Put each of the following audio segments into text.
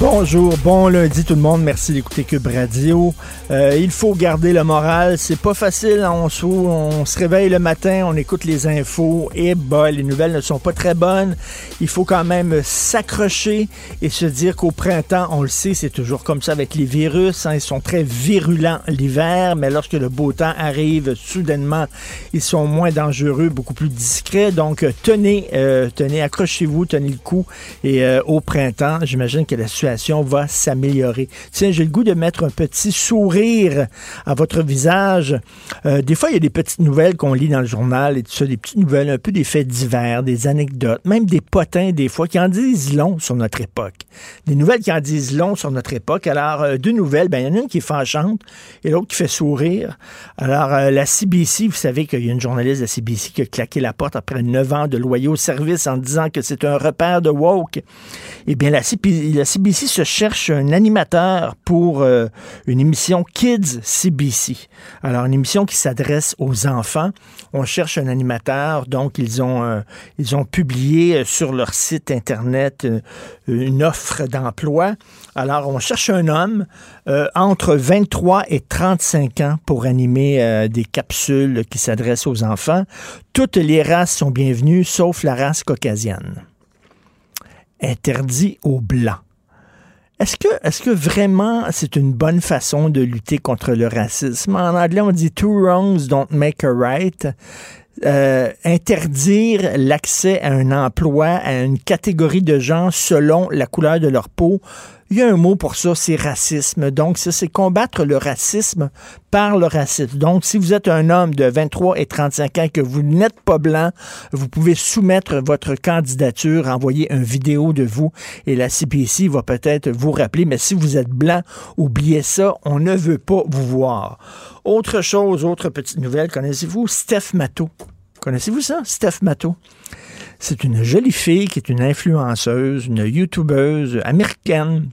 Bonjour, bon lundi tout le monde. Merci d'écouter Cube Radio. Euh, il faut garder le moral. C'est pas facile. On se, réveille le matin, on écoute les infos et bah, les nouvelles ne sont pas très bonnes. Il faut quand même s'accrocher et se dire qu'au printemps, on le sait, c'est toujours comme ça avec les virus. hein. ils sont très virulents l'hiver, mais lorsque le beau temps arrive, soudainement, ils sont moins dangereux, beaucoup plus discrets. Donc, tenez, euh, tenez, accrochez-vous, tenez le coup. Et euh, au printemps, j'imagine que la va s'améliorer. Tiens, j'ai le goût de mettre un petit sourire à votre visage. Euh, des fois, il y a des petites nouvelles qu'on lit dans le journal et tout ça, des petites nouvelles, un peu des faits divers, des anecdotes, même des potins des fois qui en disent long sur notre époque. Des nouvelles qui en disent long sur notre époque. Alors, euh, deux nouvelles, ben, il y en a une qui est fâchante et l'autre qui fait sourire. Alors, euh, la CBC, vous savez qu'il y a une journaliste de la CBC qui a claqué la porte après neuf ans de loyaux services en disant que c'est un repère de woke. Eh bien, la, CP la CBC se cherche un animateur pour euh, une émission Kids CBC. Alors, une émission qui s'adresse aux enfants. On cherche un animateur, donc ils ont, euh, ils ont publié euh, sur leur site Internet une offre d'emploi. Alors, on cherche un homme entre 23 et 35 ans pour animer des capsules qui s'adressent aux enfants. Toutes les races sont bienvenues, sauf la race caucasienne. Interdit aux Blancs. Est-ce que, est-ce que vraiment c'est une bonne façon de lutter contre le racisme? En anglais, on dit two wrongs don't make a right. Euh, interdire l'accès à un emploi à une catégorie de gens selon la couleur de leur peau. Il y a un mot pour ça, c'est racisme. Donc, ça, c'est combattre le racisme par le racisme. Donc, si vous êtes un homme de 23 et 35 ans et que vous n'êtes pas blanc, vous pouvez soumettre votre candidature, envoyer une vidéo de vous et la CPC va peut-être vous rappeler. Mais si vous êtes blanc, oubliez ça, on ne veut pas vous voir. Autre chose, autre petite nouvelle, connaissez-vous Steph Matto? Connaissez-vous ça, Steph Matto? C'est une jolie fille qui est une influenceuse, une youtubeuse américaine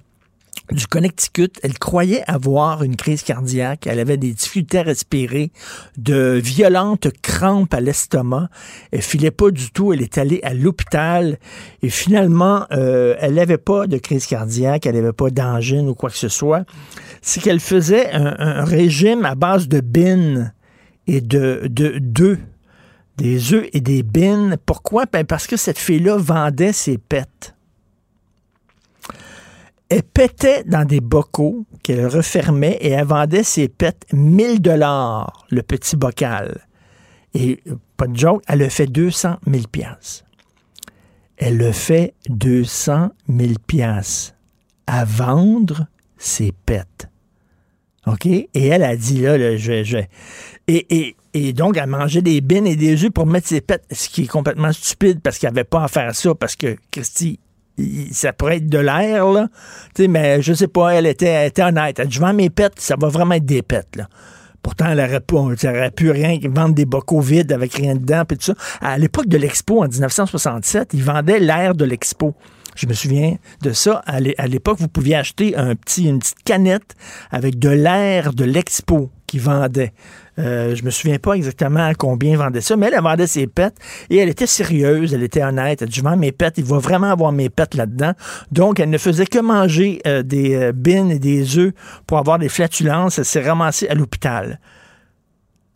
du Connecticut. Elle croyait avoir une crise cardiaque. Elle avait des difficultés à respirer, de violentes crampes à l'estomac. Elle filait pas du tout. Elle est allée à l'hôpital et finalement, euh, elle n'avait pas de crise cardiaque. Elle n'avait pas d'angine ou quoi que ce soit. C'est qu'elle faisait un, régime à base de bines et de de d'œufs des œufs et des bines. Pourquoi? Ben parce que cette fille-là vendait ses pets. Elle pétait dans des bocaux qu'elle refermait et elle vendait ses pets 1000 dollars le petit bocal. Et pas de joke, elle a fait 200 000 piastres. Elle a fait 200 000 piastres à vendre ses pets. OK? Et elle a dit, là, là, je, je... Et, et, et donc, elle mangeait des bines et des œufs pour mettre ses pets, ce qui est complètement stupide parce qu'elle n'avait pas à faire ça, parce que, Christy, ça pourrait être de l'air, là. Tu mais je sais pas, elle était, était honnête. Elle dit, je vends mes pets, ça va vraiment être des pets, là. Pourtant, elle aurait, aurait pu rien vendre des bocaux vides avec rien dedans, puis tout ça. À l'époque de l'Expo, en 1967, ils vendaient l'air de l'Expo. Je me souviens de ça. À l'époque, vous pouviez acheter un petit, une petite canette avec de l'air de l'Expo qui vendait. Euh, je me souviens pas exactement combien ils vendaient ça, mais elle, vendait ses pets et elle était sérieuse, elle était honnête. Elle dit, je mes pets, il va vraiment avoir mes pets là-dedans. Donc, elle ne faisait que manger euh, des euh, bines et des œufs pour avoir des flatulences. Elle s'est ramassée à l'hôpital.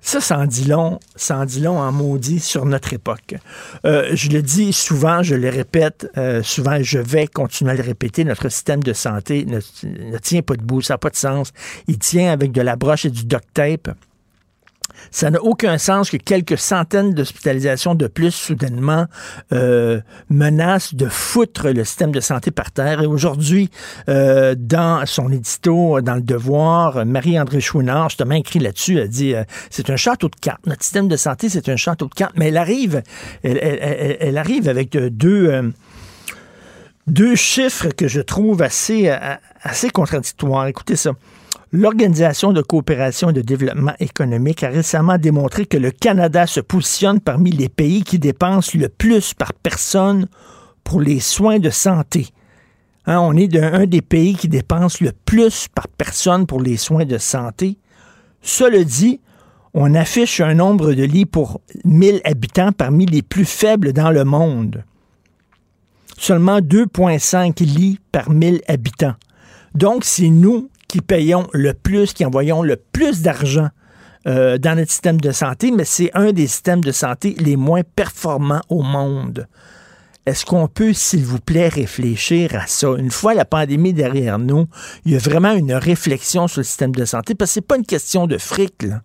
Ça, ça en dit long, ça en dit long en maudit sur notre époque. Euh, je le dis souvent, je le répète euh, souvent, je vais continuer à le répéter, notre système de santé ne, tient pas debout, ça n'a pas de sens. Il tient avec de la broche et du duct tape. Ça n'a aucun sens que quelques centaines d'hospitalisations de plus soudainement euh, menacent de foutre le système de santé par terre. Et aujourd'hui, euh, dans son édito, dans Le Devoir, Marie-André Chouinard, justement, écrit là-dessus, elle dit, euh, c'est un château de cartes. Notre système de santé, c'est un château de cartes. Mais elle arrive, elle, arrive avec deux... deux chiffres que je trouve assez, assez contradictoires. Écoutez ça. L'Organisation de coopération et de développement économique a récemment démontré que le Canada se positionne parmi les pays qui dépensent le plus par personne pour les soins de santé. Hein, on est d'un un des pays qui dépense le plus par personne pour les soins de santé. Cela dit, on affiche un nombre de lits pour 1000 habitants parmi les plus faibles dans le monde seulement 2,5 lits par 1000 habitants. Donc, c'est nous payons le plus, qui envoyons le plus d'argent euh, dans notre système de santé, mais c'est un des systèmes de santé les moins performants au monde. Est-ce qu'on peut, s'il vous plaît, réfléchir à ça? Une fois la pandémie derrière nous, il y a vraiment une réflexion sur le système de santé, parce que c'est pas une question de fric, là.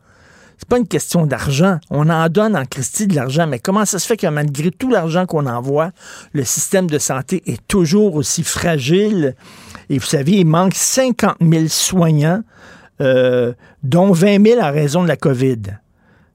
C'est pas une question d'argent. On en donne en Christie de l'argent, mais comment ça se fait que malgré tout l'argent qu'on envoie, le système de santé est toujours aussi fragile? Et vous savez, il manque 50 000 soignants, euh, dont 20 000 à raison de la COVID.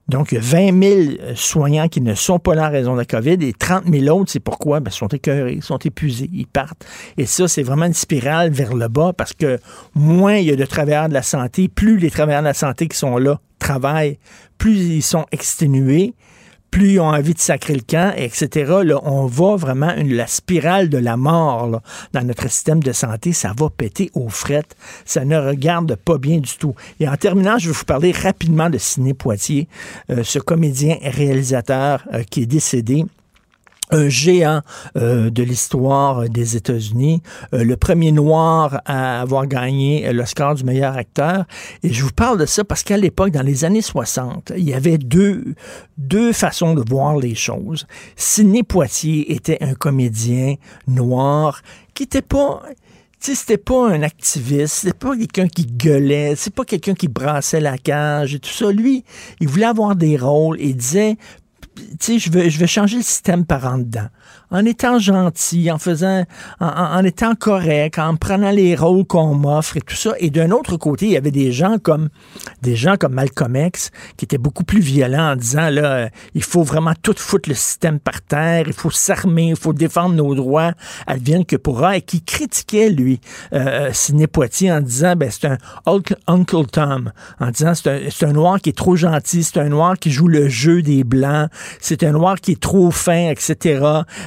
Donc, il y a 20 000 soignants qui ne sont pas là en raison de la COVID et 30 000 autres, c'est pourquoi? Ben, ils sont écœurés, ils sont épuisés, ils partent. Et ça, c'est vraiment une spirale vers le bas parce que moins il y a de travailleurs de la santé, plus les travailleurs de la santé qui sont là travaillent, plus ils sont exténués, plus ils ont envie de sacrer le camp, etc. Là, on va vraiment une, la spirale de la mort là, dans notre système de santé. Ça va péter aux frettes. Ça ne regarde pas bien du tout. Et en terminant, je vais vous parler rapidement de Sidney Poitier, euh, ce comédien réalisateur euh, qui est décédé un géant euh, de l'histoire des États-Unis, euh, le premier noir à avoir gagné l'Oscar du meilleur acteur. Et je vous parle de ça parce qu'à l'époque, dans les années 60, il y avait deux, deux façons de voir les choses. Sidney Poitier était un comédien noir qui n'était pas c'était pas un activiste, c'était pas quelqu'un qui gueulait, c'est pas quelqu'un qui brassait la cage et tout ça. Lui, il voulait avoir des rôles et disait, tu je vais changer le système par en dedans. En étant gentil, en faisant, en, en- étant correct, en prenant les rôles qu'on m'offre et tout ça. Et d'un autre côté, il y avait des gens comme, des gens comme Malcolm X qui étaient beaucoup plus violents en disant, là, euh, il faut vraiment tout foutre le système par terre, il faut s'armer, il faut défendre nos droits, advienne que pourra, et qui critiquait, lui, euh, Sidney Poitier en disant, ben, c'est un Uncle, Tom, en disant, c'est un, c'est un noir qui est trop gentil, c'est un noir qui joue le jeu des Blancs, c'est un noir qui est trop fin, etc.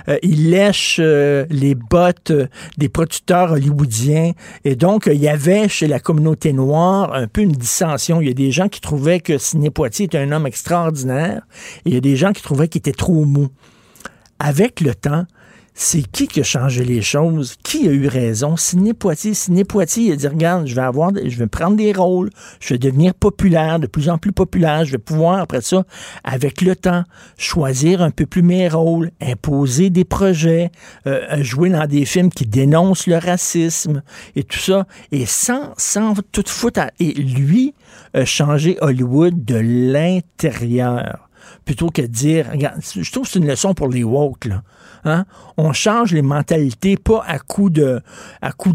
Euh, il lèche euh, les bottes euh, des producteurs hollywoodiens. Et donc, il y avait chez la communauté noire un peu une dissension. Il y a des gens qui trouvaient que Sidney Poitier était un homme extraordinaire et il y a des gens qui trouvaient qu'il était trop mou. Avec le temps, c'est qui qui a changé les choses? Qui a eu raison? Sidney Poitier. Sidney Poitier, il a dit, regarde, je vais avoir, je vais prendre des rôles, je vais devenir populaire, de plus en plus populaire, je vais pouvoir, après ça, avec le temps, choisir un peu plus mes rôles, imposer des projets, euh, jouer dans des films qui dénoncent le racisme et tout ça, et sans, sans tout foutre à, et lui, a changé Hollywood de l'intérieur plutôt que de dire, regarde, je trouve que c'est une leçon pour les woke, là. Hein? On change les mentalités, pas à coup de,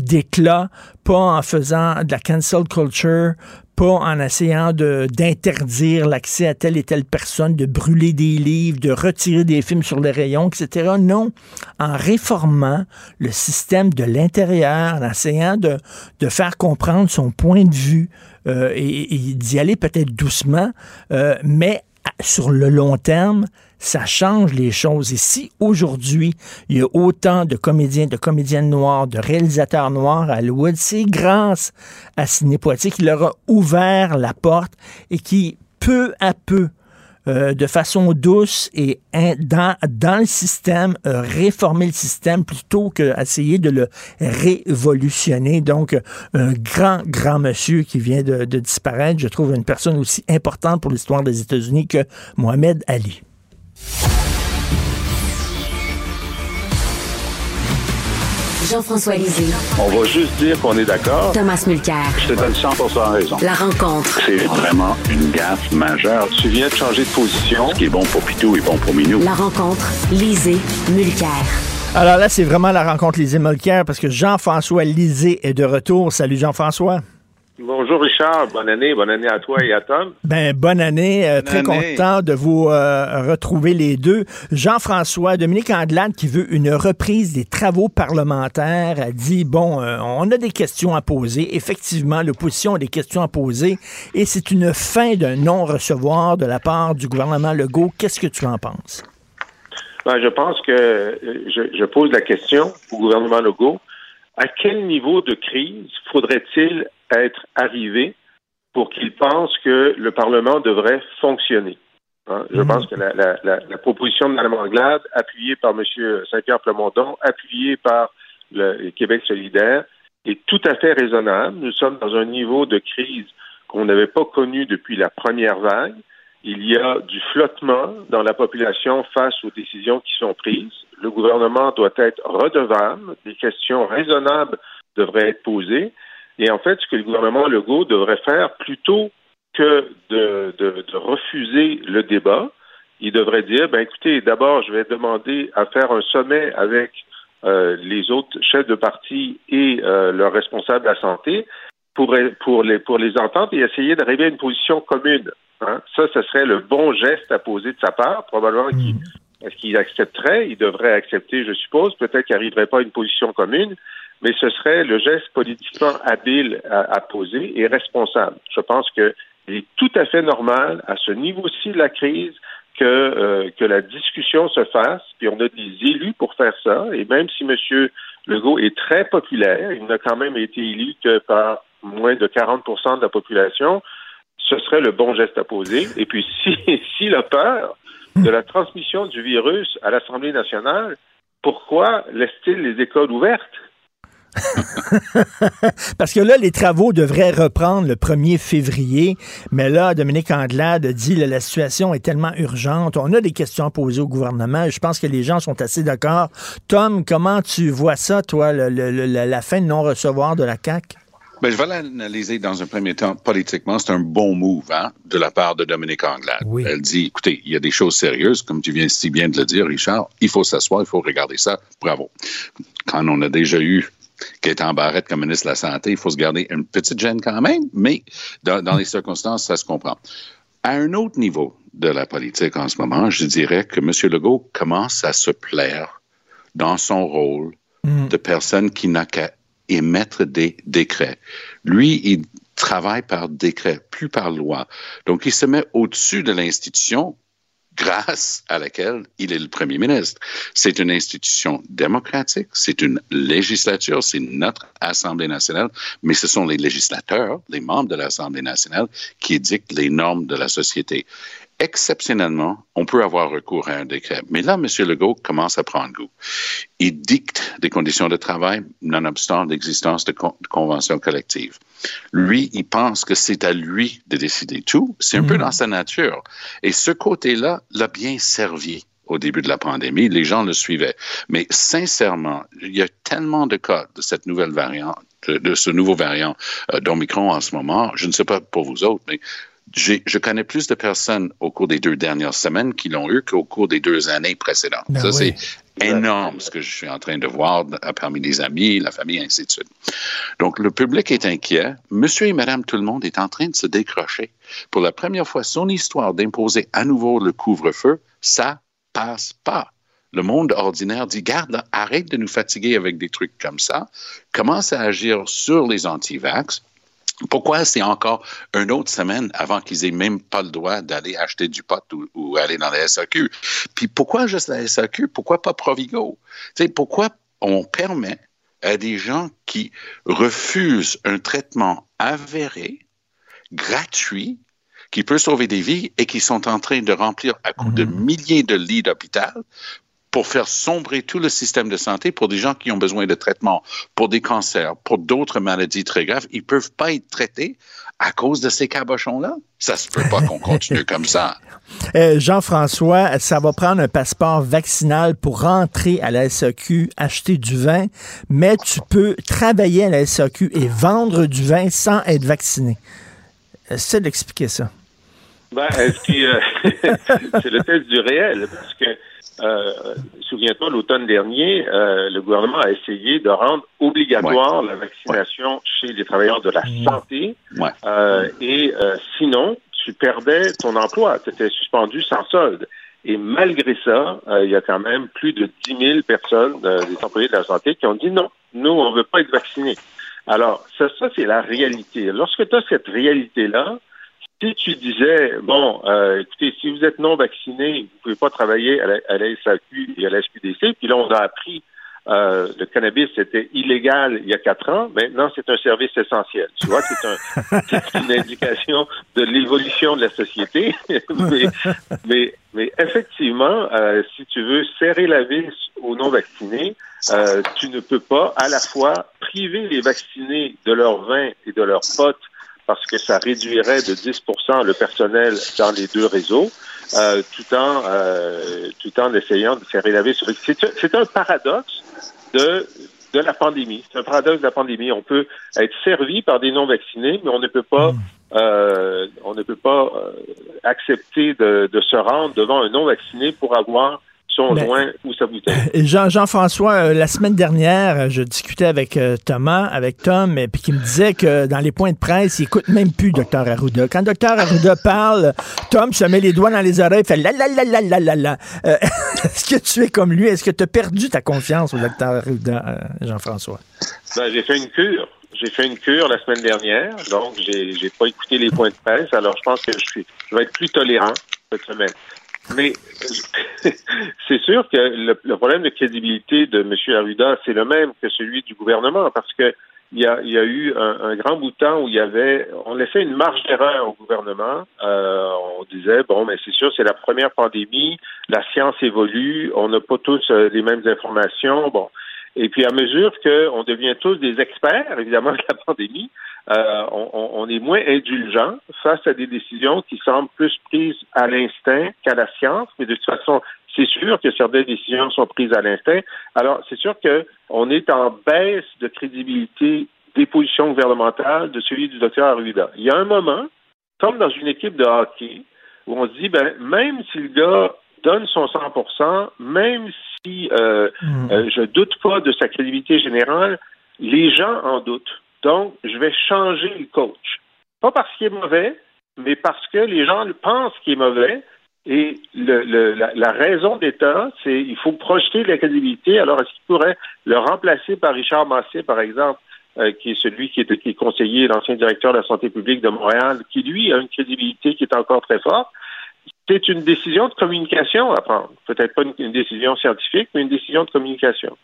d'éclat, pas en faisant de la cancel culture, pas en essayant d'interdire l'accès à telle et telle personne, de brûler des livres, de retirer des films sur les rayons, etc. Non, en réformant le système de l'intérieur, en essayant de, faire comprendre son point de vue euh, et, et d'y aller peut-être doucement, euh, mais sur le long terme, ça change les choses. Et si aujourd'hui, il y a autant de comédiens, de comédiennes noires, de réalisateurs noirs à Hollywood, c'est grâce à Sidney Poitier qui leur a ouvert la porte et qui, peu à peu, euh, de façon douce et dans, dans le système, réformer le système plutôt qu'essayer de le révolutionner. Donc, un grand, grand monsieur qui vient de, de disparaître. Je trouve une personne aussi importante pour l'histoire des États-Unis que Mohamed Ali. Jean-François Lisée. On va juste dire qu'on est d'accord. Thomas Mulcair. Je te donne 100% raison. La rencontre. C'est vraiment une gaffe majeure. Tu viens de changer de position. Ce qui est bon pour Pitou est bon pour Minou. La rencontre. Lisée. Mulcair. Alors là, c'est vraiment la rencontre Lisée Mulcair parce que Jean-François Lisée est de retour. Salut Jean-François. Bonjour Richard, bonne année, bonne année à toi et à Tom. Ben bonne année, euh, très content de vous euh, retrouver les deux. Jean-François, Dominique Andelade qui veut une reprise des travaux parlementaires a dit bon, euh, on a des questions à poser. Effectivement, l'opposition a des questions à poser et c'est une fin d'un non-recevoir de la part du gouvernement Legault. Qu'est-ce que tu en penses? Ben, je pense que je, je pose la question au gouvernement Legault. À quel niveau de crise faudrait-il être arrivé pour qu'il pense que le Parlement devrait fonctionner? Hein? Je mhm. pense que la, la, la, proposition de Mme Anglade, appuyée par M. Saint-Pierre Plamondon, appuyée par le Québec solidaire, est tout à fait raisonnable. Nous sommes dans un niveau de crise qu'on n'avait pas connu depuis la première vague. Il y a du flottement dans la population face aux décisions qui sont prises. Le gouvernement doit être redevable. Des questions raisonnables devraient être posées. Et en fait, ce que le gouvernement Legault devrait faire, plutôt que de, refuser le débat, il devrait dire, ben écoutez, d'abord, je vais demander à faire un sommet avec euh, les autres chefs de parti et euh, leurs responsables de la santé pour, pour, les, pour les entendre et essayer d'arriver à une position commune. Hein? Ça, ce serait le bon geste à poser de sa part. Probablement qu'il est-ce qu'il accepterait? Il devrait accepter, je suppose. Peut-être qu'il n'arriverait pas à une position commune, mais ce serait le geste politiquement habile à, poser et responsable. Je pense qu'il est tout à fait normal à ce niveau-ci de la crise que, euh, que la discussion se fasse, puis on a des élus pour faire ça, et même si M. Legault est très populaire, il n'a quand même été élu que par moins de 40% de la population, ce serait le bon geste à poser. Et puis, s'il si, a peur de la transmission du virus à l'Assemblée nationale, pourquoi laisse-t-il les écoles ouvertes? Parce que là, les travaux devraient reprendre le 1er février, mais là, Dominique Anglade dit que la situation est tellement urgente. On a des questions à poser au gouvernement. Je pense que les gens sont assez d'accord. Tom, comment tu vois ça, toi, la fin de non-recevoir de la CAQ? Ben, je vais l'analyser dans un premier temps politiquement. C'est un bon move hein, de la part de Dominique Anglade. Elle dit, écoutez, il y a des choses sérieuses, comme tu viens si bien de le dire, Richard. Il faut s'asseoir, il faut regarder ça. Bravo. Quand on a déjà eu qui est en barrette comme ministre de la Santé, il faut se garder une petite gêne quand même, mais dans, les circonstances, ça se comprend. À un autre niveau de la politique en ce moment, je dirais que M. Legault commence à se plaire dans son rôle mm. de personne qui n'a qu'à émettre des décrets. Lui, il travaille par décret, plus par loi. Donc, il se met au-dessus de l'institution grâce à laquelle il est le premier ministre. C'est une institution démocratique, c'est une législature, c'est notre Assemblée nationale, mais ce sont les législateurs, les membres de l'Assemblée nationale qui dictent les normes de la société exceptionnellement, on peut avoir recours à un décret. Mais là, M. Legault commence à prendre goût. Il dicte des conditions de travail, nonobstant l'existence de, conventions collectives. Lui, il pense que c'est à lui de décider tout. C'est un peu hmm. dans sa nature. Et ce côté-là l'a bien servi au début de la pandémie. Les gens le suivaient. Mais sincèrement, il y a tellement de cas de cette nouvelle variante, de, ce nouveau variant euh, d'Omicron en ce moment. Je ne sais pas pour vous autres, mais je connais plus de personnes au cours des deux dernières semaines qui l'ont eu qu'au cours des deux années précédentes. Ben ça, c'est énorme ce que je suis en train de voir parmi les amis, la famille, ainsi de suite. Donc, le public est inquiet. Monsieur et Madame tout le monde est en train de se décrocher. Pour la première fois, son histoire d'imposer à nouveau le couvre-feu, ça passe pas. Le monde ordinaire dit, garde, arrête de nous fatiguer avec des trucs comme ça. Commence à agir sur les anti-vax pourquoi c'est encore une autre semaine avant qu'ils aient même pas le droit d'aller acheter du pot ou, aller dans la SAQ? Puis pourquoi juste la SAQ? Pourquoi pas Provigo? sais, pourquoi on permet à des gens qui refusent un traitement avéré, gratuit, qui peut sauver des vies et qui sont en train de remplir à coup de Mhm. milliers de lits d'hôpital pour faire sombrer tout le système de santé pour des gens qui ont besoin de traitement, pour des cancers, pour d'autres maladies très graves. Ils peuvent pas être traités à cause de ces cabochons-là. Ça se peut pas qu'on continue comme ça. Euh, Jean-François, ça va prendre un passeport vaccinal pour rentrer à la SAQ, acheter du vin, mais tu peux travailler à la SAQ et vendre du vin sans être vacciné. Essaie d'expliquer ça. Ben, est-ce que, euh, c'est le test du réel, parce que, euh, souviens-toi, l'automne dernier, euh, le gouvernement a essayé de rendre obligatoire la vaccination chez les travailleurs de la santé, Ouais. euh, et euh, sinon, tu perdais ton emploi, tu étais suspendu sans solde. Et malgré ça, euh, il y a quand même plus de 10 000 personnes, euh, des employés de la santé, qui ont dit non, nous, on ne veut pas être vaccinés. Alors, ça, ça c'est la réalité. Lorsque tu as cette réalité-là, si tu disais, bon, euh, écoutez, si vous êtes non vacciné, vous pouvez pas travailler à la, à la SAQ et à la SQDC, puis là, on a appris euh, le cannabis était illégal il y a quatre ans. Maintenant, c'est un service essentiel. Tu vois, c'est un, une indication de l'évolution de la société. mais, mais, mais effectivement, euh, si tu veux serrer la vis aux non-vaccinés, euh, tu ne peux pas à la fois priver les vaccinés de leur vin et de leurs potes parce que ça réduirait de 10% le personnel dans les deux réseaux, euh, tout en euh, tout en essayant de serrer la vis. C'est, c'est un paradoxe de de la pandémie. C'est un paradoxe de la pandémie. On peut être servi par des non-vaccinés, mais on ne peut pas euh, on ne peut pas euh, accepter de, de se rendre devant un non-vacciné pour avoir son Mais- joint ou sa bouteille. Et Jean, Jean-François, euh, la semaine dernière, euh, je discutais avec euh, Thomas, avec Tom, et puis qui me disait que dans les points de presse, il écoute même plus Dr Arruda. Quand Dr Arruda parle, Tom se met les doigts dans les oreilles, fait la la la la la la la. Euh, Est-ce que tu es comme lui? Est-ce que tu as perdu ta confiance au Dr Arruda, euh, Jean-François? Ben, j'ai fait une cure. J'ai fait une cure la semaine dernière, donc j'ai j'ai pas écouté les points de presse. Alors je pense que je suis, je vais être plus tolérant cette semaine. Mais c'est sûr que le, problème de crédibilité de M. Arruda, c'est le même que celui du gouvernement, parce que il y a, eu un, un grand bout de temps où il y avait, on laissait une marge d'erreur au gouvernement. Euh, on disait bon, mais c'est sûr, c'est la première pandémie, la science évolue, on n'a pas tous euh, les mêmes informations. Bon, et puis, à mesure qu'on devient tous des experts, évidemment, de la pandémie, euh, on, on- est moins indulgent face à des décisions qui semblent plus prises à l'instinct qu'à la science. Mais de toute façon, c'est sûr que certaines décisions sont prises à l'instinct. Alors, c'est sûr qu'on est en baisse de crédibilité des positions gouvernementales de celui du docteur Arruda. Il y a un moment, comme dans une équipe de hockey, où on se dit, ben, même si le gars donne son 100 même si euh, euh, je doute pas de sa crédibilité générale, les gens en doutent. Donc, je vais changer le coach. Pas parce qu'il est mauvais, mais parce que les gens pensent qu'il est mauvais. Et le, le- la, raison d'État, c'est il faut projeter la crédibilité. Alors, est-ce qu'il pourrait le remplacer par Richard Massé, par exemple, euh, qui est celui qui est, qui est conseiller, l'ancien directeur de la santé publique de Montréal, qui, lui, a une crédibilité qui est encore très forte? C'est une décision de communication à prendre. Peut-être pas une, décision scientifique, mais une décision de communication.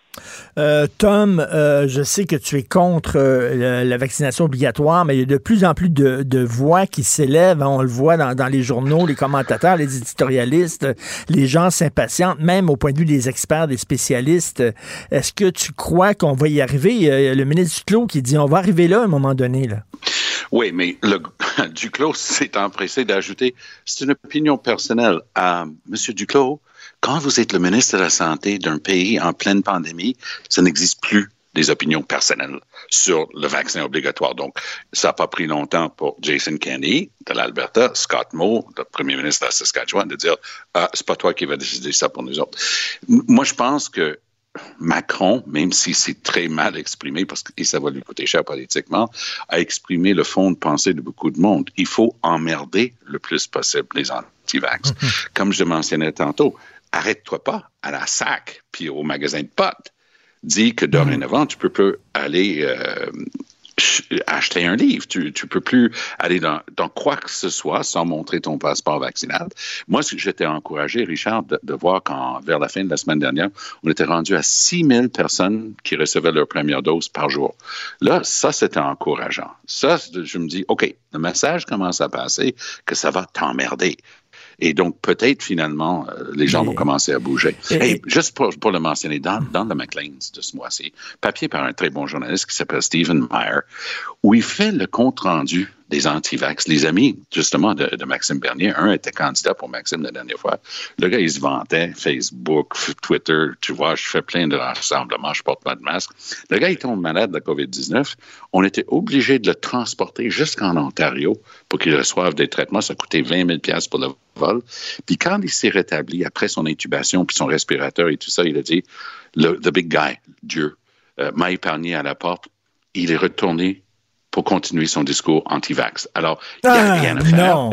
Euh, Tom, euh, je sais que tu es contre euh, la, vaccination obligatoire, mais il y a de plus en plus de, voix qui s'élèvent. On le voit dans, les journaux, les commentateurs, les éditorialistes, les gens s'impatientent, même au point de vue des experts, des spécialistes. Est-ce que tu crois qu'on va y arriver? Le ministre Duclos qui dit on va arriver là à un moment donné. Là. Oui, mais le, Duclos s'est empressé d'ajouter, c'est une opinion personnelle. Monsieur Duclos, quand vous êtes le ministre de la Santé d'un pays en pleine pandémie, ça n'existe plus des opinions personnelles sur le vaccin obligatoire. Donc, ça n'a pas pris longtemps pour Jason Kenney de l'Alberta, Scott Moe, le premier ministre de la Saskatchewan, de dire ah, c'est pas toi qui vas décider ça pour nous autres. Moi, je pense que Macron, même si c'est très mal exprimé, parce que et ça va lui coûter cher politiquement, a exprimé le fond de pensée de beaucoup de monde. Il faut emmerder le plus possible les anti-vax. Comme je mentionnais tantôt, arrête-toi pas à la SAC puis au magasin de potes. Dis que dorénavant, tu peux aller euh, acheter un livre. Tu ne peux plus aller dans, quoi que ce soit sans montrer ton passeport vaccinal. Moi, j'étais encouragé, Richard, de, de voir qu'en vers la fin de la semaine dernière, on était rendu à 6 000 personnes qui recevaient leur première dose par jour. Là, ça, c'était encourageant. Ça, je me dis, OK, le message commence à passer que ça va t'emmerder. Et donc, peut-être finalement, euh, les gens vont commencer à bouger. Et, juste pour, pour, le mentionner, dans, dans le Maclean's de ce mois-ci, papier par un très bon journaliste qui s'appelle Stephen Meyer, où il fait le compte-rendu des anti-vax. Les amis, justement, de, Maxime Bernier, un était candidat pour Maxime la dernière fois. Le gars, il se vantait, Facebook, Twitter, tu vois, je fais plein de rassemblements, je porte pas de masque. Le gars, il tombe malade de la COVID-19. On était obligé de le transporter jusqu'en Ontario pour qu'il reçoive des traitements. Ça coûtait 20 000 pour le vol. Puis quand il s'est rétabli après son intubation, puis son respirateur et tout ça, il a dit, le big guy, Dieu, euh, m'a épargné à la porte. Il est retourné pour continuer son discours anti-vax. Alors, il n'y a ah, rien à faire. Non.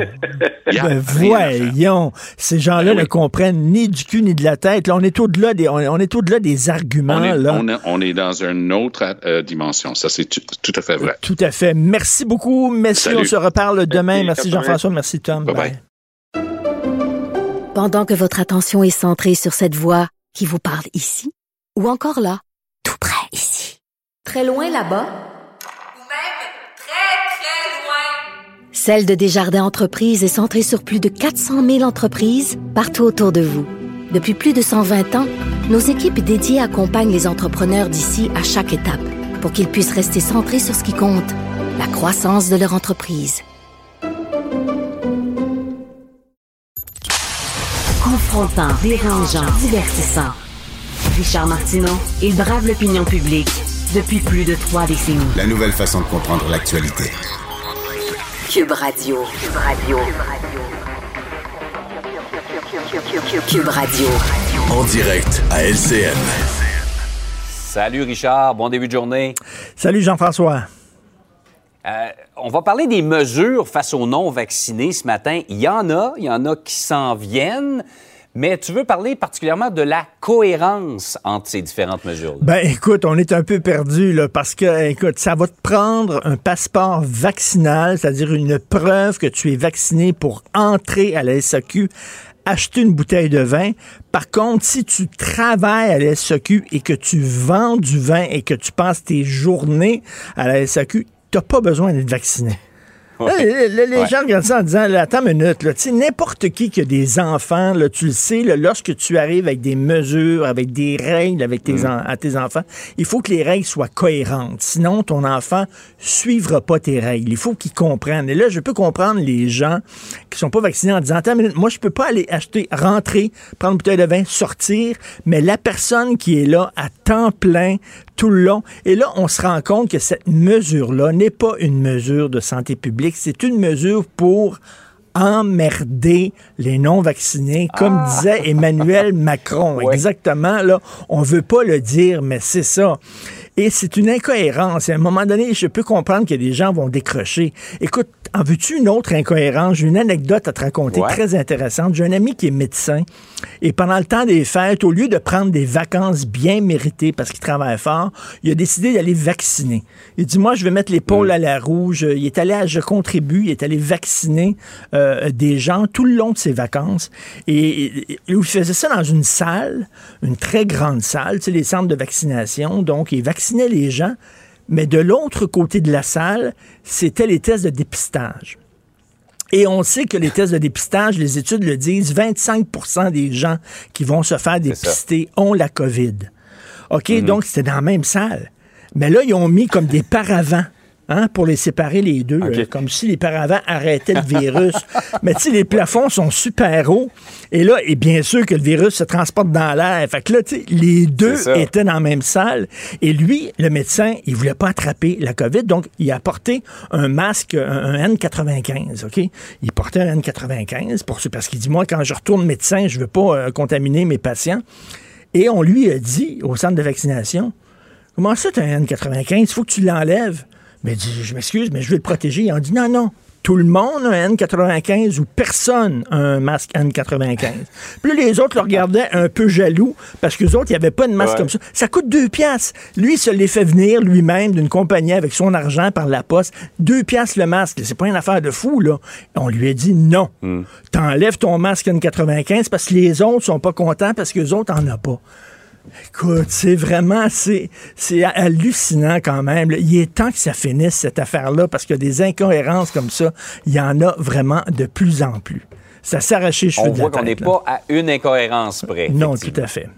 ben, voyons. Ces gens-là Ben oui. ne comprennent ni du cul ni de la tête. Là, on est au-delà des, on est, on est au-delà des arguments. On est, là. on, est, on est dans une autre euh, dimension. Ça, c'est tout, à fait vrai. Tout à fait. Merci beaucoup, messieurs. Salut. On se reparle demain. Merci, Merci, Jean-François. Merci, Tom. Bye-bye. Pendant que votre attention est centrée sur cette voix qui vous parle ici, ou encore là, tout près ici, très loin là-bas, Ou même très, très loin. Celle de Desjardins Entreprises est centrée sur plus de 400 000 entreprises partout autour de vous. Depuis plus de 120 ans, nos équipes dédiées accompagnent les entrepreneurs d'ici à chaque étape pour qu'ils puissent rester centrés sur ce qui compte, la croissance de leur entreprise. Confrontant, dérangeant, divertissant. Richard Martineau, il brave l'opinion publique depuis plus de trois décennies. La nouvelle façon de comprendre l'actualité. Cube Radio. Cube Radio. Cube Radio. En direct à LCN. Salut Richard, bon début de journée. Salut, Jean-François. Euh, on va parler des mesures face aux non-vaccinés ce matin. Il y en a, il y en a qui s'en viennent, mais tu veux parler particulièrement de la cohérence entre ces différentes mesures. Ben, écoute, on est un peu perdu, là, parce que, écoute, ça va te prendre un passeport vaccinal, c'est-à-dire une preuve que tu es vacciné pour entrer à la SAQ, acheter une bouteille de vin. Par contre, si tu travailles à la SAQ et que tu vends du vin et que tu passes tes journées à la SAQ, t'as pas besoin d'être vacciné. Là, les, Ouais. gens regardent ça en disant, là, attends une minute, n'importe qui qui a des enfants, là, tu le sais, là, lorsque tu arrives avec des mesures, avec des règles avec tes Mm. en- à tes enfants, il faut que les règles soient cohérentes. Sinon, ton enfant suivra pas tes règles. Il faut qu'il comprenne. Et là, je peux comprendre les gens qui sont pas vaccinés en disant, attends une minute, moi, je peux pas aller acheter, rentrer, prendre une bouteille de vin, sortir, mais la personne qui est là à temps plein, tout le long. Et là, on se rend compte que cette mesure-là n'est pas une mesure de santé publique, c'est une mesure pour emmerder les non-vaccinés, comme disait Emmanuel Macron. Exactement, là, on veut pas le dire, mais c'est ça. Et c'est une incohérence. Et à un moment donné, je peux comprendre que des gens vont décrocher. Écoute, en veux-tu une autre incohérence? J'ai une anecdote à te raconter Ouais. très intéressante. J'ai un ami qui est médecin et pendant le temps des fêtes, au lieu de prendre des vacances bien méritées parce qu'il travaille fort, il a décidé d'aller vacciner. Il dit, moi, je vais mettre l'épaule à la rouge. Il est allé à Je contribue, il est allé vacciner euh, des gens tout le long de ses vacances. Et, et- et il faisait ça dans une salle, une très grande salle, tu sais, les centres de vaccination. Donc, il vaccinait les gens. Mais de l'autre côté de la salle, c'était les tests de dépistage. Et on sait que les tests de dépistage, les études le disent, 25% des gens qui vont se faire dépister ont la COVID. OK, donc c'était dans la même salle. Mais là, ils ont mis comme des paravents. Hein, pour les séparer les deux, euh, comme si les paravents arrêtaient le virus. Mais tu sais, les plafonds sont super hauts. Et là, et bien sûr que le virus se transporte dans l'air. Fait que là, tu sais, les deux étaient dans la même salle. Et lui, le médecin, il voulait pas attraper la COVID. Donc, il a porté un masque, un, un N95, OK? Il portait un N95 pour, parce qu'il dit, moi, quand je retourne médecin, je veux pas euh, contaminer mes patients. Et on lui a dit, au centre de vaccination, comment ça, tu as un N95? Il faut que tu l'enlèves. Mais il dit, je m'excuse, mais je veux le protéger. Ils ont dit, non, non, tout le monde a un N95 ou personne a un masque N95. Puis les autres le regardaient un peu jaloux parce que les autres, il n'y avait pas de masque comme ça. Ça coûte deux piastres. Lui, il se les fait venir lui-même d'une compagnie avec son argent par la poste. Deux piastres le masque. C'est pas une affaire de fou, là. On lui a dit non. Hmm. T'enlèves ton masque N95 parce que les autres sont pas contents parce que les autres en ont pas. Écoute, c'est vraiment, c'est, c'est hallucinant quand même. Il est temps que ça finisse, cette affaire-là, parce que des incohérences comme ça, il y en a vraiment de plus en plus. Ça s'arrache les cheveux On de la voit qu'on n'est pas à une incohérence près. Non, tout à fait.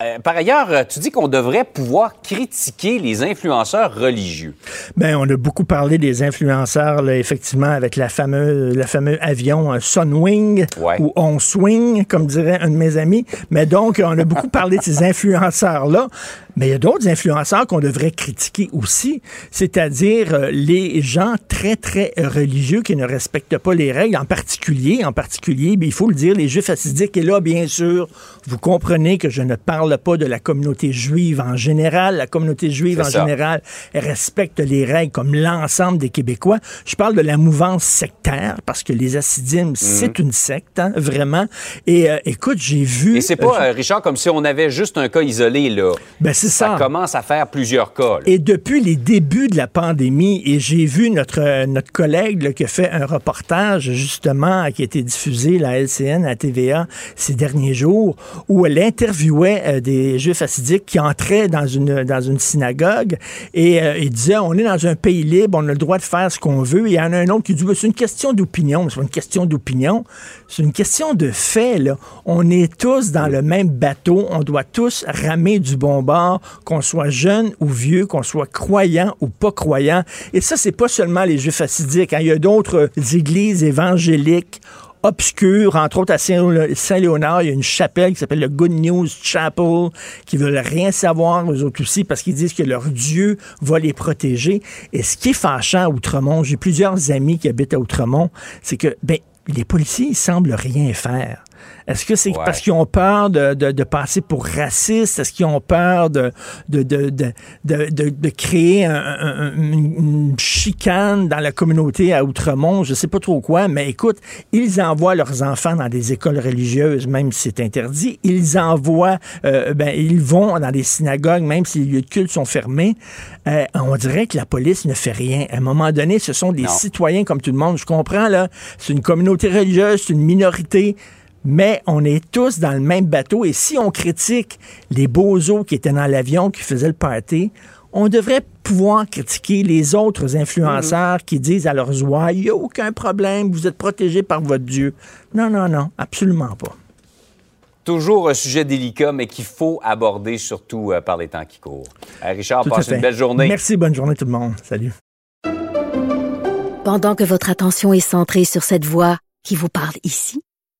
Euh, par ailleurs, euh, tu dis qu'on devrait pouvoir critiquer les influenceurs religieux. Ben, on a beaucoup parlé des influenceurs, là, effectivement, avec la fameuse, le fameux avion euh, Sunwing Ouais. ou On Swing, comme dirait un de mes amis. Mais donc, on a beaucoup parlé de ces influenceurs-là. Mais il y a d'autres influenceurs qu'on devrait critiquer aussi, c'est-à-dire euh, les gens très, très religieux qui ne respectent pas les règles, en particulier, en particulier, ben, il faut le dire, les Juifs assidiques. Et là, bien sûr, vous comprenez que je ne parle pas de la communauté juive en général. La communauté juive en ça. général elle respecte les règles comme l'ensemble des Québécois. Je parle de la mouvance sectaire parce que les assidimes, c'est une secte, hein, vraiment. Et euh, écoute, j'ai vu. Et c'est pas, euh, Richard, comme si on avait juste un cas isolé, là. Ben, c'est ça. commence à faire plusieurs cas. là. Et depuis les débuts de la pandémie, et j'ai vu notre, euh, notre collègue là, qui a fait un reportage justement qui a été diffusé, la LCN, à TVA, ces derniers jours, où elle interviewait des juifs assidiques qui entraient dans une, dans une synagogue et euh, il disait on est dans un pays libre, on a le droit de faire ce qu'on veut. Et il y en a un autre qui dit c'est une question d'opinion. C'est une question d'opinion, c'est une question de fait. Là. On est tous dans le même bateau, on doit tous ramer du bon bord, qu'on soit jeune ou vieux, qu'on soit croyant ou pas croyant. Et ça, c'est pas seulement les juifs assidiques. hein. Il y a d'autres églises évangéliques obscures, entre autres à Saint- Saint-Léonard, il y a une chapelle qui s'appelle le Good News Chapel, qui veulent rien savoir, eux autres aussi, parce qu'ils disent que leur Dieu va les protéger. Et ce qui est fâchant à Outremont, j'ai plusieurs amis qui habitent à Outremont, c'est que, ben, les policiers, ils semblent rien faire. Est-ce que c'est Ouais. parce qu'ils ont peur de, de- de passer pour racistes? Est-ce qu'ils ont peur de, de, de, créer un- un- un- une, une chicane dans la communauté à Outremont? Je sais pas trop quoi, mais écoute, ils envoient leurs enfants dans des écoles religieuses, même si c'est interdit. Ils envoient, euh, ben, ils vont dans des synagogues, même si les lieux de culte sont fermés. Euh, on dirait que la police ne fait rien. À un moment donné, ce sont des Non. citoyens comme tout le monde. Je comprends, là. C'est une communauté religieuse, c'est une minorité. Mais on est tous dans le même bateau. Et si on critique les bozos qui étaient dans l'avion, qui faisaient le party, on devrait pouvoir critiquer les autres influenceurs qui disent à leurs oies, il n'y a aucun problème, vous êtes protégés par votre Dieu. Non, non, non, absolument pas. Toujours un sujet délicat, mais qu'il faut aborder, surtout euh, par les temps qui courent. Euh, Richard, Tout passe une belle journée. Merci, bonne journée tout le monde. Salut. Pendant que votre attention est centrée sur cette voix qui vous parle ici,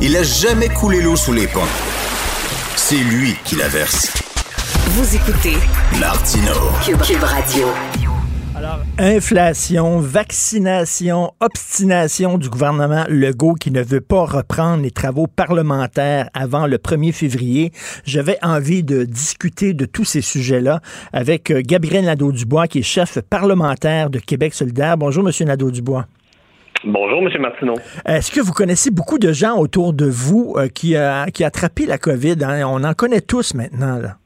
Il a jamais coulé l'eau sous les ponts. C'est lui qui la verse. Vous écoutez Martineau. Cube, Cube Radio. Alors, inflation, vaccination, obstination du gouvernement Legault qui ne veut pas reprendre les travaux parlementaires avant le 1er février. J'avais envie de discuter de tous ces sujets-là avec euh, Gabriel Nadeau-Dubois, qui est chef parlementaire de Québec solidaire. Bonjour, Monsieur Nadeau-Dubois. Bonjour, M. Martineau. Est-ce que vous connaissez beaucoup de gens autour de vous euh, qui, a, qui a attrapé la COVID? hein? On en connaît tous maintenant. Là.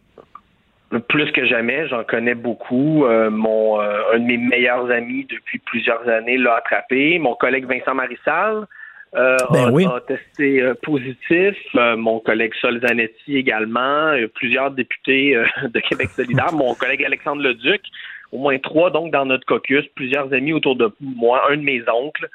Plus que jamais, j'en connais beaucoup. Euh, mon euh, un de mes meilleurs amis depuis plusieurs années l'a attrapé. Mon collègue Vincent Marissal euh, Ben a, oui. a testé euh, positif. Euh, mon collègue Sol Zanetti également. Euh, plusieurs députés euh, de Québec solidaire. mon collègue Alexandre Leduc. Au moins trois donc dans notre caucus. Plusieurs amis autour de moi. Un de mes oncles.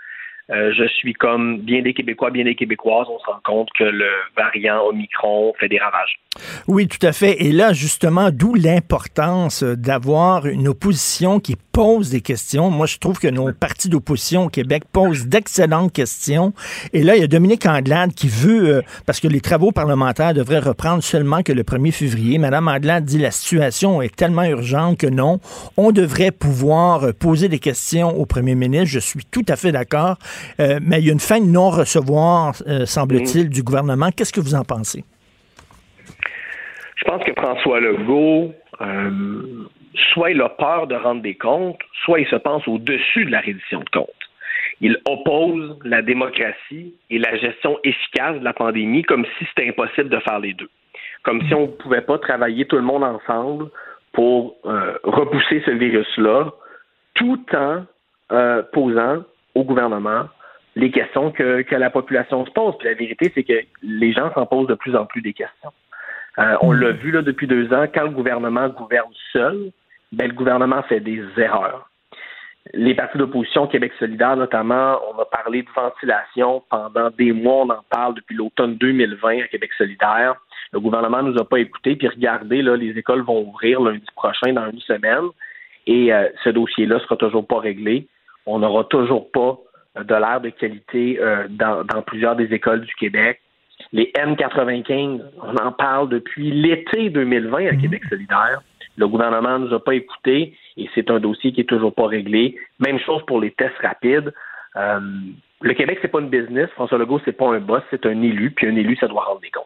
Euh, je suis comme bien des Québécois, bien des Québécoises. On se rend compte que le variant Omicron fait des ravages. Oui, tout à fait. Et là, justement, d'où l'importance d'avoir une opposition qui pose des questions. Moi, je trouve que nos partis d'opposition au Québec posent d'excellentes questions. Et là, il y a Dominique Anglade qui veut, euh, parce que les travaux parlementaires devraient reprendre seulement que le 1er février. Madame Anglade dit la situation est tellement urgente que non, on devrait pouvoir poser des questions au premier ministre. Je suis tout à fait d'accord. Euh, mais il y a une fin de non-recevoir, euh, semble-t-il, du gouvernement. Qu'est-ce que vous en pensez? Je pense que François Legault, euh, soit il a peur de rendre des comptes, soit il se pense au-dessus de la reddition de comptes. Il oppose la démocratie et la gestion efficace de la pandémie comme si c'était impossible de faire les deux. Comme si on ne pouvait pas travailler tout le monde ensemble pour euh, repousser ce virus-là, tout en euh, posant au gouvernement les questions que, que la population se pose. Puis la vérité, c'est que les gens s'en posent de plus en plus des questions. Euh, on l'a vu là, depuis deux ans, quand le gouvernement gouverne seul, ben, le gouvernement fait des erreurs. Les partis d'opposition, Québec solidaire notamment, on a parlé de ventilation pendant des mois, on en parle depuis l'automne 2020 à Québec solidaire. Le gouvernement nous a pas écoutés, puis regardez, là, les écoles vont ouvrir lundi prochain dans une semaine, et euh, ce dossier-là sera toujours pas réglé. On n'aura toujours pas de l'air de qualité euh, dans, dans plusieurs des écoles du Québec. Les M95, on en parle depuis l'été 2020 à mhm. Québec solidaire. Le gouvernement ne nous a pas écoutés et c'est un dossier qui est toujours pas réglé. Même chose pour les tests rapides. Euh, le Québec, c'est pas une business. François Legault, c'est pas un boss, c'est un élu. Puis un élu, ça doit rendre des comptes.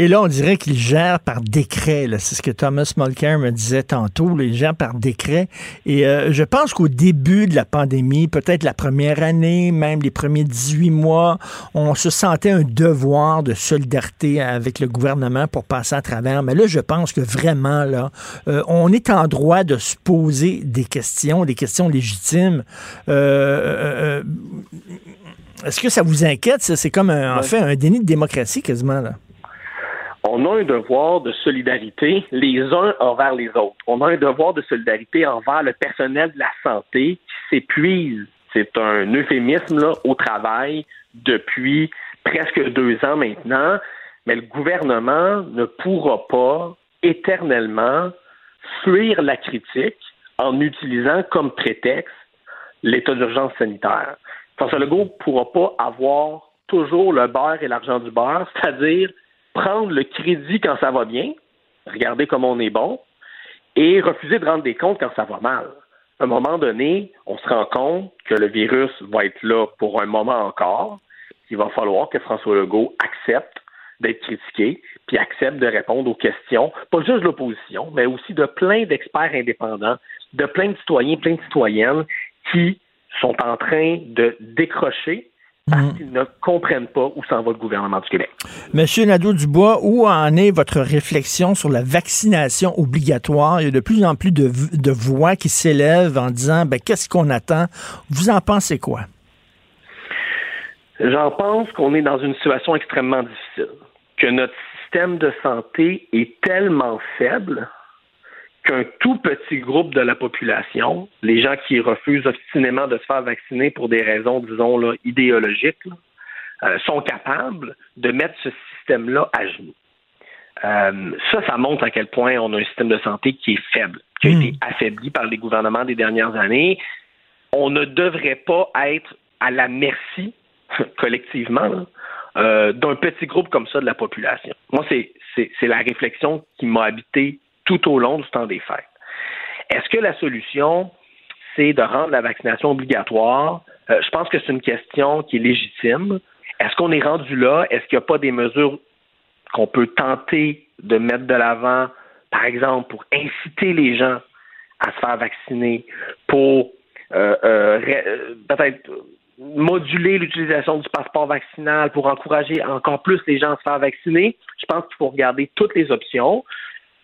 Et là, on dirait qu'il gère par décret. C'est ce que Thomas Mulcair me disait tantôt. il gère par décret. Et euh, je pense qu'au début de la pandémie, peut-être la première année, même les premiers 18 mois, on se sentait un devoir de solidarité avec le gouvernement pour passer à travers. Mais là, je pense que vraiment, là, euh, on est en droit de se poser des questions, des questions légitimes. Euh, est-ce que ça vous inquiète? C'est comme, en fait, un déni de démocratie quasiment. Là on a un devoir de solidarité les uns envers les autres. On a un devoir de solidarité envers le personnel de la santé qui s'épuise. C'est un euphémisme au travail depuis presque deux ans maintenant, mais le gouvernement ne pourra pas éternellement fuir la critique en utilisant comme prétexte l'état d'urgence sanitaire. François Legault ne pourra pas avoir toujours le beurre et l'argent du beurre, c'est-à-dire prendre le crédit quand ça va bien, regarder comme on est bon, et refuser de rendre des comptes quand ça va mal. À un moment donné, on se rend compte que le virus va être là pour un moment encore. Il va falloir que François Legault accepte d'être critiqué, puis accepte de répondre aux questions, pas juste de l'opposition, mais aussi de plein d'experts indépendants, de plein de citoyens, plein de citoyennes qui sont en train de décrocher parce mm. qu'ils ne comprennent pas où s'en va le gouvernement du Québec. Monsieur Nadeau-Dubois, où en est votre réflexion sur la vaccination obligatoire? Il y a de plus en plus de, voix qui s'élèvent en disant, ben, qu'est-ce qu'on attend? Vous en pensez quoi? J'en pense qu'on est dans une situation extrêmement difficile, que notre système de santé est tellement faible qu'un tout petit groupe de la population, les gens qui refusent obstinément de se faire vacciner pour des raisons, disons, là, idéologiques, euh, sont capables de mettre ce système-là à genoux. Euh, ça, ça montre à quel point on a un système de santé qui est faible, qui a été hmm. affaibli par les gouvernements des dernières années. On ne devrait pas être à la merci, collectivement, euh, d'un petit groupe comme ça de la population. Moi, c'est la réflexion qui m'a habité tout au long du temps des fêtes. Est-ce que la solution, c'est de rendre la vaccination obligatoire? Euh, je pense que c'est une question qui est légitime. Est-ce qu'on est rendu là? Est-ce qu'il n'y a pas des mesures qu'on peut tenter de mettre de l'avant, par exemple, pour inciter les gens à se faire vacciner, pour euh, euh, peut-être moduler l'utilisation du passeport vaccinal pour encourager encore plus les gens à se faire vacciner? Je pense qu'il faut regarder toutes les options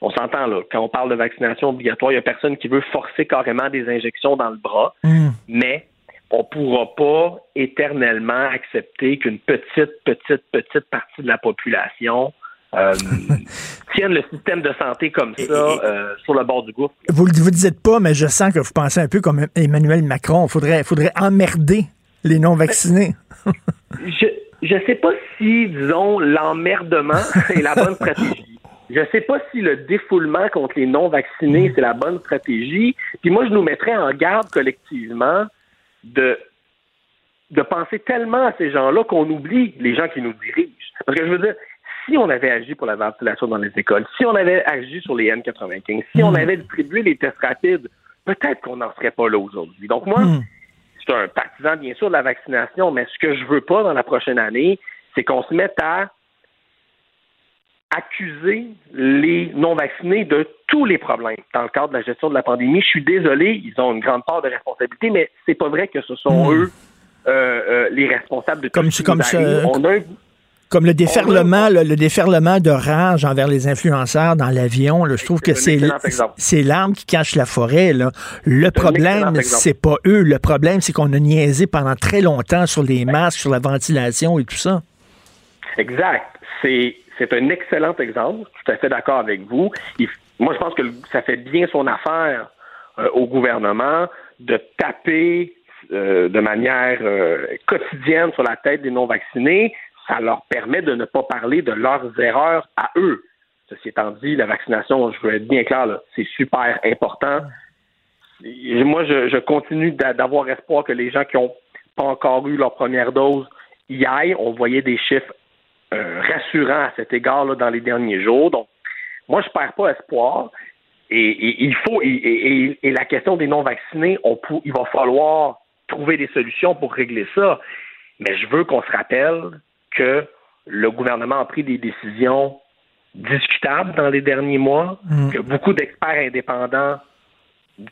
on s'entend là, quand on parle de vaccination obligatoire, il n'y a personne qui veut forcer carrément des injections dans le bras, hmm. mais on ne pourra pas éternellement accepter qu'une petite, petite, petite partie de la population euh, tienne le système de santé comme ça euh, sur le bord du gouffre. Vous ne vous dites pas, mais je sens que vous pensez un peu comme Emmanuel Macron. Il faudrait, faudrait emmerder les non-vaccinés. je ne sais pas si, disons, l'emmerdement est la bonne stratégie. Je ne sais pas si le défoulement contre les non-vaccinés, c'est la bonne stratégie. Puis moi, je nous mettrais en garde collectivement de, de penser tellement à ces gens-là qu'on oublie les gens qui nous dirigent. Parce que je veux dire, si on avait agi pour la ventilation dans les écoles, si on avait agi sur les N95, si on avait distribué les tests rapides, peut-être qu'on n'en serait pas là aujourd'hui. Donc moi, je suis un partisan, bien sûr, de la vaccination, mais ce que je veux pas dans la prochaine année, c'est qu'on se mette à accuser les non-vaccinés de tous les problèmes dans le cadre de la gestion de la pandémie. Je suis désolé, ils ont une grande part de responsabilité, mais c'est pas vrai que ce sont eux euh, euh, les responsables de tout comme, ce qui comme le déferlement, le, le déferlement de rage envers les influenceurs dans l'avion, je trouve que c'est l'arbre qui cache la forêt. Là. Le problème, c'est pas eux. Le problème, c'est qu'on a niaisé pendant très longtemps sur les masques, sur la ventilation et tout ça. Exact. C'est c'est un excellent exemple. Tout à fait d'accord avec vous. Moi, je pense que ça fait bien son affaire euh, au gouvernement de taper euh, de manière euh, quotidienne sur la tête des non-vaccinés. Ça leur permet de ne pas parler de leurs erreurs à eux. Ceci étant dit, la vaccination, je veux être bien clair, c'est super important. Moi, je, je continue d'a- d'avoir espoir que les gens qui n'ont pas encore eu leur première dose y aillent. On voyait des chiffres euh, rassurants à cet égard là, dans les derniers jours. Donc, moi, je perds pas espoir. Et, et il faut et, la question des non-vaccinés, on il va falloir trouver des solutions pour régler ça. Mais je veux qu'on se rappelle que le gouvernement a pris des décisions discutables dans les derniers mois, que beaucoup d'experts indépendants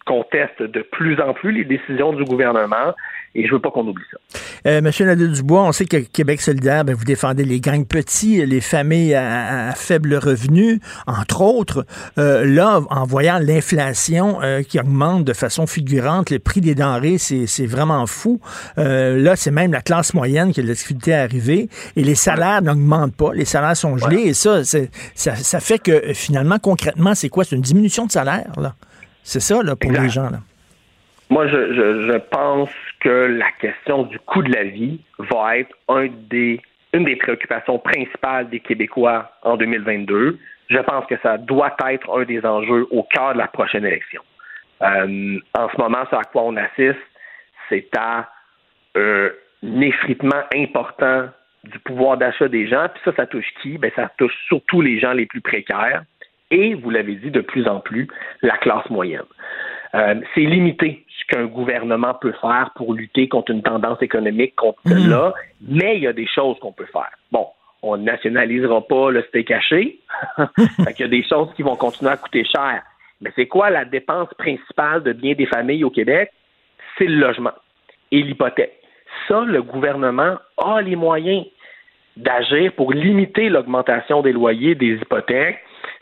contestent de plus en plus les décisions du gouvernement, et je veux pas qu'on oublie ça. Euh, Monsieur Nadeau-Dubois, on sait que Québec solidaire, ben, vous défendez les gangs petits, les familles à, à faible revenu, entre autres. Euh, là, en voyant l'inflation euh, qui augmente de façon fulgurante, le prix des denrées, c'est vraiment fou. Là, c'est même la classe moyenne qui a de la difficulté à arriver et les salaires n'augmentent pas. Les salaires sont gelés et ça, ça, ça fait que finalement, concrètement, c'est quoi? C'est une diminution de salaire, là. C'est ça, là, pour Exact. les gens, là. Moi, je, je, je pense que la question du coût de la vie va être un des, une des préoccupations principales des Québécois en 2022. Je pense que ça doit être un des enjeux au cœur de la prochaine élection. Euh, en ce moment, ce à quoi on assiste, c'est à euh, un effritement important du pouvoir d'achat des gens. Puis ça, ça touche qui? Ben, ça touche surtout les gens les plus précaires et, vous l'avez dit de plus en plus, la classe moyenne. Euh, c'est limité ce qu'un gouvernement peut faire pour lutter contre une tendance économique contre celle-là, mais il y a des choses qu'on peut faire. Bon, on ne nationalisera pas le steak fait qu'il y a des choses qui vont continuer à coûter cher. Mais c'est quoi la dépense principale de bien des familles au Québec? C'est le logement et l'hypothèque. Ça, le gouvernement a les moyens d'agir pour limiter l'augmentation des loyers, des hypothèques.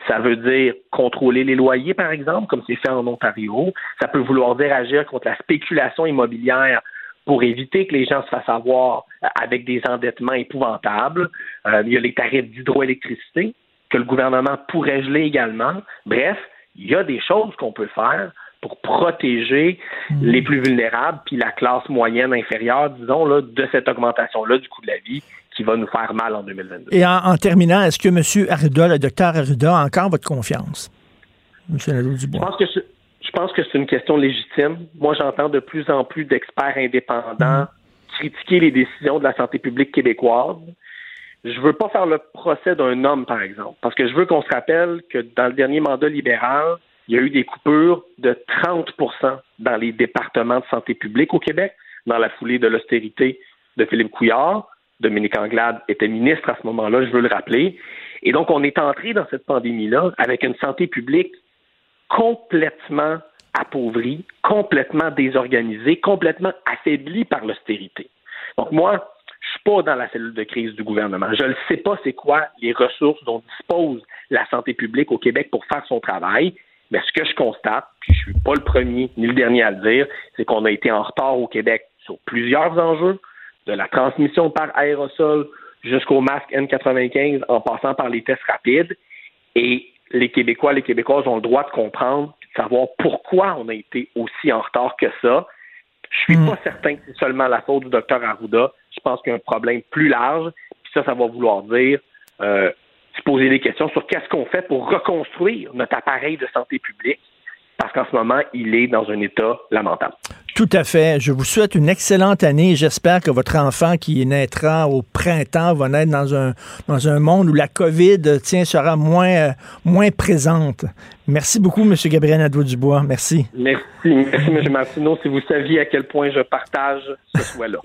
Ça veut dire contrôler les loyers, par exemple, comme c'est fait en Ontario. Ça peut vouloir dire agir contre la spéculation immobilière pour éviter que les gens se fassent avoir avec des endettements épouvantables. Euh, il y a les tarifs d'hydroélectricité que le gouvernement pourrait geler également. Bref, il y a des choses qu'on peut faire pour protéger les plus vulnérables puis la classe moyenne inférieure, disons, là, de cette augmentation-là du coût de la vie qui va nous faire mal en 2022. Et en, en terminant, est-ce que M. Arruda, le docteur Arruda, a encore votre confiance? M. Je Nadeau-Dubois. pense que c'est- je pense que c'est une question légitime. Moi, j'entends de plus en plus d'experts indépendants critiquer les décisions de la santé publique québécoise. Je veux pas faire le procès d'un homme, par exemple, parce que je veux qu'on se rappelle que dans le dernier mandat libéral, il y a eu des coupures de 30% dans les départements de santé publique au Québec, dans la foulée de l'austérité de Philippe Couillard. Dominique Anglade était ministre à ce moment-là, je veux le rappeler. Et donc, on est entré dans cette pandémie-là avec une santé publique complètement appauvrie, complètement désorganisée, complètement affaiblie par l'austérité. Donc moi, je suis pas dans la cellule de crise du gouvernement. Je ne sais pas c'est quoi les ressources dont dispose la santé publique au Québec pour faire son travail. Mais ce que je constate, puis je suis pas le premier ni le dernier à le dire, c'est qu'on a été en retard au Québec sur plusieurs enjeux, de la transmission par aérosol jusqu'au masque N95 en passant par les tests rapides. Et les Québécois, les Québécoises ont le droit de comprendre, de savoir pourquoi on a été aussi en retard que ça. Je suis pas certain que c'est seulement la faute du docteur Arruda. Je pense qu'il y a un problème plus large. Puis ça, ça va vouloir dire euh, se poser des questions sur qu'est-ce qu'on fait pour reconstruire notre appareil de santé publique parce qu'en ce moment, il est dans un état lamentable. Tout à fait. Je vous souhaite une excellente année. J'espère que votre enfant qui naîtra au printemps va naître dans un, dans un monde où la COVID tiens, sera moins, euh, moins présente. Merci beaucoup, M. Gabriel Nadeau-Dubois. Merci. Merci. Merci, M. Martineau. Si vous saviez à quel point je partage ce souhait-là.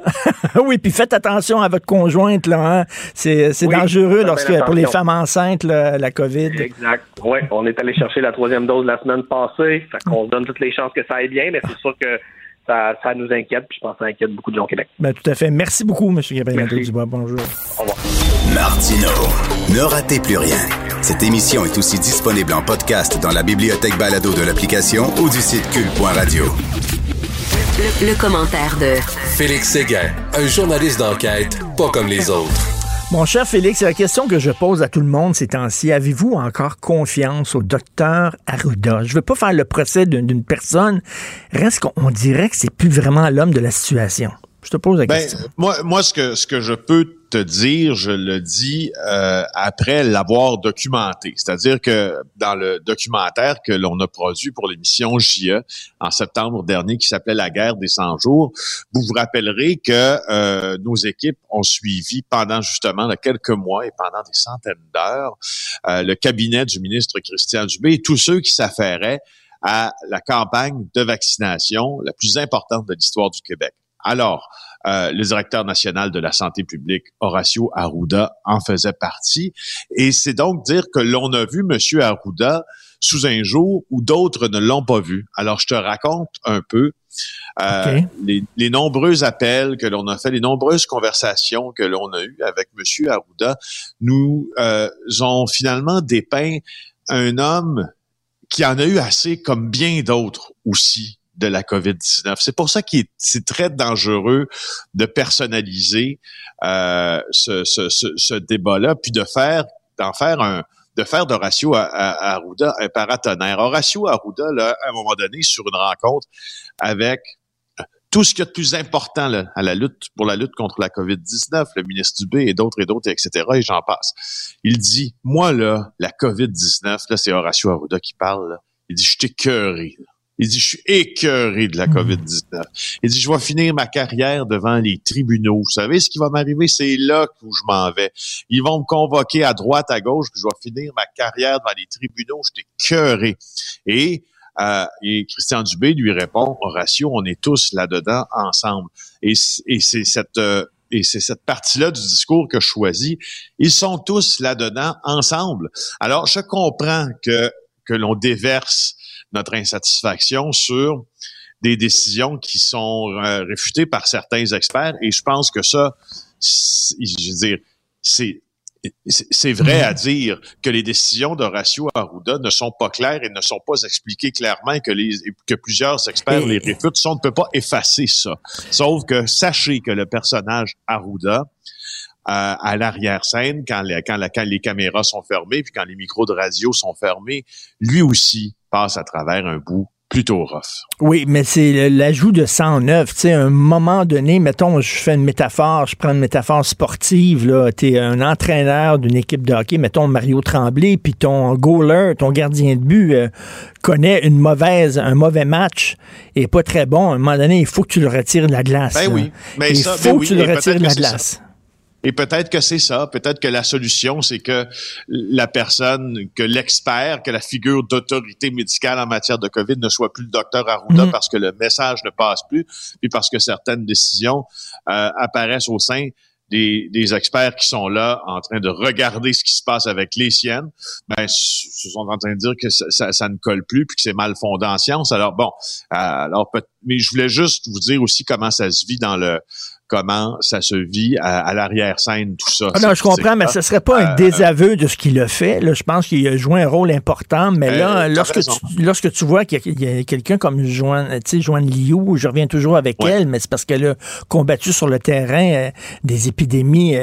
oui, puis faites attention à votre conjointe. là. Hein? C'est dangereux lorsque, pour les femmes enceintes, la COVID. Exact. Oui, on est allé chercher la troisième dose la semaine passée. Fait qu'on donne toutes les chances que ça aille bien, mais c'est sûr que ça, ça, nous inquiète, puis je pense que ça inquiète beaucoup de gens au Québec. Ben, tout à fait. Merci beaucoup, M. Gabriel Dubois. Bonjour. Au revoir. Martino, ne ratez plus rien. Cette émission est aussi disponible en podcast dans la bibliothèque balado de l'application ou du site cul.radio. Le, le commentaire de Félix Séguin, un journaliste d'enquête pas comme les autres. Mon cher Félix, la question que je pose à tout le monde ces temps-ci. Avez-vous encore confiance au docteur Arruda? Je ne veux pas faire le procès d'une personne. Reste qu'on dirait que c'est plus vraiment l'homme de la situation. Je te pose la ben, question. Moi, moi ce, que, ce que je peux te dire, je le dis euh, après l'avoir documenté. C'est-à-dire que dans le documentaire que l'on a produit pour l'émission JE en septembre dernier, qui s'appelait La guerre des 100 jours, vous vous rappellerez que euh, nos équipes ont suivi pendant justement quelques mois et pendant des centaines d'heures euh, le cabinet du ministre Christian Dubé et tous ceux qui s'affairaient à la campagne de vaccination la plus importante de l'histoire du Québec. Alors, euh, le directeur national de la santé publique, Horacio Arruda, en faisait partie. Et c'est donc dire que l'on a vu M. Arruda sous un jour où d'autres ne l'ont pas vu. Alors, je te raconte un peu euh, les, les, nombreux appels que l'on a fait, les nombreuses conversations que l'on a eues avec M. Arruda nous euh, ont finalement dépeint un homme qui en a eu assez comme bien d'autres aussi de la COVID-19. C'est pour ça qu'il c'est très dangereux de personnaliser euh, ce, ce, ce, débat-là, puis de faire d'en faire un de faire d'Horacio Arruda un paratonnerre. Horacio Arruda, là, à un moment donné, sur une rencontre avec tout ce qui est de plus important là, à la lutte pour la lutte contre la COVID-19, le ministre Dubé et d'autres et d'autres, etc., et j'en passe. Il dit, moi, là, la COVID-19, là, c'est Horacio Arruda qui parle, là. il dit, je t'ai cœuré. Il dit, je suis écœuré de la hmm. COVID-19. Il dit, je vais finir ma carrière devant les tribunaux. Vous savez ce qui va m'arriver? C'est là où je m'en vais. Ils vont me convoquer à droite, à gauche, puis je vais finir ma carrière devant les tribunaux. Je suis écœuré. Et, euh, et Christian Dubé lui répond, Horatio, on est tous là-dedans ensemble. Et, et c'est cette... Euh, et c'est cette partie-là du discours que je choisis. Ils sont tous là-dedans ensemble. Alors, je comprends que, que l'on déverse notre insatisfaction sur des décisions qui sont euh, réfutées par certains experts. Et je pense que ça, je veux dire, c'est c'est vrai à dire que les décisions d'Horacio Arruda ne sont pas claires et ne sont pas expliquées clairement et que, les, que plusieurs experts les réfutent. Ça, on ne peut pas effacer ça. Sauf que sachez que le personnage Arruda, euh, à l'arrière-scène, quand, quand, quand, les caméras sont fermées, puis quand les micros de radio sont fermés, lui aussi passe à travers un bout plutôt rough. Oui, mais c'est l'ajout de 109. Tu sais, à un moment donné, mettons, je fais une métaphore, je prends une métaphore sportive, là. Tu es un entraîneur d'une équipe de hockey, mettons Mario Tremblay, puis ton goaler, ton gardien de but, euh, connaît une mauvaise, un mauvais match et pas très bon. À un moment donné, il faut que tu le retires de la glace. Ben oui. Mais il ça, faut ben que tu le retires de la glace. Et peut-être que c'est ça, peut-être que la solution, c'est que la personne, que l'expert, que la figure d'autorité médicale en matière de COVID ne soit plus le docteur Arruda mhm. parce que le message ne passe plus, puis parce que certaines décisions euh, apparaissent au sein des, des, experts qui sont là en train de regarder ce qui se passe avec les siennes, ben, se sont en train de dire que ça, ça, ne colle plus puis que c'est mal fondé en science. Alors bon, euh, alors mais je voulais juste vous dire aussi comment ça se vit dans le comment ça se vit à, l'arrière-scène, tout ça. Ah non, je comprends, mais ce serait pas un euh, désaveu de ce qu'il a fait. Là, je pense qu'il a joué un rôle important, mais là, euh, lorsque tu, lorsque tu vois qu'il y a, quelqu'un comme Joanne, Joanne Liu, je reviens toujours avec elle, mais c'est parce qu'elle a combattu sur le terrain euh, des épidémies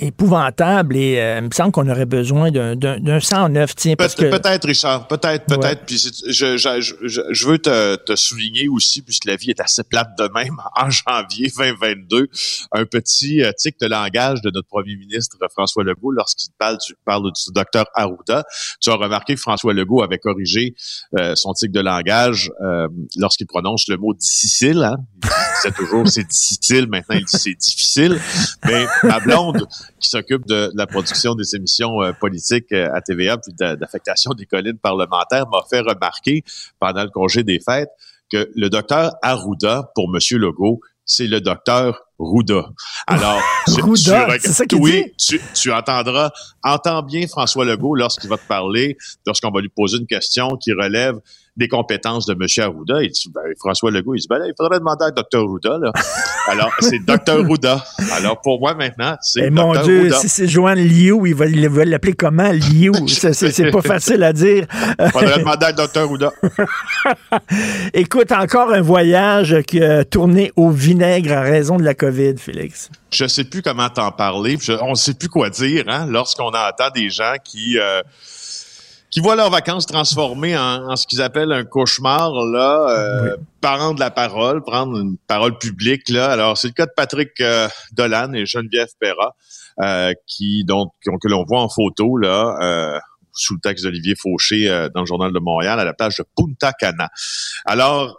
épouvantables et il me semble qu'on aurait besoin d'un 109. Tiens, Peut-être, peut-être, Richard, peut-être, peut-être. Puis je, je, je, veux te, te souligner aussi, puisque la vie est assez plate de même, en janvier 2022, Un petit euh, tic de langage de notre premier ministre François Legault lorsqu'il parle du, parle du docteur Arruda. Tu as remarqué que François Legault avait corrigé euh, son tic de langage euh, lorsqu'il prononce le mot difficile. Hein? Il disait toujours c'est difficile, maintenant il dit c'est difficile. Mais ma blonde, qui s'occupe de, la production des émissions politiques à TVA puis d'affectation des collines parlementaires, m'a fait remarquer pendant le congé des fêtes que le docteur Arruda, pour M. Legault, c'est le docteur Rouda. Alors, Rouda, c'est ça qu'il oui, Tu, tu entendras, entends bien François Legault lorsqu'il va te parler, lorsqu'on va lui poser une question qui relève des compétences de M. Arruda. Et ben, François Legault, il dit, ben il faudrait demander à Dr. Rouda. Là. Alors, c'est Dr. Rouda. Alors, pour moi, maintenant, c'est eh, Mon Dieu, si c'est Joanne Liu, il va, l'appeler comment, Liu? c'est pas facile à dire. Il faudrait demander à Dr. Rouda. Écoute, encore un voyage qui a tourné au vinaigre à raison de la COVID, Félix. Je sais plus comment t'en parler. on ne sait plus quoi dire hein, lorsqu'on entend des gens qui... Euh, qui voient leurs vacances transformées en, ce qu'ils appellent un cauchemar, là, euh, prendre la parole, prendre une parole publique, là. Alors, c'est le cas de Patrick euh, Dolan et Geneviève Perra, euh, qui, donc, que l'on voit en photo, là, euh, sous le texte d'Olivier Fauché dans le Journal de Montréal, à la plage de Punta Cana. Alors,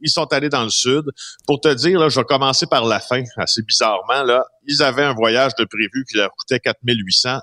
ils sont allés dans le sud. Pour te dire, là, je vais commencer par la fin, assez bizarrement, là. Ils avaient un voyage de prévu qui leur coûtait 4800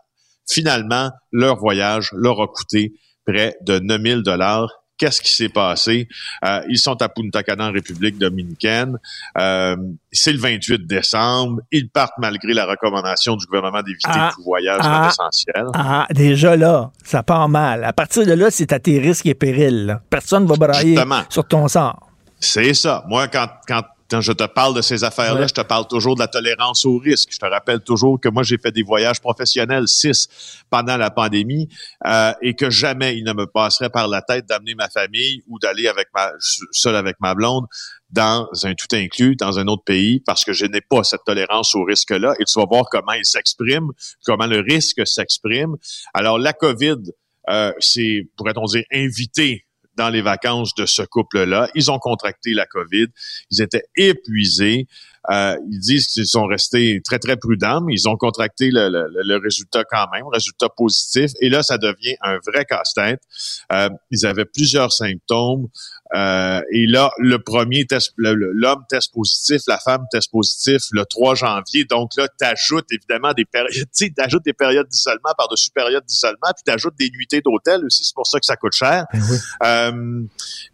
Finalement, leur voyage leur a coûté près de 9000 dollars. Qu'est-ce qui s'est passé? Euh, ils sont à Punta Cana, en République dominicaine. Euh, c'est le 28 décembre. Ils partent malgré la recommandation du gouvernement d'éviter ah, tout voyage ah, essentiel. Ah, déjà là, ça part mal. À partir de là, c'est à tes risques et périls. Personne ne va brailler sur ton sort. C'est ça. Moi, quand, quand quand je te parle de ces affaires-là, je te parle toujours de la tolérance au risque. Je te rappelle toujours que moi, j'ai fait des voyages professionnels, six, pendant la pandémie, euh, et que jamais il ne me passerait par la tête d'amener ma famille ou d'aller avec ma seul avec ma blonde dans un tout inclus, dans un autre pays, parce que je n'ai pas cette tolérance au risque-là. Et tu vas voir comment il s'exprime, comment le risque s'exprime. Alors, la COVID, euh, c'est, pourrait-on dire, invité dans les vacances de ce couple-là. Ils ont contracté la COVID. Ils étaient épuisés. Euh, ils disent qu'ils sont restés très, très prudents, mais ils ont contracté le, le, résultat quand même, résultat positif. Et là, ça devient un vrai casse-tête. Euh, ils avaient plusieurs symptômes. Euh, et là, le premier test, l'homme teste positif, la femme teste positif le 3 janvier. Donc là, tu ajoutes évidemment des périodes, tu ajoutes des périodes d'isolement par-dessus périodes d'isolement, puis tu ajoutes des nuitées d'hôtel aussi. C'est pour ça que ça coûte cher. Ben euh,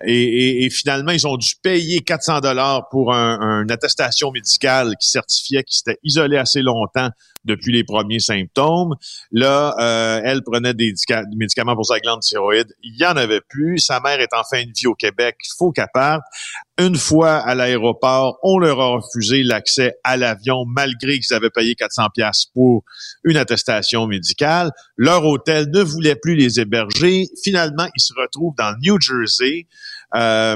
et, et, finalement, ils ont dû payer 400 dollars pour un, une attestation médicale qui certifiait qu'ils s'étaient isolés assez longtemps depuis les premiers symptômes. Là, euh, elle prenait des médicaments pour sa glande thyroïde. Il y en avait plus. Sa mère est en fin vie au Québec. Il faut qu'elle parte. Une fois à l'aéroport, on leur a refusé l'accès à l'avion malgré qu'ils avaient payé 400 pièces pour une attestation médicale. Leur hôtel ne voulait plus les héberger. Finalement, ils se retrouvent dans le New Jersey. Euh,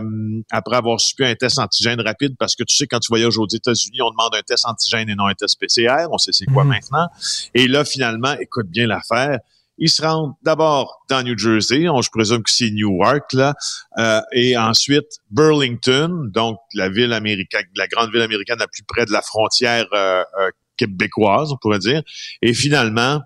après avoir subi un test antigène rapide, parce que tu sais, quand tu voyages aux États-Unis, on demande un test antigène et non un test PCR. On sait c'est quoi mhm. maintenant. Et là, finalement, écoute bien l'affaire. Ils se rendent d'abord dans New Jersey, on, je présume que c'est Newark, là, euh, et ensuite Burlington, donc la ville américaine, la grande ville américaine la plus près de la frontière euh, québécoise, on pourrait dire. Et finalement,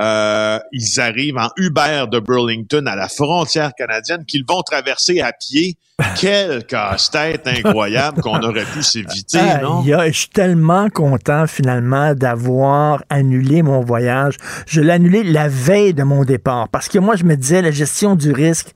euh, ils arrivent en Uber de Burlington à la frontière canadienne qu'ils vont traverser à pied. Quel casse-tête incroyable qu'on aurait pu s'éviter, non? je suis tellement content finalement d'avoir annulé mon voyage. Je l'ai annulé la veille de mon départ parce que moi, je me disais, la gestion du risque,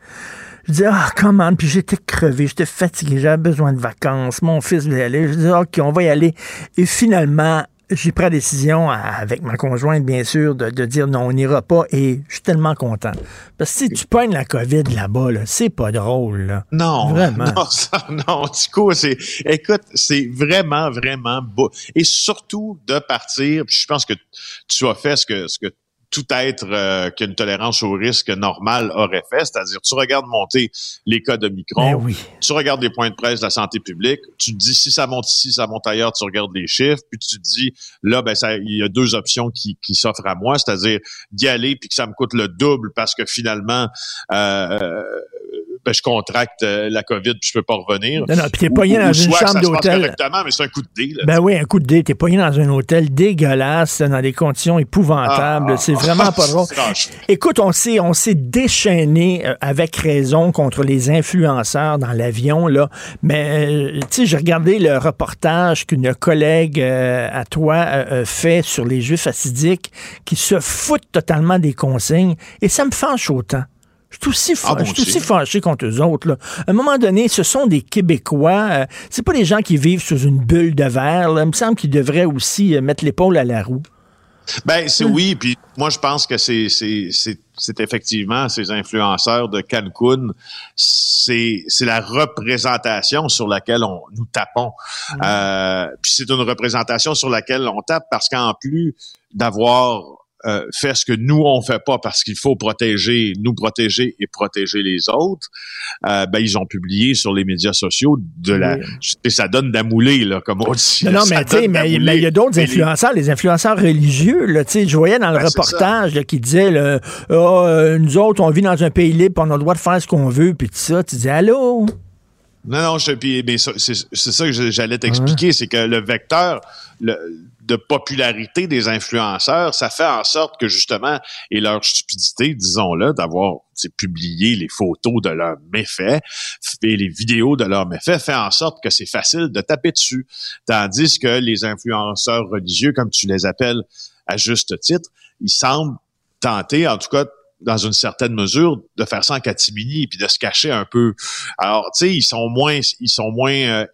je disais, ah, comment? Puis j'étais crevé, j'étais fatigué, j'avais besoin de vacances. Mon fils voulait aller. Je disais, OK, on va y aller. Et finalement, j'ai pris la décision, avec ma conjointe, bien sûr, de, dire non, on n'ira pas et je suis tellement content. Parce que si tu pognes la COVID là-bas, là, c'est pas drôle. Là. Non, vraiment. Non, ça, non, c'est, écoute, c'est vraiment, vraiment beau. Et surtout de partir, je pense que tu as fait ce que, ce que tout être euh, qui a une tolérance au risque normal aurait fait, c'est-à-dire tu regardes monter les cas de micron, ben tu regardes les points de presse de la santé publique, tu te dis si ça monte ici, ça monte ailleurs, tu regardes les chiffres, puis tu te dis là ben ça il y a deux options qui, qui s'offrent à moi, c'est-à-dire d'y aller puis que ça me coûte le double parce que finalement euh, ben, je contracte euh, la COVID puis je peux pas revenir. Non, non, puis t'es pogné dans ou une chambre d'hôtel. correctement, mais c'est un coup de dé. là. Ben oui, un coup de dé. T'es pogné dans un hôtel dégueulasse, dans des conditions épouvantables. Ah, c'est vraiment pas drôle. Écoute, on s'est, on s'est déchaîné euh, avec raison contre les influenceurs dans l'avion, là. Mais, euh, tu sais, j'ai regardé le reportage qu'une collègue euh, à toi fait sur les Juifs assidiques qui se foutent totalement des consignes. Et ça me fâche autant. Je suis aussi, fa- Ah, bon je suis aussi aussi. fâché contre eux autres. Là. À un moment donné, ce sont des Québécois. euh, c'est pas des gens qui vivent sous une bulle de verre. là. Il me semble qu'ils devraient aussi euh, mettre l'épaule à la roue. Ben, c'est oui, puis moi, je pense que c'est, c'est, c'est, c'est effectivement ces influenceurs de Cancun, c'est, c'est la représentation sur laquelle on nous tapons. Euh, puis c'est une représentation sur laquelle on tape parce qu'en plus d'avoir euh, fait ce que nous on fait pas parce qu'il faut protéger, nous protéger et protéger les autres, euh, ben ils ont publié sur les médias sociaux de la, et ça donne d'amoulé là comme on dit. Non, mais tu sais, mais il y a d'autres les- influenceurs, les influenceurs religieux, là, tu sais, je voyais dans le Ben, reportage là, qui disait, là, Ah, euh, nous autres, on vit dans un pays libre, on a le droit de faire ce qu'on veut, puis tout ça, tu dis, allô? Non, non, je, puis, mais c'est ça que j'allais t'expliquer, c'est que le vecteur le- de popularité des influenceurs, ça fait en sorte que justement, et leur stupidité, disons-le, d'avoir publié les photos de leurs méfaits et les vidéos de leurs méfaits, fait en sorte que c'est facile de taper dessus. Tandis que les influenceurs religieux, comme tu les appelles à juste titre, ils semblent tenter, en tout cas dans une certaine mesure, de faire ça en catimini puis de se cacher un peu. Alors, tu sais, ils sont moins, ils sont moins, euh,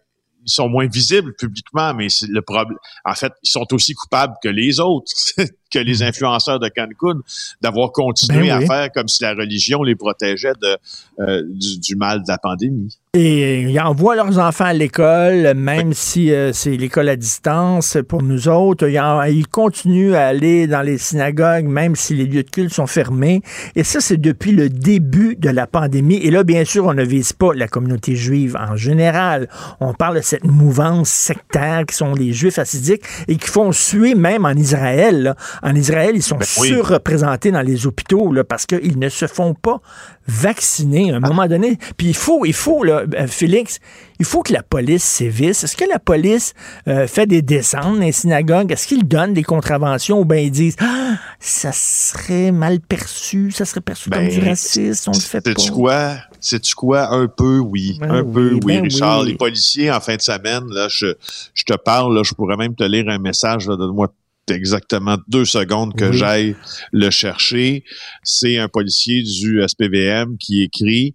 ils sont moins visibles publiquement, mais c'est le problème. En fait, ils sont aussi coupables que les autres, que les influenceurs de Cancun, d'avoir continué Ben oui. à faire comme si la religion les protégeait de, euh, du, du mal de la pandémie. Et ils envoient leurs enfants à l'école, même si euh, c'est l'école à distance pour nous autres. Ils, en- ils continuent à aller dans les synagogues, même si les lieux de culte sont fermés. Et ça, c'est depuis le début de la pandémie. Et là, bien sûr, on ne vise pas la communauté juive en général. On parle de cette mouvance sectaire qui sont les juifs assidiques et qui font suer même en Israël. là. En Israël, ils sont Ben oui. surreprésentés dans les hôpitaux là, parce qu'ils ne se font pas vacciner à un moment donné. Puis il faut, il faut, là, euh, Félix, il faut que la police sévisse. Est-ce que la police euh, fait des descentes dans les synagogues? Est-ce qu'ils donnent des contraventions ou bien ils disent ah, ça serait mal perçu, ça serait perçu comme du racisme, on le fait pas. Sais-tu quoi? Sais-tu quoi? Un peu, oui. Ben un peu, oui, ben Richard. oui. Les policiers, en fin de semaine, là, je, je te parle, là, je pourrais même te lire un message, donne-moi exactement deux secondes que Oui. j'aille le chercher. C'est un policier du SPVM qui écrit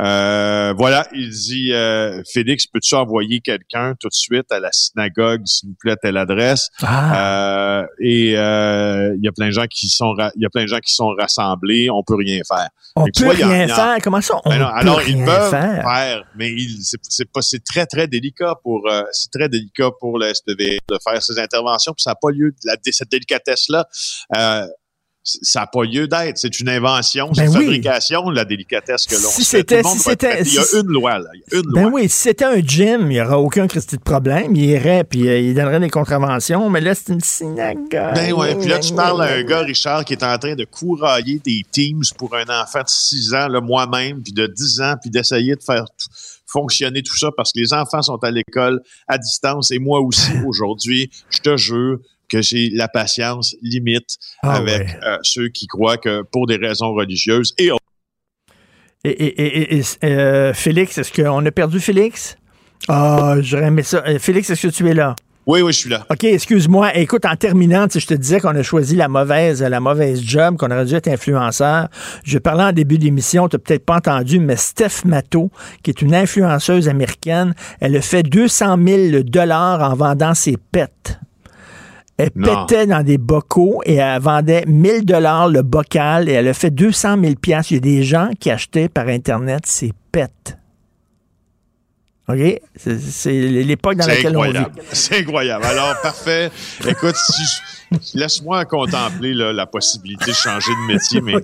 euh, voilà, il dit euh, Félix, peux-tu envoyer quelqu'un tout de suite à la synagogue, s'il vous plaît, à telle adresse? Ah. Euh, et euh, il y a plein de gens qui sont il y a plein de gens qui sont rassemblés, on peut rien faire. On peut vois, rien a- faire. Comment ça, on Ben non, peut alors rien ils peuvent faire? faire, mais c'est pas c'est très très délicat pour euh, c'est très délicat pour le SPV de faire ces interventions, puis ça n'a pas lieu la, cette délicatesse là. Ça n'a pas lieu d'être. C'est une invention, c'est Ben une oui. fabrication, la délicatesse que l'on Si c'était- si c'était-. Il y a une loi, là. Il y a une Ben loi. oui, si c'était un gym, il n'y aurait aucun Christy de problème. Il irait, puis euh, il donnerait des contraventions. Mais là, c'est une synagogue. Ben ouais, puis là, tu parles à un gars, Richard, qui est en train de courailler des teams pour un enfant de 6 ans, là, moi-même, puis de 10 ans, puis d'essayer de faire tout- fonctionner tout ça parce que les enfants sont à l'école à distance et moi aussi, aujourd'hui, je te jure que j'ai la patience limite Ah avec ouais. euh, ceux qui croient que pour des raisons religieuses et autres, Et, et- et- et- euh, Félix, est-ce qu'on a perdu Félix? Ah, j'aurais aimé ça. Euh, Félix, est-ce que tu es là? Oui, oui, je suis là. OK, excuse-moi. Écoute, en terminant, je te disais qu'on a choisi la mauvaise, la mauvaise job, qu'on aurait dû être influenceur. Je parlais en début d'émission, tu n'as peut-être pas entendu, mais Steph Matto, qui est une influenceuse américaine, elle a fait 200 000 dollars en vendant ses pets. Elle Non. pétait dans des bocaux et elle vendait 1000 dollars le bocal et elle a fait 200 000 piastres. Il y a des gens qui achetaient par Internet ses pets. OK? C'est- l'époque dans laquelle on vit. incroyable. C'est incroyable. Alors, parfait. Écoute, si laisse-moi contempler là, la possibilité de changer de métier, mais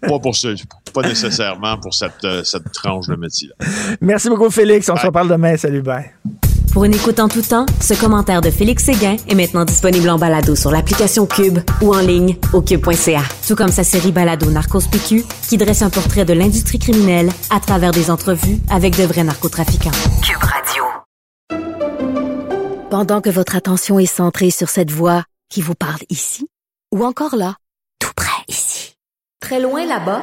pas pour ce, pas nécessairement pour cette, euh, cette tranche de métier-là. Merci beaucoup, Félix. On se reparle demain. Salut, bye. Pour une écoute en tout temps, ce commentaire de Félix Séguin est maintenant disponible en balado sur l'application Cube ou en ligne au cube.ca. Tout comme sa série balado Narcos PQ qui dresse un portrait de l'industrie criminelle à travers des entrevues avec de vrais narcotrafiquants. Cube Radio. Pendant que votre attention est centrée sur cette voix qui vous parle ici ou encore là, tout près ici, très loin là-bas,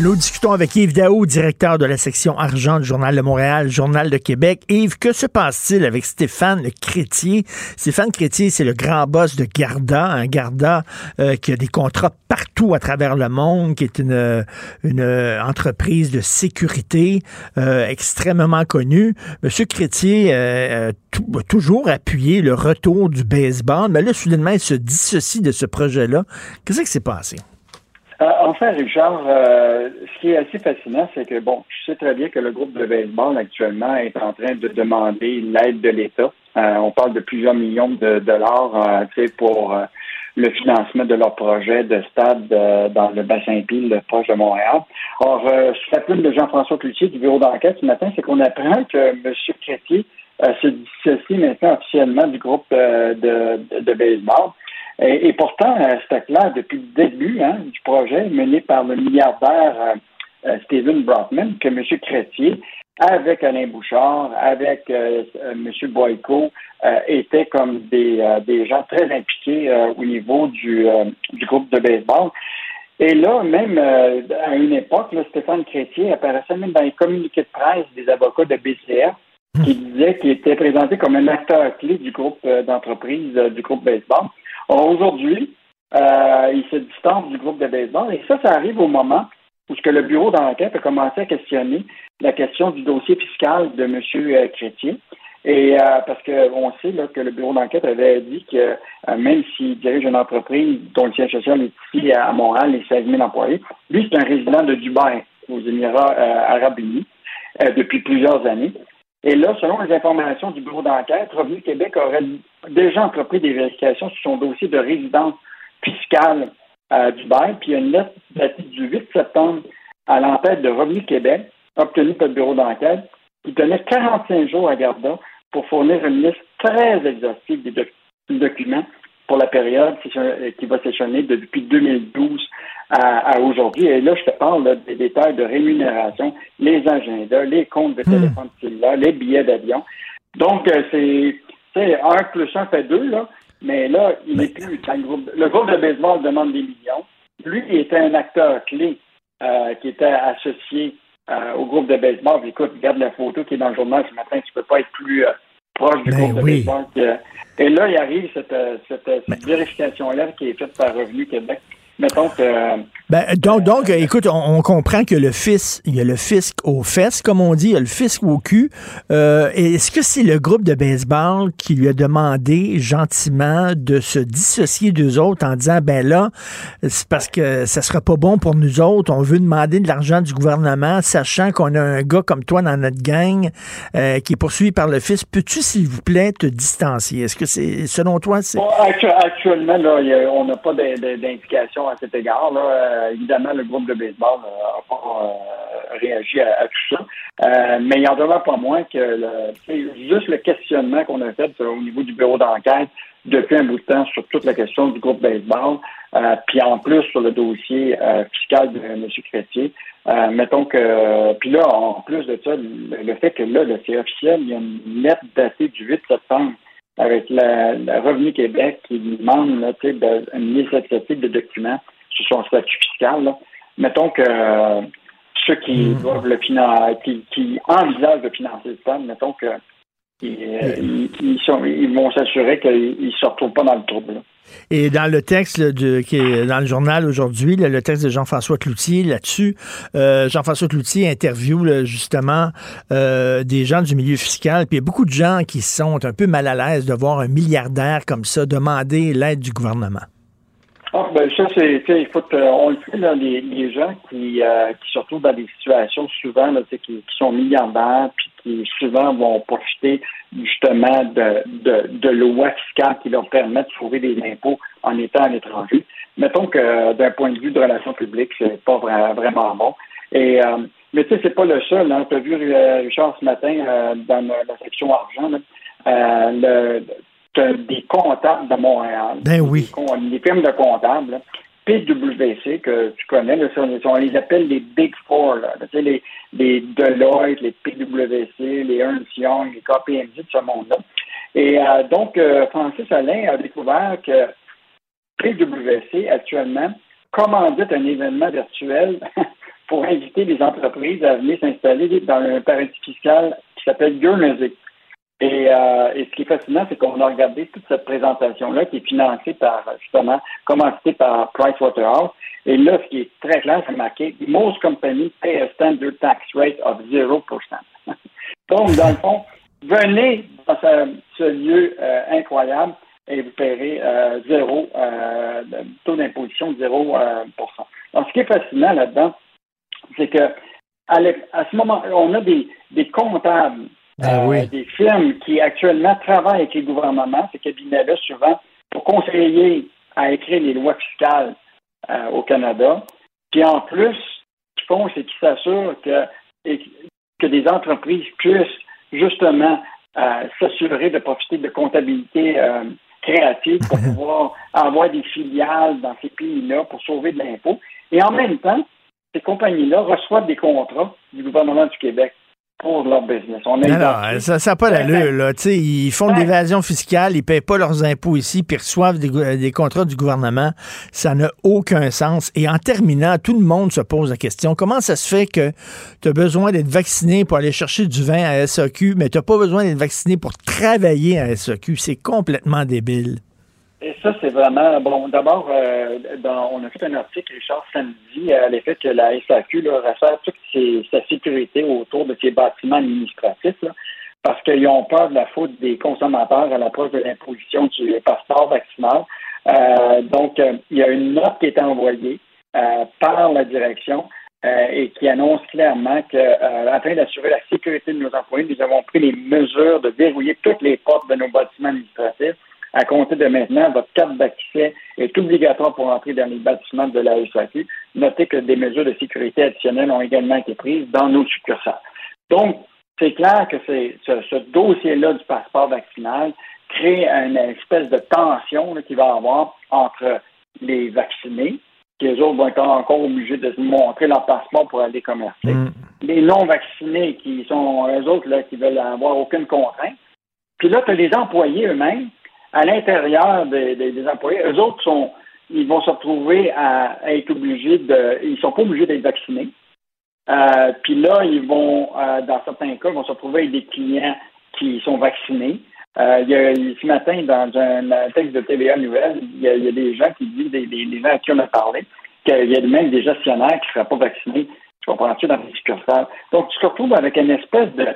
Nous discutons avec Yves Daou, directeur de la section argent du Journal de Montréal, Journal de Québec. Yves, que se passe-t-il avec Stéphane Crétier? Stéphane Crétier, c'est le grand boss de Garda, un Garda euh, qui a des contrats partout à travers le monde, qui est une, entreprise de sécurité euh, extrêmement connue. Monsieur Crétier euh, a toujours appuyé le retour du baseball, mais là, soudainement, il se dissocie de ce projet-là. Qu'est-ce qui s'est passé? Euh, enfin, Richard, euh, ce qui est assez fascinant, c'est que, bon, je sais très bien que le groupe de baseball actuellement est en train de demander l'aide de l'État. Euh, on parle de plusieurs millions de dollars pour le financement de leur projet de stade dans le bassin Pile, proche de Montréal. Or, sous la plume de Jean-François Cloutier du bureau d'enquête ce matin, c'est qu'on apprend que M. Crétier se dissocie maintenant officiellement du groupe de, de baseball. Et, pourtant, euh, c'était clair depuis le début hein, du projet mené par le milliardaire euh, euh, Stephen Brockman que M. Crétier, avec Alain Bouchard, avec M. Boyko, étaient comme des, des gens très impliqués au niveau du, du groupe de baseball. Et là, même à une époque, Stéphane Crétier apparaissait même dans les communiqués de presse des avocats de BCF qui disaient qu'il était présenté comme un acteur clé du groupe d'entreprise du groupe baseball. Aujourd'hui, euh, il se distance du groupe de baseball et ça, ça arrive au moment où ce que le bureau d'enquête a commencé à questionner la question du dossier fiscal de M. Euh, Chrétien. Et euh, parce qu'on sait là, que le bureau d'enquête avait dit que euh, même s'il dirige une entreprise dont le siège social est ici à Montréal, les 16 000 employés, lui, c'est un résident de Dubaï, aux Émirats arabes unis, depuis plusieurs années. Et là, selon les informations du bureau d'enquête, Revenu Québec aurait déjà entrepris des vérifications sur son dossier de résidence fiscale à Dubaï, puis il y a une lettre datée du 8 septembre à l'entête de Revenu Québec, obtenue par le bureau d'enquête, qui donnait 45 jours à Garda pour fournir une liste très exhaustive des documents pour la période qui va s'échelonner depuis 2012 à, aujourd'hui. Et là, je te parle des détails de rémunération, les agendas, les comptes de hmm. téléphone cellulaire, les billets d'avion. Donc, euh, c'est un plus un fait deux, là, mais là, il n'est plus dans le groupe. Le groupe de baseball demande des millions. Lui, il était un acteur clé euh, qui était associé euh, au groupe de baseball. écoute, regarde la photo qui est dans le journal ce matin, tu peux pas être plus proche du ben groupe de baseball. et là, il arrive cette, cette vérification-là qui est faite par Revenu Québec mettons que ben, donc, donc, écoute, on, comprend que le fils, il y a le fisc aux fesses, comme on dit, il y a le fisc au cul. Euh, Est-ce que c'est le groupe de baseball qui lui a demandé gentiment de se dissocier d'eux autres en disant, ben là, c'est parce que ça sera pas bon pour nous autres, on veut demander de l'argent du gouvernement, sachant qu'on a un gars comme toi dans notre gang euh, qui est poursuivi par le fils. Peux-tu, s'il vous plaît, te distancier? Est-ce que c'est, selon toi, c'est... actuellement, là, on n'a pas d'indication à cet égard. Là euh, évidemment, le groupe de baseball n'a pas euh, réagi à, tout ça. Euh, mais il en demeure pas moins que le, juste le questionnement qu'on a fait au niveau du bureau d'enquête depuis un bout de temps sur toute la question du groupe baseball, puis en plus sur le dossier fiscal de M. Chrétier. mettons que, puis là, en plus de ça, le, fait que là, c'est officiel, il y a une lettre datée du 8 septembre avec la, Revenu Québec qui demande là, une liste de documents son statut fiscal. Mettons que euh, ceux qui hmm. doivent le financer, qui, envisagent de financer le stade, mettons que ils, ils, sont, ils vont s'assurer qu'ils ne se retrouvent pas dans le trouble. Et dans le texte de, qui est dans le journal aujourd'hui, le, texte de Jean-François Cloutier là-dessus, euh, Jean-François Cloutier interviewe justement euh, des gens du milieu fiscal. Puis il y a beaucoup de gens qui sont un peu mal à l'aise de voir un milliardaire comme ça demander l'aide du gouvernement. Ah, ben ça, c'est, il faut, on le sait, là, les, les gens qui, euh, qui se retrouvent dans des situations souvent, là, qui, qui sont milliardaires, puis qui souvent vont profiter justement de, de, de lois fiscales qui leur permettent de trouver des impôts en étant à l'étranger. Mettons que d'un point de vue de relations publiques, c'est pas vraiment bon. Et euh, mais tu sais, c'est pas le seul. Hein. Tu vu euh, Richard ce matin euh, dans la section argent, là, le, des comptables de Montréal. Ben oui. Des, firmes de comptables. PWC, que tu connais, là, on, les appelle les Big Four, là, les, les Deloitte, les PWC, les Ernst Young, les KPMG de ce monde-là. Et euh, donc, euh, Francis Alain a découvert que PWC, actuellement, commandite un événement virtuel pour inviter les entreprises à venir s'installer dans un paradis fiscal qui s'appelle Guernsey. Et, euh, et, ce qui est fascinant, c'est qu'on a regardé toute cette présentation-là qui est financée par, justement, commencée par Pricewaterhouse. Et là, ce qui est très clair, c'est marqué Most companies pay a standard tax rate of 0%. Donc, dans le fond, venez dans ce, lieu euh, incroyable et vous paierez euh, zéro, euh, taux d'imposition de 0%. Donc, ce qui est fascinant là-dedans, c'est que à, à, ce moment, on a des, des comptables ben euh, des firmes qui actuellement travaillent avec les gouvernements, ces cabinets-là, souvent, pour conseiller à écrire les lois fiscales euh, au Canada. Puis en plus, ce qu'ils font, c'est qu'ils s'assurent que, que des entreprises puissent justement euh, s'assurer de profiter de comptabilité créative pour pouvoir avoir des filiales dans ces pays-là pour sauver de l'impôt. Et en même temps, ces compagnies-là reçoivent des contrats du gouvernement du Québec pour leur business. On non, non, ça n'a pas d'allure. Là. ils font de l'évasion fiscale, ils ne payent pas leurs impôts ici, puis reçoivent des, contrats du gouvernement. Ça n'a aucun sens. Et en terminant, tout le monde se pose la question, comment ça se fait que tu as besoin d'être vacciné pour aller chercher du vin à SAQ, mais tu n'as pas besoin d'être vacciné pour travailler à SAQ? C'est complètement débile. Et ça, c'est vraiment bon. D'abord, euh, on a fait un article, Richard, samedi, à l'effet que la SAQ là, resserre toute sa sécurité autour de ses bâtiments administratifs, parce qu'ils ont peur de la faute des consommateurs à l'approche de l'imposition du passeport vaccinal. Euh, donc, euh, il y a une note qui est envoyée par la direction et qui annonce clairement que, afin d'assurer la sécurité de nos employés, nous avons pris les mesures de verrouiller toutes les portes de nos bâtiments administratifs à compter de maintenant, votre carte d'accès est obligatoire pour entrer dans les bâtiments de la SAQ. Notez que des mesures de sécurité additionnelles ont également été prises dans nos succursales. Donc, c'est clair que ce, dossier-là du passeport vaccinal crée une espèce de tension qu'il va y avoir entre les vaccinés, qui les autres vont être encore obligés de montrer leur passeport pour aller commercer. Mm. Les non-vaccinés qui sont eux autres là, qui veulent avoir aucune contrainte. Puis là, tu as les employés eux-mêmes à l'intérieur des, employés, eux autres sont, ils vont se retrouver à, être obligés de, ils sont pas obligés d'être vaccinés. Euh, puis là, ils vont, euh, dans certains cas, ils vont se retrouver avec des clients qui sont vaccinés. Euh, il y a, ce matin, dans un, texte de TVA Nouvelle, il y, a, des gens qui disent, des, des, gens à qui on a parlé, qu'il y a même des gestionnaires qui ne seraient pas vaccinés. Tu comprends-tu dans les succursales? Donc, tu te retrouves avec une espèce de,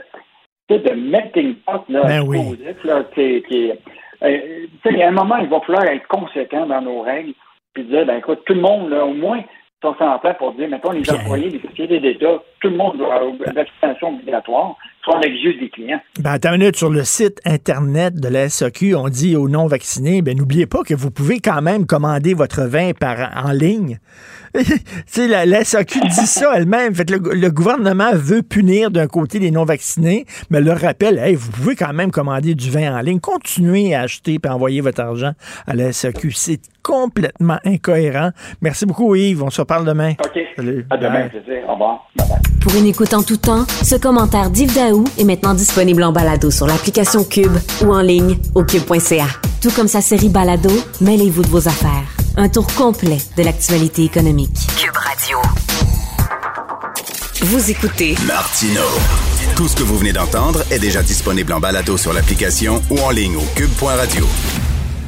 de melting pot là, ben oui. là, qui, qui, euh, il y a un moment, il va falloir être conséquent dans nos règles, puis dire, ben écoute, tout le monde, là, au moins, sont s'entend pour dire, mettons, les employés des sociétés d'État, tout le monde doit avoir une vaccination obligatoire, des clients. Ben, attends une minute, sur le site Internet de la SAQ, on dit aux non-vaccinés, ben, n'oubliez pas que vous pouvez quand même commander votre vin par, en ligne. tu la, la SAQ dit ça elle-même. Fait le, gouvernement veut punir d'un côté les non-vaccinés, mais leur rappelle, hey, vous pouvez quand même commander du vin en ligne. Continuez à acheter et envoyer votre argent à la SAQ. C'est complètement incohérent. Merci beaucoup, Yves. On se reparle demain. OK. Salut. À demain. Au revoir. Pour une écoute en tout temps, ce commentaire d'Yves Daou est maintenant disponible en balado sur l'application Cube ou en ligne au cube.ca. Tout comme sa série Balado, mêlez-vous de vos affaires. Un tour complet de l'actualité économique. Cube Radio. Vous écoutez Martino. Tout ce que vous venez d'entendre est déjà disponible en balado sur l'application ou en ligne au cube.radio.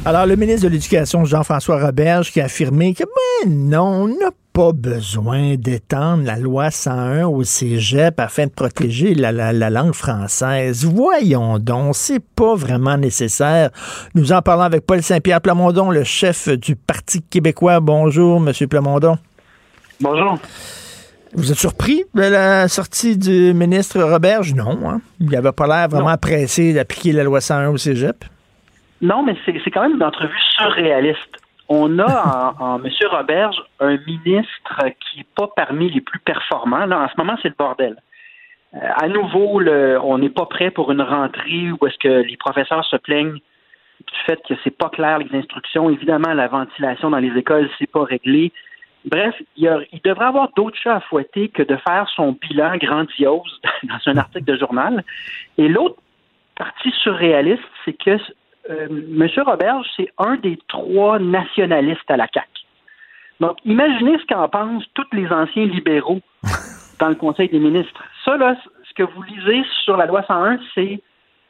Alors, le ministre de l'Éducation, Jean-François Roberge, qui a affirmé que, ben non, on n'a pas besoin d'étendre la loi 101 au cégep afin de protéger la, langue française. Voyons donc, c'est pas vraiment nécessaire. Nous en parlons avec Paul Saint-Pierre Plamondon, le chef du Parti québécois. Bonjour, Monsieur Plamondon. Bonjour. Vous êtes surpris de la sortie du ministre Roberge? Non, hein? Il n'avait pas l'air vraiment pressé d'appliquer la loi 101 au cégep. Non, mais c'est quand même une entrevue surréaliste. On a en, M. Roberge un ministre qui n'est pas parmi les plus performants. Là, en ce moment, c'est le bordel. Euh, à nouveau, on n'est pas prêt pour une rentrée où est-ce que les professeurs se plaignent du fait que c'est pas clair les instructions. Évidemment, la ventilation dans les écoles, c'est pas réglé. Bref, il, il devrait avoir d'autres chats à fouetter que de faire son bilan grandiose dans un article de journal. Et l'autre partie surréaliste, c'est que euh, M. Roberge, c'est un des trois nationalistes à la CAQ. Donc, imaginez ce qu'en pensent tous les anciens libéraux dans le Conseil des ministres. Ça, là, ce que vous lisez sur la loi 101, c'est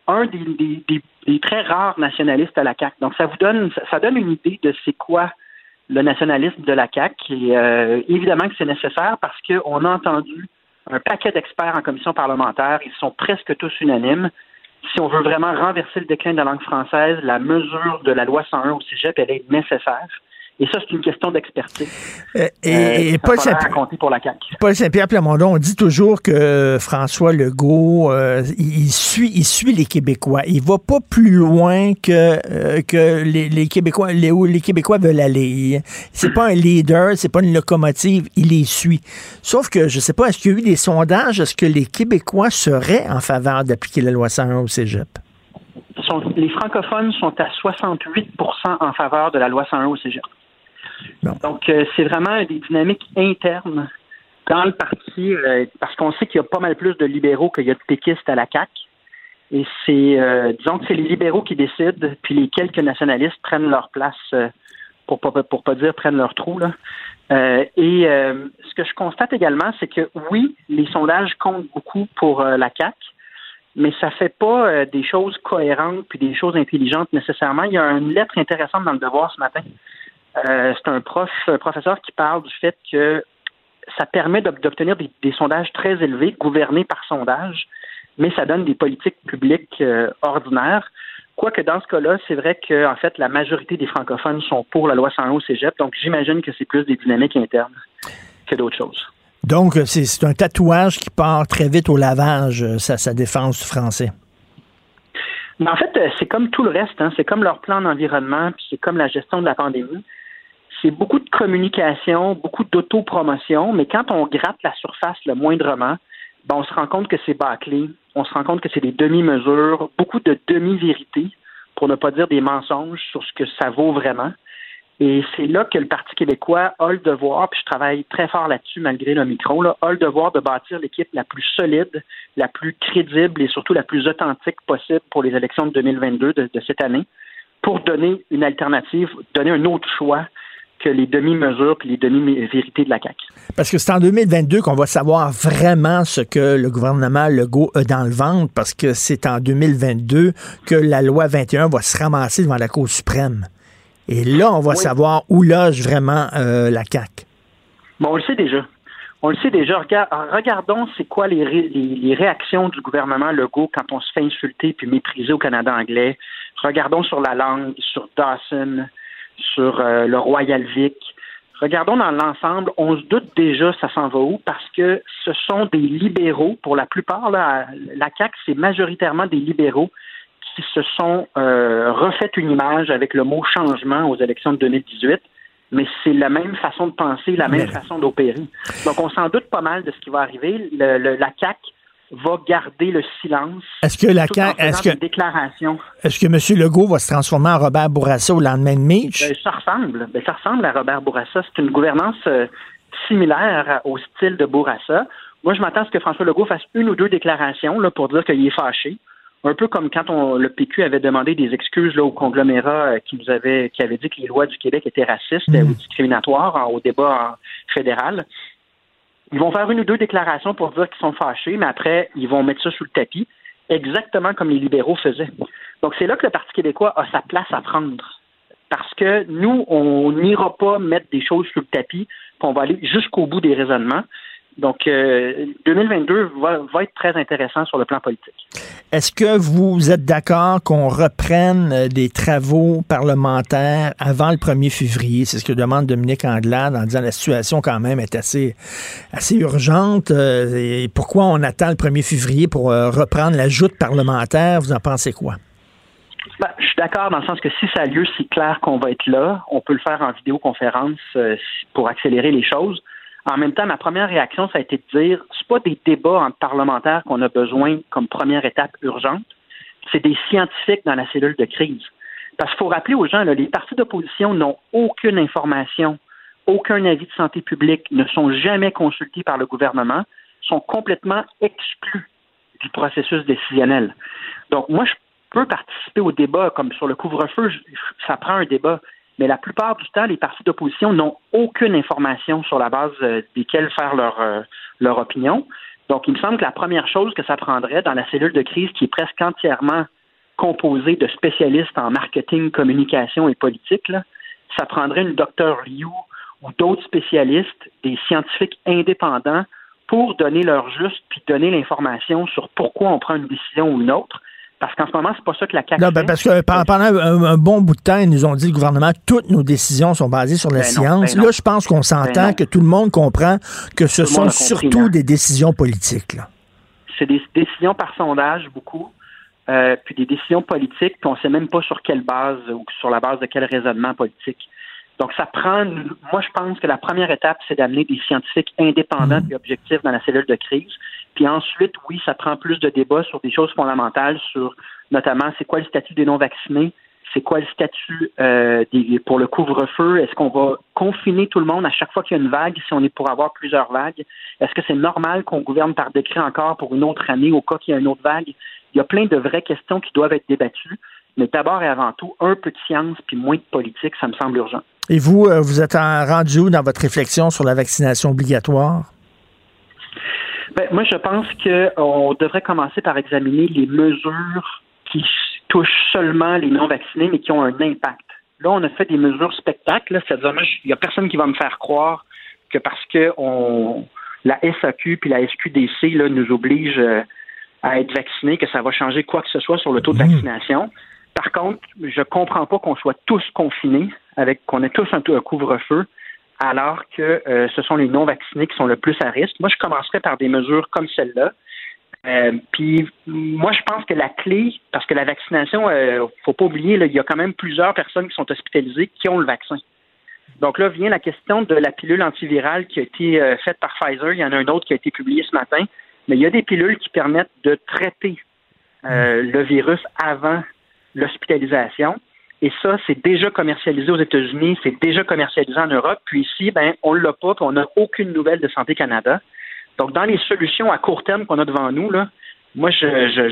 un des, très rares nationalistes à la CAQ. Donc, ça vous donne, ça donne une idée de c'est quoi le nationalisme de la CAQ. Et euh, évidemment que c'est nécessaire parce qu'on a entendu un paquet d'experts en commission parlementaire. Ils sont presque tous unanimes si on veut vraiment renverser le déclin de la langue française, la mesure de la loi 101 au cégep, elle est nécessaire. Et ça, c'est une question d'expertise. Euh, et, euh, Paul Saint-Pierre Paul Plamondon, on dit toujours que François Legault, euh, il suit, il suit les Québécois. Il va pas plus loin que que les, Québécois, les, où les Québécois veulent aller. C'est pas un leader, c'est pas une locomotive, il les suit. Sauf que je sais pas, est-ce qu'il y a eu des sondages, est-ce que les Québécois seraient en faveur d'appliquer la loi 101 au Cégep? les francophones sont à 68% en faveur de la loi 101 au Cégep. Donc, euh, c'est vraiment des dynamiques internes dans le parti, euh, parce qu'on sait qu'il y a pas mal plus de libéraux qu'il y a de péquistes à la CAQ. Et c'est, euh, disons que c'est les libéraux qui décident, puis les quelques nationalistes prennent leur place, pour pas pour pas dire prennent leur trou là. et ce que je constate également, c'est que oui, les sondages comptent beaucoup pour la CAQ, mais ça fait pas des choses cohérentes puis des choses intelligentes nécessairement. Il y a une lettre intéressante dans le Devoir ce matin euh, c'est un prof, professeur qui parle du fait que ça permet d'obtenir des, sondages très élevés, gouvernés par sondage, mais ça donne des politiques publiques euh, ordinaires. Quoique dans ce cas-là, c'est vrai que en fait la majorité des francophones sont pour la loi 101 au Cégep, donc j'imagine que c'est plus des dynamiques internes que d'autres choses. Donc c'est un tatouage qui part très vite au lavage, sa, sa défense du français. Mais en fait, c'est comme tout le reste, hein. c'est comme leur plan d'environnement, puis c'est comme la gestion de la pandémie c'est beaucoup de communication, beaucoup d'autopromotion, mais quand on gratte la surface le moindrement, ben on se rend compte que c'est bâclé, on se rend compte que c'est des demi-mesures, beaucoup de demi-vérités, pour ne pas dire des mensonges sur ce que ça vaut vraiment. Et c'est là que le Parti québécois a le devoir, puis je travaille très fort là-dessus malgré le micro, là, a le devoir de bâtir l'équipe la plus solide, la plus crédible et surtout la plus authentique possible pour les élections de 2022 de cette année, pour donner une alternative, donner un autre choix que les demi-mesures et les demi-vérités de la CAQ. Parce que c'est en 2022 qu'on va savoir vraiment ce que le gouvernement Legault a dans le ventre, parce que c'est en 2022 que la loi 21 va se ramasser devant la Cour suprême. Et là, on va savoir où loge vraiment euh, la CAQ. Bon, on le sait déjà. On le sait déjà. regardons c'est quoi les, les, réactions du gouvernement Legault quand on se fait insulter puis mépriser au Canada anglais. Regardons sur la langue, sur Dawson, sur euh, le Royal Vic. Regardons dans l'ensemble, on se doute déjà ça s'en va où parce que ce sont des libéraux, pour la plupart, là, la CAQ, c'est majoritairement des libéraux qui se sont euh, refait une image avec le mot changement aux élections de 2018 mais c'est la même façon de penser, la même façon d'opérer. Donc, on s'en doute pas mal de ce qui va arriver. Le, la CAQ va garder le silence. Est-ce que la est-ce que Est-ce que M. Legault va se transformer en Robert Bourassa au lendemain de Mitch? Ben, ça ressemble. Ben, ça ressemble à Robert Bourassa. C'est une gouvernance euh, similaire au style de Bourassa. Moi, je m'attends à ce que François Legault fasse une ou deux déclarations là, pour dire qu'il est fâché. Un peu comme quand on, le PQ avait demandé des excuses là, au conglomérat euh, qui nous avait qui avait dit que les lois du Québec étaient racistes mm. ou discriminatoires au débat fédéral. Ils vont faire une ou deux déclarations pour dire qu'ils sont fâchés, mais après, ils vont mettre ça sous le tapis, exactement comme les libéraux faisaient. Donc, c'est là que le Parti québécois a sa place à prendre. Parce que nous, on n'ira pas mettre des choses sous le tapis, puis on va aller jusqu'au bout des raisonnements. Donc, 2022 euh, va, va, être très intéressant sur le plan politique. Est-ce que vous êtes d'accord qu'on reprenne euh, des travaux parlementaires avant le 1er février? C'est ce que demande Dominique Anglade en disant la situation quand même est assez, assez urgente. Euh, et pourquoi on attend le 1er février pour reprendre la joute parlementaire? Vous en pensez quoi? Ben, je suis d'accord dans le sens que si ça a lieu, c'est clair qu'on va être là. On peut le faire en vidéoconférence pour accélérer les choses. En même temps, ma première réaction, ça a été de dire, c'est pas des débats entre parlementaires qu'on a besoin comme première étape urgente, c'est des scientifiques dans la cellule de crise. Parce qu'il faut rappeler aux gens, là, les partis d'opposition n'ont aucune information, aucun avis de santé publique, ne sont jamais consultés par le gouvernement, sont complètement exclus du processus décisionnel. Donc, moi, je peux participer au débat, comme sur le couvre-feu, ça prend un débat, mais la plupart du temps, les partis d'opposition n'ont aucune information sur la base euh, desquelles faire leur, euh, leur opinion. Donc, il me semble que la première chose que ça prendrait dans la cellule de crise, qui est presque entièrement composée de spécialistes en marketing, communication et politique, ça prendrait une docteur Liu ou d'autres spécialistes, des scientifiques indépendants, pour donner leur juste puis donner l'information sur pourquoi on prend une décision ou une autre. Parce qu'en ce moment, c'est pas ça que la CAQ Non, ben parce que pendant un, bon bout de temps, ils nous ont dit, le gouvernement, toutes nos décisions sont basées sur la ben science. Ben là, je pense qu'on s'entend que tout le monde comprend que ce sont surtout des décisions politiques. C'est des décisions par sondage, beaucoup. Euh, puis des décisions politiques, puis on ne sait même pas sur quelle base ou sur la base de quel raisonnement politique. Donc, ça prend. Moi, je pense que la première étape, c'est d'amener des scientifiques indépendants mmh. et objectifs dans la cellule de crise. Puis ensuite, oui, ça prend plus de débats sur des choses fondamentales, sur notamment c'est quoi le statut des non-vaccinés, c'est quoi le statut euh, des, pour le couvre-feu, est-ce qu'on va confiner tout le monde à chaque fois qu'il y a une vague, si on est pour avoir plusieurs vagues, est-ce que c'est normal qu'on gouverne par décret encore pour une autre année au cas qu'il y a une autre vague? Il y a plein de vraies questions qui doivent être débattues, mais d'abord et avant tout, un peu de science puis moins de politique, ça me semble urgent. Et vous, euh, vous êtes rendu où dans votre réflexion sur la vaccination obligatoire? Ben, moi, je pense qu'on devrait commencer par examiner les mesures qui touchent seulement les non-vaccinés, mais qui ont un impact. Là, on a fait des mesures spectacles, c'est-à-dire, il n'y a personne qui va me faire croire que parce que on, la SAQ puis la SQDC là, nous obligent euh, à être vaccinés, que ça va changer quoi que ce soit sur le taux de mmh. vaccination. Par contre, je comprends pas qu'on soit tous confinés, avec qu'on ait tous un couvre-feu, alors que euh, ce sont les non-vaccinés qui sont le plus à risque. Moi, je commencerai par des mesures comme celle-là. Euh, puis moi, je pense que la clé, parce que la vaccination, euh, faut pas oublier, il y a quand même plusieurs personnes qui sont hospitalisées qui ont le vaccin. Donc là vient la question de la pilule antivirale qui a été euh, faite par Pfizer. Il y en a un autre qui a été publié ce matin. Mais il y a des pilules qui permettent de traiter le virus avant l'hospitalisation. Et ça, c'est déjà commercialisé aux États-Unis, c'est déjà commercialisé en Europe. Puis ici, ben, on ne l'a pas, puis on n'a aucune nouvelle de Santé Canada. Donc, dans les solutions à court terme qu'on a devant nous, là, moi, je,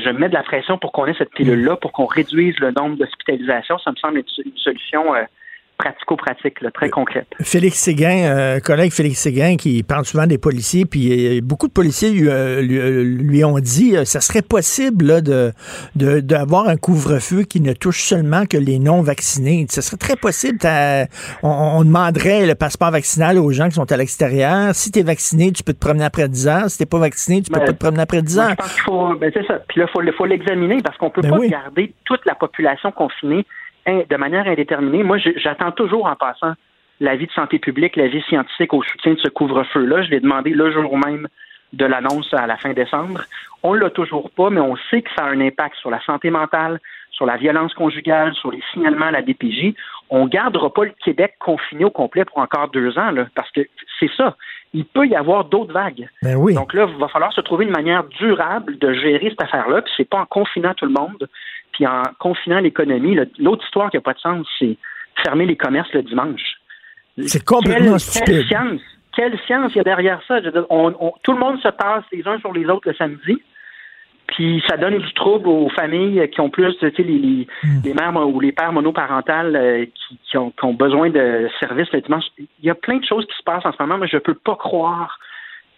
je, mets de la pression pour qu'on ait cette pilule-là, pour qu'on réduise le nombre d'hospitalisations. Ça me semble être une solution euh, pratico-pratique, très concrète. Félix Séguin, euh, collègue Félix Séguin, qui parle souvent des policiers, puis euh, beaucoup de policiers lui, euh, lui, ont dit ça serait possible de d'avoir un couvre-feu qui ne touche seulement que les non-vaccinés. Ce serait très possible. On, demanderait le passeport vaccinal aux gens qui sont à l'extérieur. Si tu es vacciné, tu peux te promener après 10 ans. Si tu pas vacciné, tu peux ben, pas te promener après 10 ans. je pense qu'il faut, ben, c'est ça. Puis là, il faut, l'examiner parce qu'on peut ben pas garder toute la population confinée de manière indéterminée. Moi, j'attends toujours en passant l'avis de santé publique, l'avis scientifique au soutien de ce couvre-feu-là. Je l'ai demandé le jour même de l'annonce à la fin décembre. On ne l'a toujours pas, mais on sait que ça a un impact sur la santé mentale, sur la violence conjugale, sur les signalements à la DPJ. On ne gardera pas le Québec confiné au complet pour encore deux ans, là, parce que c'est ça. Il peut y avoir d'autres vagues. Ben oui. Donc là, il va falloir se trouver une manière durable de gérer cette affaire-là. Puis c'est pas en confinant tout le monde, puis en confinant l'économie. L'autre histoire qui n'a pas de sens, c'est fermer les commerces le dimanche. C'est complètement stupide. Quelle science, quelle science il y a derrière ça? tout le monde se passe les uns sur les autres le samedi. Puis ça donne du trouble aux familles qui ont plus, tu sais, les, hmm. les, mères ou les pères monoparentales euh, qui, ont, besoin de services le dimanche. Il y a plein de choses qui se passent en ce moment, mais je ne peux pas croire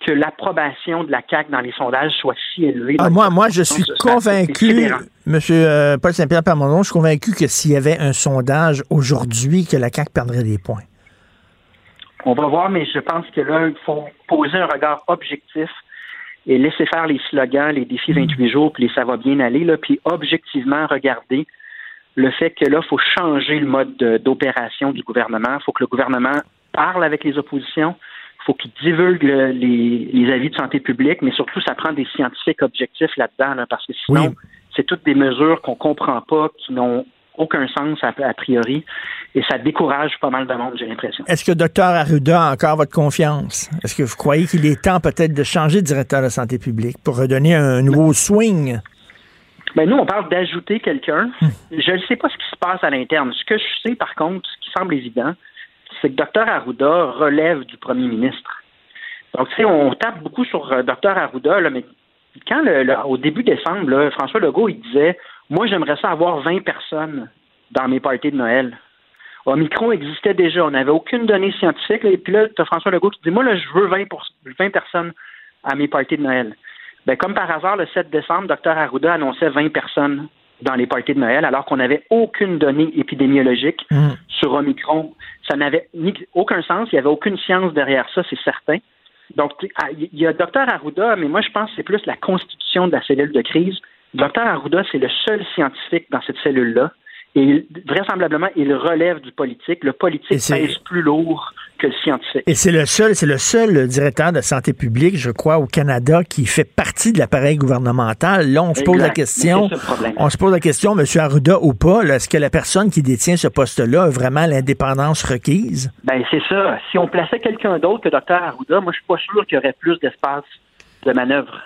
que l'approbation de la CAQ dans les sondages soit si élevée. Ah, moi, moi, je suis convaincu, M. Euh, Paul Saint-Pierre Parmondon, je suis convaincu que s'il y avait un sondage aujourd'hui, que la CAQ perdrait des points. On va voir, mais je pense que là, il faut poser un regard objectif et laisser faire les slogans, les défis 28 mm. jours, puis ça va bien aller, là, puis objectivement regarder le fait que là, il faut changer le mode d'opération du gouvernement. Il faut que le gouvernement parle avec les oppositions. Il faut qu'il divulgue les, avis de santé publique, mais surtout, ça prend des scientifiques objectifs là-dedans, parce que sinon, c'est toutes des mesures qu'on comprend pas, qui n'ont aucun sens a, priori, et ça décourage pas mal de monde, j'ai l'impression. Est-ce que Dr Arruda a encore votre confiance? Est-ce que vous croyez qu'il est temps peut-être de changer de directeur de santé publique pour redonner un nouveau swing? Ben nous, on parle d'ajouter quelqu'un. Hmm. Je ne sais pas ce qui se passe à l'interne. Ce que je sais, par contre, ce qui semble évident, c'est que Dr Arruda relève du premier ministre. Donc, tu sais, on tape beaucoup sur euh, Dr Arruda, mais quand, au début décembre, François Legault, il disait Moi, j'aimerais ça avoir 20 personnes dans mes parties de Noël. Omicron existait déjà. On n'avait aucune donnée scientifique. et puis là, tu as François Legault qui dit Moi, là, je veux 20, pour, 20 personnes à mes parties de Noël. Ben, comme par hasard, le 7 décembre, Dr Arruda annonçait 20 personnes dans les parties de Noël, alors qu'on n'avait aucune donnée épidémiologique mm. sur Omicron. Ça n'avait aucun sens, il n'y avait aucune science derrière ça, c'est certain. Donc, ah, il y a Dr Arruda, mais moi, je pense que c'est plus la constitution de la cellule de crise. Dr Arruda, c'est le seul scientifique dans cette cellule-là. Et vraisemblablement, il relève du politique. Le politique pèse plus lourd que le scientifique. Et c'est le seul, c'est le seul directeur de santé publique, je crois, au Canada qui fait partie de l'appareil gouvernemental. Là, on se pose la question, on se pose la question, M. Arruda ou pas, est-ce que la personne qui détient ce poste-là a vraiment l'indépendance requise? Ben c'est ça. Si on plaçait quelqu'un d'autre que Dr Arruda, moi je suis pas sûr qu'il y aurait plus d'espace de manœuvre.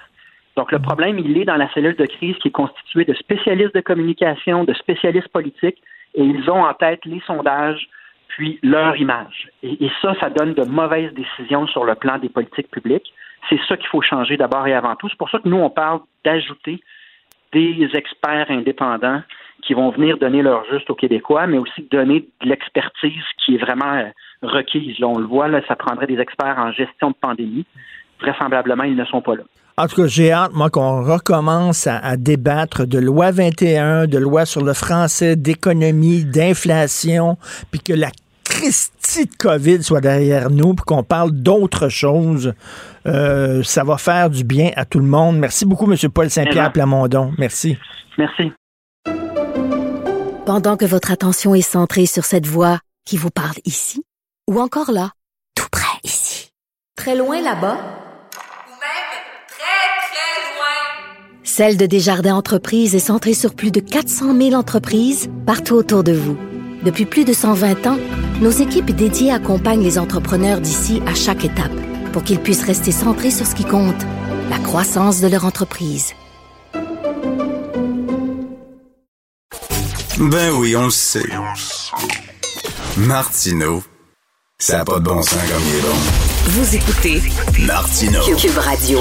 Donc, le problème, il est dans la cellule de crise qui est constituée de spécialistes de communication, de spécialistes politiques, et ils ont en tête les sondages, puis leur image. Et, ça, ça donne de mauvaises décisions sur le plan des politiques publiques. C'est ça qu'il faut changer d'abord et avant tout. C'est pour ça que nous, on parle d'ajouter des experts indépendants qui vont venir donner leur juste aux Québécois, mais aussi donner de l'expertise qui est vraiment euh, requise. Là, on le voit, là, ça prendrait des experts en gestion de pandémie. Vraisemblablement, ils ne sont pas là. En tout cas, j'ai hâte, moi, qu'on recommence à, débattre de loi 21, de loi sur le français, d'économie, d'inflation, puis que la Christie de COVID soit derrière nous, puis qu'on parle d'autres choses. Euh, ça va faire du bien à tout le monde. Merci beaucoup, M. Paul Saint-Pierre Plamondon. Merci. Merci. Pendant que votre attention est centrée sur cette voix qui vous parle ici, ou encore là, tout près ici, très loin là-bas, Celle de Desjardins Entreprises est centrée sur plus de 400 000 entreprises partout autour de vous. Depuis plus de 120 ans, nos équipes dédiées accompagnent les entrepreneurs d'ici à chaque étape pour qu'ils puissent rester centrés sur ce qui compte, la croissance de leur entreprise. Ben oui, on le sait. Martineau, ça n'a pas de bon sens comme il est bon. Vous écoutez Martineau. Cube Radio.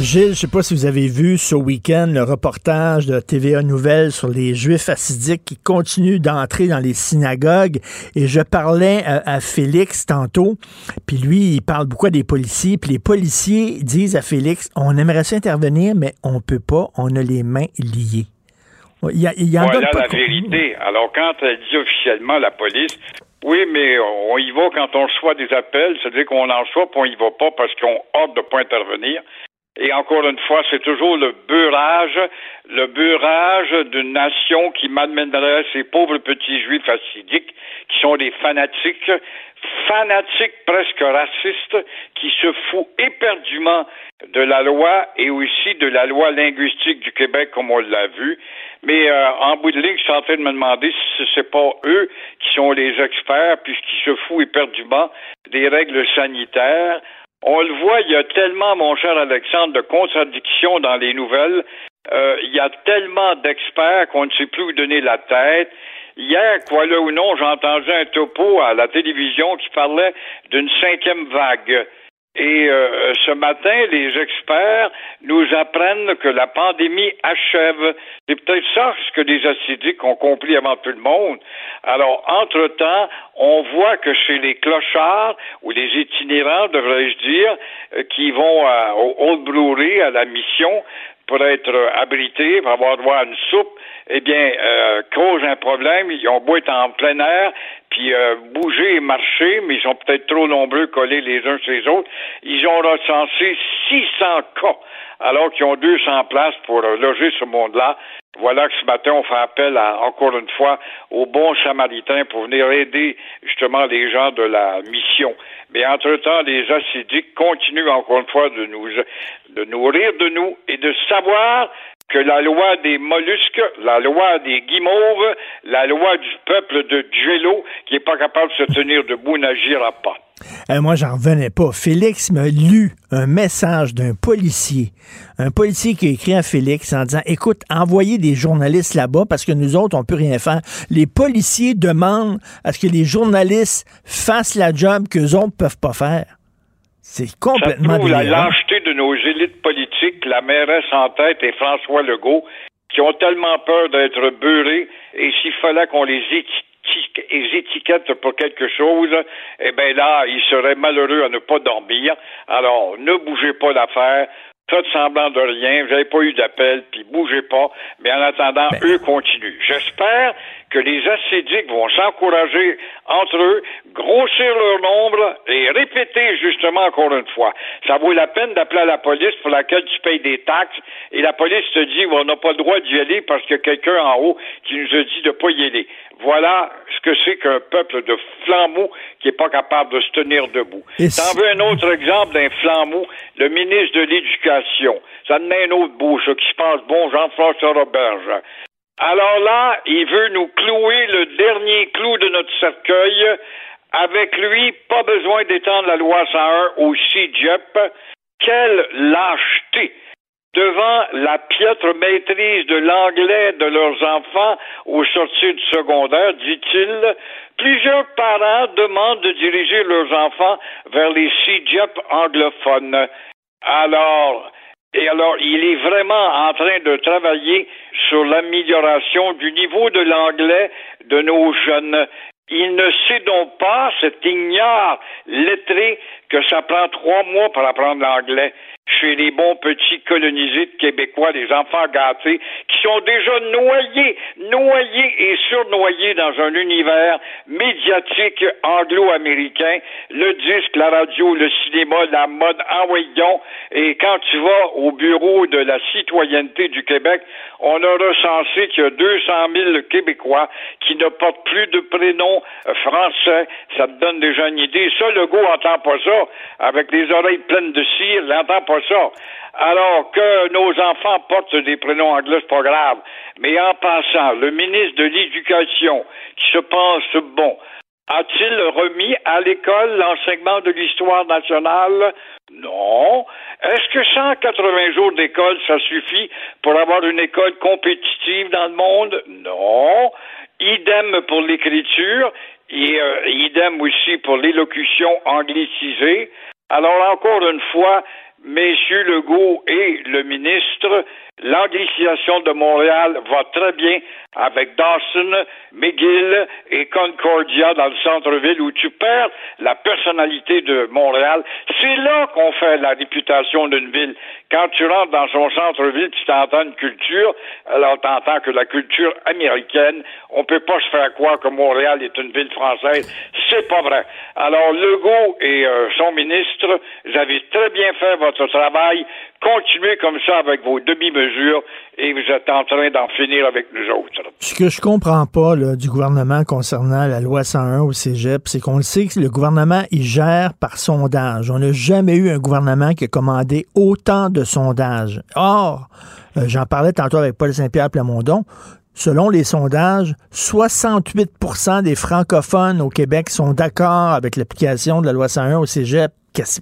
Gilles, je ne sais pas si vous avez vu ce week-end le reportage de TVA Nouvelles sur les Juifs assidiques qui continuent d'entrer dans les synagogues. Et je parlais à, Félix tantôt, puis lui, il parle beaucoup des policiers, puis les policiers disent à Félix, on aimerait s'intervenir, mais on peut pas, on a les mains liées. Il y a, il y voilà la vérité. Alors, quand elle dit officiellement la police, oui, mais on y va quand on reçoit des appels, c'est-à-dire qu'on en reçoit, puis on y va pas parce qu'on hâte de pas intervenir. Et encore une fois, c'est toujours le beurrage, le beurrage d'une nation qui malmènerait ces pauvres petits juifs assidiques qui sont des fanatiques, fanatiques presque racistes, qui se foutent éperdument de la loi et aussi de la loi linguistique du Québec, comme on l'a vu. Mais euh, en bout de ligne, je suis en train de me demander si ce n'est pas eux qui sont les experts, puisqu'ils se foutent éperdument des règles sanitaires on le voit, il y a tellement, mon cher Alexandre, de contradictions dans les nouvelles. Euh, il y a tellement d'experts qu'on ne sait plus où donner la tête. Hier, quoi là ou non, j'ai entendu un topo à la télévision qui parlait d'une cinquième vague. Et euh, ce matin, les experts nous apprennent que la pandémie achève. C'est peut-être ça ce que les acidiques ont compris avant tout le monde. Alors, entre-temps, on voit que chez les clochards ou les itinérants, devrais-je dire, euh, qui vont au Old Brewery, à la mission, pour être abrités, pour avoir droit à une soupe, eh bien, euh, cause un problème. Ils ont beau être en plein air, puis euh, bouger et marcher, mais ils sont peut-être trop nombreux collés les uns sur les autres. Ils ont recensé 600 cas, alors qu'ils ont 200 places pour euh, loger ce monde-là. Voilà que ce matin, on fait appel à, encore une fois aux bons samaritains pour venir aider justement les gens de la mission. Mais entre-temps, les acidiques continuent encore une fois de nous, de nourrir de nous et de savoir que la loi des mollusques, la loi des guimauves, la loi du peuple de Jello, qui n'est pas capable de se tenir debout, n'agira pas. Euh, moi, j'en revenais pas. Félix m'a lu un message d'un policier. Un policier qui a écrit à Félix en disant Écoute, envoyez des journalistes là-bas parce que nous autres, on peut rien faire. Les policiers demandent à ce que les journalistes fassent la job qu'eux autres peuvent pas faire. C'est complètement Ça la lâcheté de nos élites politiques, la mairesse en tête et François Legault, qui ont tellement peur d'être beurrés, et s'il fallait qu'on les étiquette pour quelque chose, eh bien là, ils seraient malheureux à ne pas dormir. Alors, ne bougez pas l'affaire. Faites semblant de rien, vous n'avez pas eu d'appel, puis bougez pas. Mais en attendant, ben. eux continuent. J'espère que les ascédiques vont s'encourager entre eux, grossir leur nombre et répéter justement encore une fois. Ça vaut la peine d'appeler à la police pour laquelle tu payes des taxes et la police te dit on n'a pas le droit d'y aller parce qu'il y a quelqu'un en haut qui nous a dit de pas y aller. Voilà ce que c'est qu'un peuple de flambeaux qui n'est pas capable de se tenir debout. T'en veux un autre exemple d'un flambeau, le ministre de l'Éducation. Ça en est un autre bouche qui se passe bon, Jean-François Roberge. Alors là, il veut nous clouer le dernier clou de notre cercueil. Avec lui, pas besoin d'étendre la loi 101 au CIGEP. Quelle lâcheté! devant la piètre maîtrise de l'anglais de leurs enfants au sortir du secondaire, dit-il, plusieurs parents demandent de diriger leurs enfants vers les CIGEP anglophones. Alors, et alors, il est vraiment en train de travailler sur l'amélioration du niveau de l'anglais de nos jeunes. Il ne sait donc pas, cet ignare lettré, que ça prend trois mois pour apprendre l'anglais chez les bons petits colonisés de Québécois, les enfants gâtés, qui sont déjà noyés, noyés et surnoyés dans un univers médiatique anglo-américain, le disque, la radio, le cinéma, la mode, en Et quand tu vas au bureau de la citoyenneté du Québec, on a recensé qu'il y a 200 000 Québécois qui ne portent plus de prénom français. Ça te donne déjà une idée. Ça, le goût entend pas ça. Avec les oreilles pleines de cire, n'entend pas ça. Alors que nos enfants portent des prénoms anglais, c'est pas grave. Mais en passant, le ministre de l'Éducation, qui se pense bon, a-t-il remis à l'école l'enseignement de l'histoire nationale? Non. Est-ce que 180 jours d'école, ça suffit pour avoir une école compétitive dans le monde? Non. Idem pour l'écriture et euh, idem aussi pour l'élocution anglicisée. Alors encore une fois, Messieurs Legault et le ministre, l'anglicisation de Montréal va très bien avec Dawson, McGill et Concordia dans le centre-ville où tu perds la personnalité de Montréal. C'est là qu'on fait la réputation d'une ville. Quand tu rentres dans son centre-ville, tu t'entends une culture, alors t'entends que la culture américaine, on peut pas se faire croire que Montréal est une ville française. C'est pas vrai. Alors Legault et euh, son ministre, vous avez très bien fait votre travail. Continuez comme ça avec vos demi-mesures et vous êtes en train d'en finir avec nous autres. Ce que je comprends pas du gouvernement concernant la loi 101 au Cégep, c'est qu'on le sait que le gouvernement, il gère par sondage. On n'a jamais eu un gouvernement qui a commandé autant de sondages. Or, euh, j'en parlais tantôt avec Paul Saint-Pierre Plamondon, Selon les sondages, 68% des francophones au Québec sont d'accord avec l'application de la loi 101 au Cégep.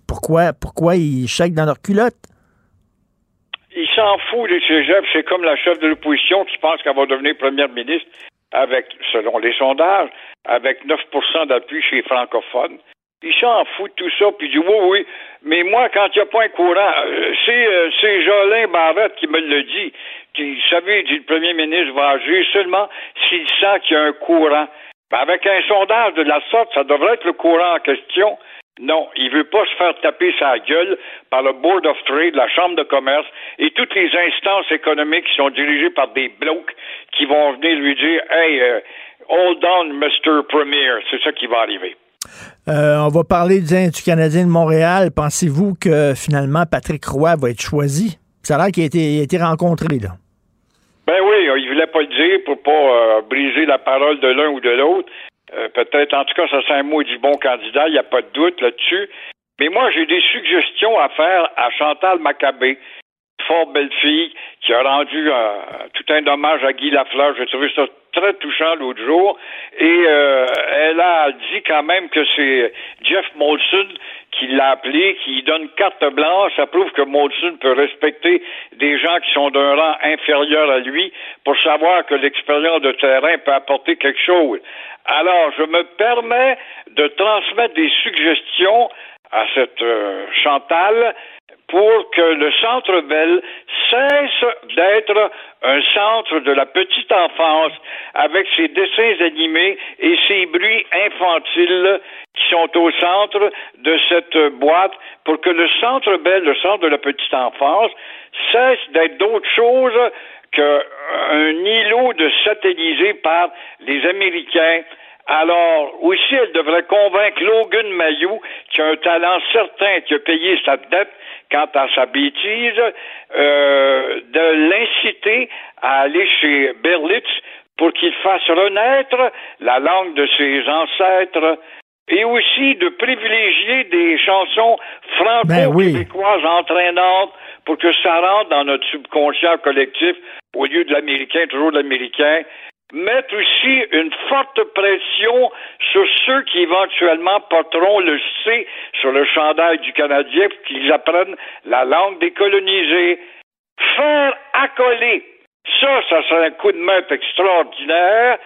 Pourquoi, pourquoi ils chèquent dans leur culotte? Ils s'en foutent, les cégep. C'est comme la chef de l'opposition qui pense qu'elle va devenir première ministre avec, selon les sondages, avec 9% d'appui chez les francophones. Il s'en fout de tout ça, puis il dit oui, oui, mais moi, quand il n'y a pas un courant, euh, c'est, c'est Jolin Barrette qui me le dit. Vous savez, dit le premier ministre va agir seulement s'il sent qu'il y a un courant. Ben, avec un sondage de la sorte, ça devrait être le courant en question. Non, il veut pas se faire taper sa gueule par le Board of Trade, la Chambre de commerce et toutes les instances économiques qui sont dirigées par des blocs qui vont venir lui dire Hey, euh, hold on, Mr. Premier. C'est ça qui va arriver. Euh, on va parler du Canadien de Montréal. Pensez-vous que finalement Patrick Roy va être choisi? Ça a l'air qu'il a été rencontré, là. Ben oui, il voulait pas le dire pour pas euh, briser la parole de l'un ou de l'autre. Euh, peut-être, en tout cas, ça c'est un mot du bon candidat, il n'y a pas de doute là-dessus. Mais moi, j'ai des suggestions à faire à Chantal Maccabé, fort belle fille, qui a rendu euh, tout un hommage à Guy Lafleur. J'ai trouvé ça très touchant l'autre jour. Et elle a dit quand même que c'est Jeff Molson qui l'a appelé, qui donne carte blanche, ça prouve que Molson peut respecter des gens qui sont d'un rang inférieur à lui pour savoir que l'expérience de terrain peut apporter quelque chose. Alors, je me permets de transmettre des suggestions à cette euh, Chantal pour que le Centre Bell cesse d'être un centre de la petite enfance avec ses dessins animés et ses bruits infantiles qui sont au centre de cette boîte pour que le Centre Bell, le centre de la petite enfance, cesse d'être d'autre chose qu'un îlot de satellisé par les Américains. Alors, aussi, elle devrait convaincre Logan Mayou, qui a un talent certain, qui a payé sa dette quant à sa bêtise, euh, de l'inciter à aller chez Berlitz pour qu'il fasse renaître la langue de ses ancêtres et aussi de privilégier des chansons franco-québécoises ben entraînantes pour que ça rentre dans notre subconscient collectif au lieu de l'américain, toujours de l'américain mettre aussi une forte pression sur ceux qui éventuellement porteront le C sur le chandail du Canadien pour qu'ils apprennent la langue des colonisés. Faire accoler, ça, ça serait un coup de main extraordinaire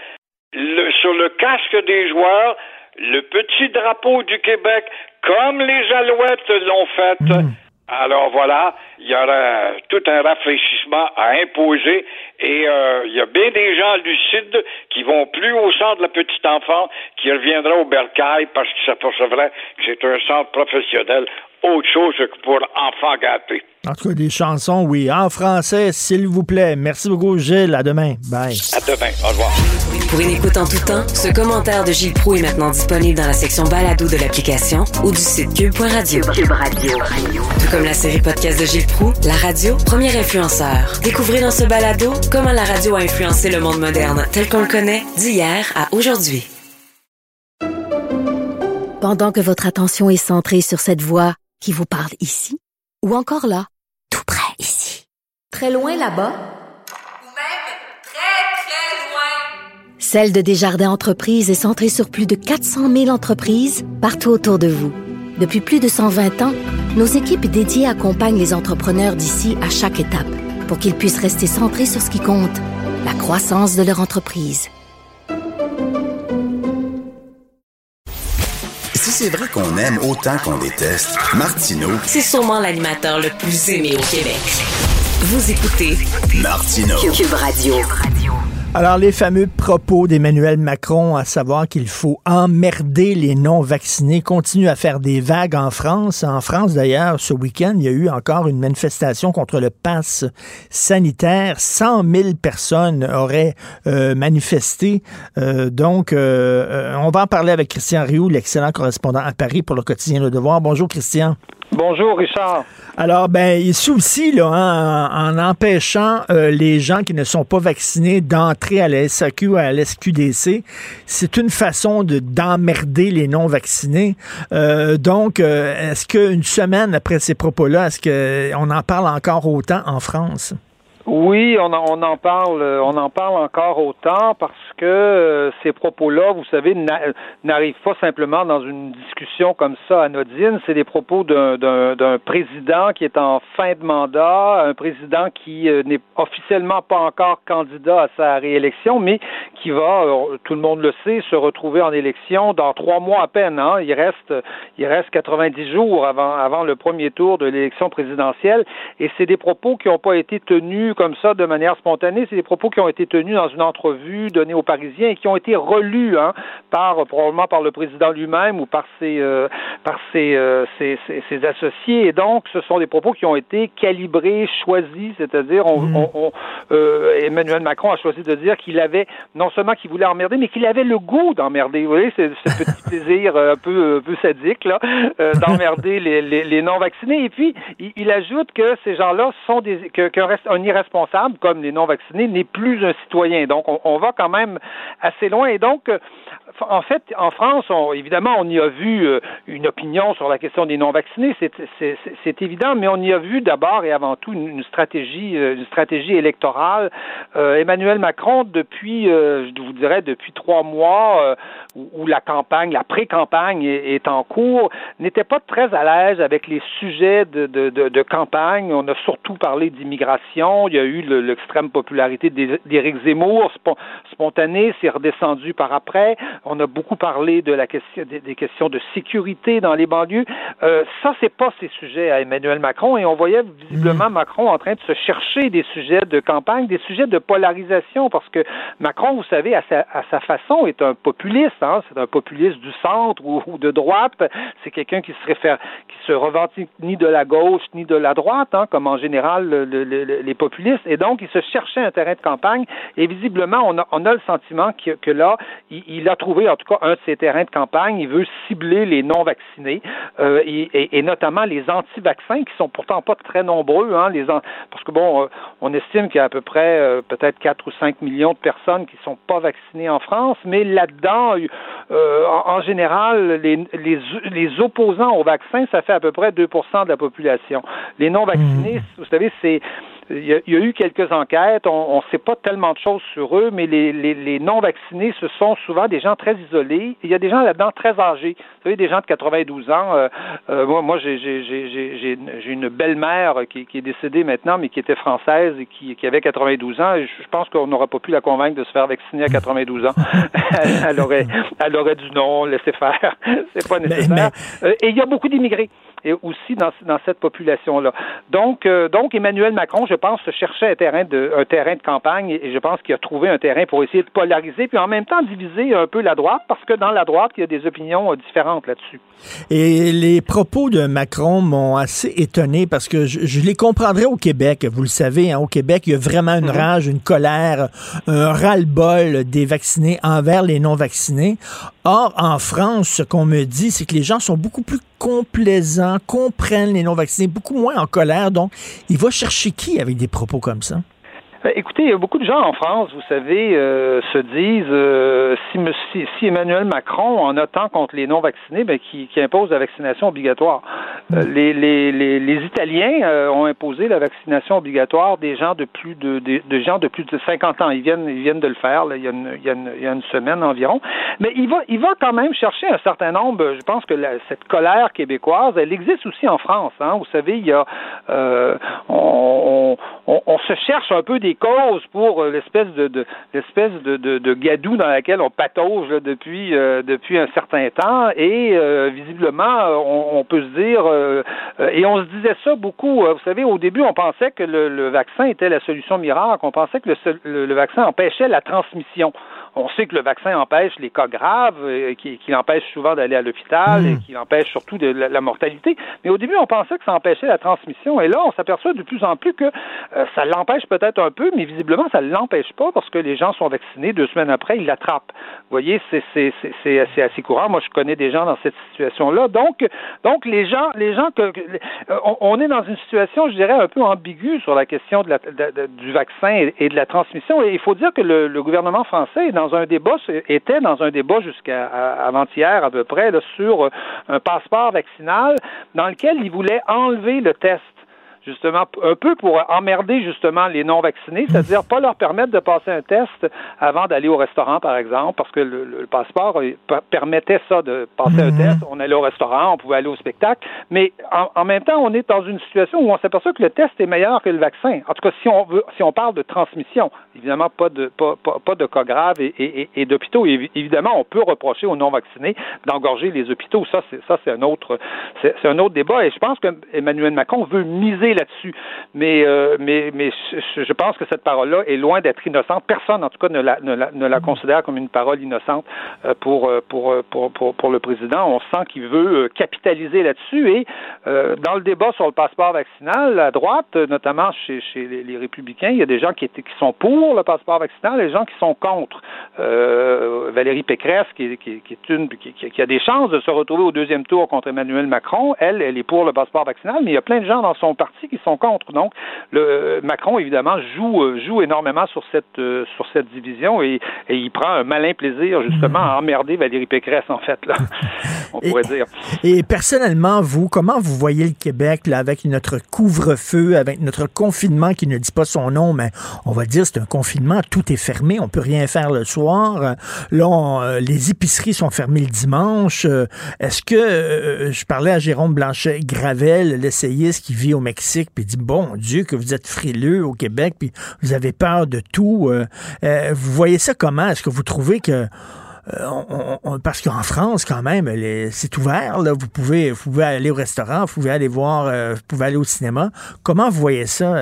sur le casque des joueurs, le petit drapeau du Québec, comme les Alouettes l'ont fait. Mm. Alors voilà, il y aura tout un rafraîchissement à imposer et euh, il y a bien des gens lucides qui vont plus au centre de la petite enfant, qui reviendra au bercail parce qu'ils s'apercevraient que c'est un centre professionnel autre chose que pour enfants gâtés. En tout cas, des chansons, oui. En français, s'il vous plaît. Merci beaucoup, Gilles. À demain. Bye. À demain. Au revoir. Pour une écoute en tout temps, ce commentaire de Gilles Proux est maintenant disponible dans la section balado de l'application ou du site cube.radio. Cube Radio. Tout comme la série podcast de Gilles Proux, la radio, premier influenceur. Découvrez dans ce balado comment la radio a influencé le monde moderne tel qu'on le connaît d'hier à aujourd'hui. Pendant que votre attention est centrée sur cette voix qui vous parle ici ou encore là, tout près ici, très loin là-bas ou même très, très loin. Celle de Desjardins Entreprises est centrée sur plus de 400 000 entreprises partout autour de vous. Depuis plus de 120 ans, nos équipes dédiées accompagnent les entrepreneurs d'ici à chaque étape pour qu'ils puissent rester centrés sur ce qui compte, la croissance de leur entreprise. Si c'est vrai qu'on aime autant qu'on déteste, Martineau, C'est sûrement l'animateur le plus aimé au Québec. Vous écoutez Martineau. Cube Radio. Alors, les fameux propos d'Emmanuel Macron, à savoir qu'il faut emmerder les non-vaccinés, continuent à faire des vagues en France. En France, d'ailleurs, ce week-end, il y a eu encore une manifestation contre le pass sanitaire. 100 000 personnes auraient euh, manifesté. Euh, donc, euh, on va en parler avec Christian Rioux, l'excellent correspondant à Paris pour le quotidien Le Devoir. Bonjour, Christian. Bonjour, Richard. Alors, ben, ici aussi, là, hein, en, empêchant euh, les gens qui ne sont pas vaccinés d'entrer à la SAQ ou à la SQDC, c'est une façon de d'emmerder les non-vaccinés. Euh, donc, euh, est-ce qu'une semaine après ces propos-là, est-ce qu'on en parle encore autant en France? Oui, on en, on en parle, on en parle encore autant parce que euh, ces propos-là, vous savez, n'arrivent pas simplement dans une discussion comme ça anodine. C'est des propos d'un président qui est en fin de mandat, un président qui euh, n'est officiellement pas encore candidat à sa réélection, mais qui va, euh, tout le monde le sait, se retrouver en élection dans trois mois à peine. Hein. Il reste, il reste 90 jours avant, avant le premier tour de l'élection présidentielle, et c'est des propos qui n'ont pas été tenus comme ça de manière spontanée. C'est des propos qui ont été tenus dans une entrevue donnée aux Parisiens et qui ont été relus hein, par probablement par le président lui-même ou par ses euh, par euh, ses, ses, associés. Et donc, ce sont des propos qui ont été calibrés, choisis, c'est-à-dire on, mm. on, euh, Emmanuel Macron a choisi de dire qu'il avait non seulement qu'il voulait emmerder, mais qu'il avait le goût d'emmerder. Vous voyez, c'est ce petit plaisir un peu un peu sadique là d'emmerder les, les, les non vaccinés. Et puis, il, il ajoute que ces gens-là sont des qu'un reste un irresponsable comme les non vaccinés n'est plus un citoyen. Donc, on, on va quand même assez loin. Et donc, euh, en fait, en France, évidemment, on y a vu euh, une opinion sur la question des non-vaccinés, c'est évident, mais on y a vu d'abord et avant tout une, stratégie, euh, une stratégie électorale. Emmanuel Macron, depuis, je vous dirais, depuis trois mois, où, la campagne, la pré-campagne est, en cours, n'était pas très à l'aise avec les sujets de, de, de, campagne. On a surtout parlé d'immigration. Il y a eu l'extrême popularité d'Éric Zemmour, spontané, c'est redescendu par après. On a beaucoup parlé de la question des, questions de sécurité dans les banlieues. Euh, ça, c'est pas ces sujets à Emmanuel Macron, et on voyait visiblement mm. Macron en train de se chercher des sujets de campagne, des sujets de polarisation, parce que Macron, vous savez, à sa, à sa façon, est un populiste. C'est un populiste du centre ou, de droite. C'est quelqu'un qui se réfère, qui se revendique ni de la gauche ni de la droite, hein, comme en général les populistes. Et donc, il se cherchait un terrain de campagne. Et visiblement, on a, on a le sentiment que, que là, il, a trouvé en tout cas un de ses terrains de campagne. Il veut cibler les non-vaccinés euh, et, notamment les anti-vaccins qui sont pourtant pas très nombreux. Hein, parce que bon, euh, on estime qu'il y a à peu près euh, peut-être 4 ou 5 millions de personnes qui sont pas vaccinées en France, mais là-dedans, en, général, les, les, les, opposants au vaccin, ça fait à peu près 2 de la population. Les non-vaccinés, mmh. vous savez, c'est il y, a, eu quelques enquêtes, on ne sait pas tellement de choses sur eux, mais les, les, les non-vaccinés, ce sont souvent des gens très isolés. Il y a des gens là-dedans très âgés. Vous savez, des gens de 92 ans. Euh, euh, moi, moi j'ai une belle-mère qui, qui, est décédée maintenant, mais qui était française et qui, qui avait 92 ans. Et je pense qu'on n'aurait pas pu la convaincre de se faire vacciner à 92 ans. elle, aurait, elle aurait dit non, laissez faire. C'est pas nécessaire. Euh, et il y a beaucoup d'immigrés et aussi dans, dans cette population-là. Donc, euh, donc Emmanuel Macron, je pense, cherchait un terrain de, un terrain de campagne et je pense qu'il a trouvé un terrain pour essayer de polariser, puis en même temps diviser un peu la droite, parce que dans la droite, il y a des opinions euh, différentes là-dessus. Et les propos de Macron m'ont assez étonné parce que je, les comprendrais au Québec. Vous le savez, hein, au Québec, il y a vraiment une mhm. rage, une colère, un ras-le-bol des vaccinés envers les non-vaccinés. Or, en France, ce qu'on me dit, c'est que les gens sont beaucoup plus complaisants, comprennent les non-vaccinés, beaucoup moins en colère. Donc, il va chercher qui avec des propos comme ça? Ben, écoutez, il y a beaucoup de gens en France, vous savez, euh, se disent euh, si, si, Emmanuel Macron en a tant contre les non-vaccinés, ben, qui, qui, impose la vaccination obligatoire. Euh, mm. les, les, les, les, Italiens ont imposé la vaccination obligatoire des gens de plus de, de, gens de plus de 50 ans. Ils viennent, ils viennent de le faire il, y a une, il, y a une, il, y a une, semaine environ. Mais il va, il va quand même chercher un certain nombre. Je pense que cette colère québécoise, elle existe aussi en France. Hein. Vous savez, il y a on, on, on, se cherche un peu des causes pour euh, l'espèce de, l'espèce de, de, gadou dans laquelle on patauge depuis euh, depuis un certain temps et euh, visiblement on, peut se dire et on se disait ça beaucoup. vous savez, au début, on pensait que le, vaccin était la solution miracle. On pensait que le vaccin empêchait la transmission. On sait que le vaccin empêche les cas graves, euh, qui, empêche souvent d'aller à l'hôpital et hmm. qui empêche surtout de la, mortalité. Mais au début, on pensait que ça empêchait la transmission. Et là, on s'aperçoit de plus en plus que euh, ça l'empêche peut-être un peu, mais visiblement, ça ne l'empêche pas parce que les gens sont vaccinés. Deux semaines après, ils l'attrapent. Vous voyez, c'est assez courant. Moi, je connais des gens dans cette situation-là. Donc, donc les gens, les gens que, euh, on, est dans une situation, je dirais, un peu ambiguë sur la question de la, du vaccin et, de la transmission. Et il faut dire que le, le gouvernement français est dans un débat, était dans un débat jusqu'à avant-hier à peu près sur euh, un passeport vaccinal dans lequel il voulait enlever le test justement, un peu pour emmerder justement les non-vaccinés, c'est-à-dire pas leur permettre de passer un test avant d'aller au restaurant, par exemple, parce que le, passeport permettait ça de passer un mhm. test. On allait au restaurant, on pouvait aller au spectacle, mais en, même temps, on est dans une situation où on s'aperçoit que le test est meilleur que le vaccin. En tout cas, si on veut, si on parle de transmission, évidemment pas de pas, pas, de cas graves et, et, et d'hôpitaux. Évidemment, on peut reprocher aux non-vaccinés d'engorger les hôpitaux. Ça, c'est ça, c'est un autre c'est un autre débat. Et je pense que Emmanuel Macron veut miser là-dessus. Mais euh, mais mais je pense que cette parole-là est loin d'être innocente. Personne, en tout cas, ne la, ne la, considère comme une parole innocente euh, pour, euh, pour, pour, pour, pour le président. On sent qu'il veut capitaliser là-dessus. Et dans le débat sur le passeport vaccinal, à droite, notamment chez, chez les, républicains, il y a des gens qui, étaient, qui sont pour le passeport vaccinal et des gens qui sont contre. Valérie Pécresse, qui, qui, est qui, a des chances de se retrouver au deuxième tour contre Emmanuel Macron, elle, elle est pour le passeport vaccinal, mais il y a plein de gens dans son parti qui sont contre. Donc, le Macron, évidemment, joue, euh, joue énormément sur cette, euh, sur cette division et, et, il prend un malin plaisir, justement, à emmerder Valérie Pécresse, en fait, là, on pourrait dire. Et personnellement, vous, comment vous voyez le Québec, là, avec notre couvre-feu, avec notre confinement qui ne dit pas son nom, mais on va dire c'est un confinement, tout est fermé, on peut rien faire le soir. Là, euh, les épiceries sont fermées le dimanche. Est-ce que, je parlais à Jérôme Blanchet-Gravel, l'essayiste qui vit au Mexique, puis dit, bon Dieu, que vous êtes frileux au Québec, puis vous avez peur de tout. Euh, euh, vous voyez ça comment? Est-ce que vous trouvez que euh, parce qu'en France, quand même, c'est ouvert. Là. Vous, pouvez, vous pouvez aller au restaurant, vous pouvez aller voir, vous pouvez aller au cinéma. Comment vous voyez ça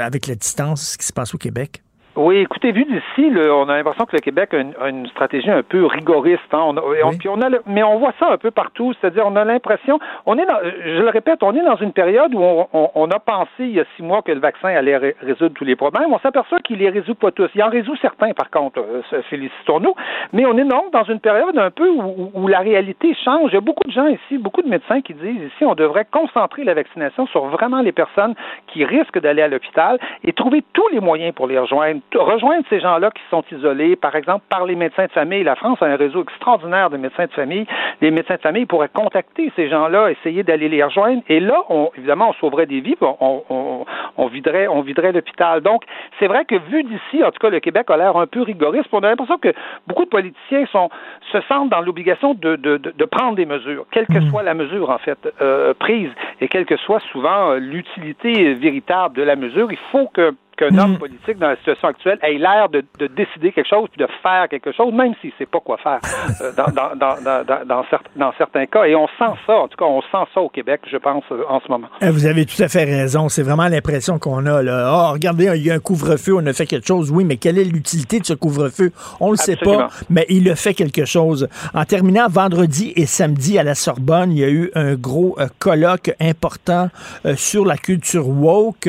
avec la distance, ce qui se passe au Québec? Oui, écoutez, vu d'ici, on a l'impression que le Québec a une, stratégie un peu rigoriste. Hein. On, on, a mais on voit ça un peu partout. C'est-à-dire, on a l'impression, on est, dans, je le répète, on est dans une période où on, a pensé il y a six mois que le vaccin allait résoudre tous les problèmes. On s'aperçoit qu'il les résout pas tous. Il en résout certains, par contre. Euh, félicitons-nous. Mais on est donc dans une période un peu où, où, la réalité change. Il y a beaucoup de gens ici, beaucoup de médecins qui disent ici, on devrait concentrer la vaccination sur vraiment les personnes qui risquent d'aller à l'hôpital et trouver tous les moyens pour les rejoindre rejoindre ces gens-là qui sont isolés, par exemple, par les médecins de famille. La France a un réseau extraordinaire de médecins de famille. Les médecins de famille pourraient contacter ces gens-là, essayer d'aller les rejoindre. Et là, on, évidemment, on sauverait des vies, on, on, on viderait, on viderait l'hôpital. Donc, c'est vrai que vu d'ici, en tout cas, le Québec a l'air un peu rigoriste. On a l'impression que beaucoup de politiciens sont, se sentent dans l'obligation de, de, de, prendre des mesures, quelle que mmh. soit la mesure, en fait, euh, prise, et quelle que soit souvent euh, l'utilité véritable de la mesure. Il faut que qu'un homme mm. politique dans la situation actuelle ait l'air de, de, décider quelque chose puis de faire quelque chose, même s'il ne sait pas quoi faire euh, dans, dans, dans, dans, dans, certains cas. Et on sent ça, en tout cas, on sent ça au Québec, je pense, euh, en ce moment. Eh, vous avez tout à fait raison. C'est vraiment l'impression qu'on a. Là. Oh, regardez, il y a un couvre-feu, on a fait quelque chose. Oui, mais quelle est l'utilité de ce couvre-feu? On ne le sait pas, mais il a fait quelque chose. En terminant, vendredi et samedi à la Sorbonne, il y a eu un gros euh, colloque important sur la culture woke.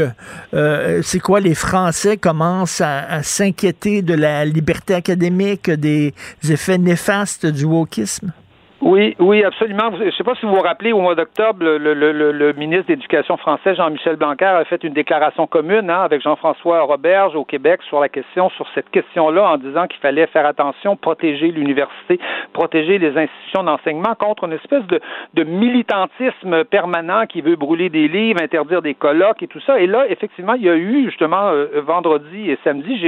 C'est quoi les Français commencent à, s'inquiéter de la liberté académique, des effets néfastes du wokisme? Oui, oui, absolument. Je ne sais pas si vous vous rappelez, au mois d'octobre, le, le, le, ministre d'Éducation français, Jean-Michel Blanquer, a fait une déclaration commune hein, avec Jean-François Roberge au Québec sur la question, sur cette question-là, en disant qu'il fallait faire attention, protéger l'université, protéger les institutions d'enseignement contre une espèce de, de militantisme permanent qui veut brûler des livres, interdire des colloques et tout ça. Et là, effectivement, il y a eu justement euh, vendredi et samedi,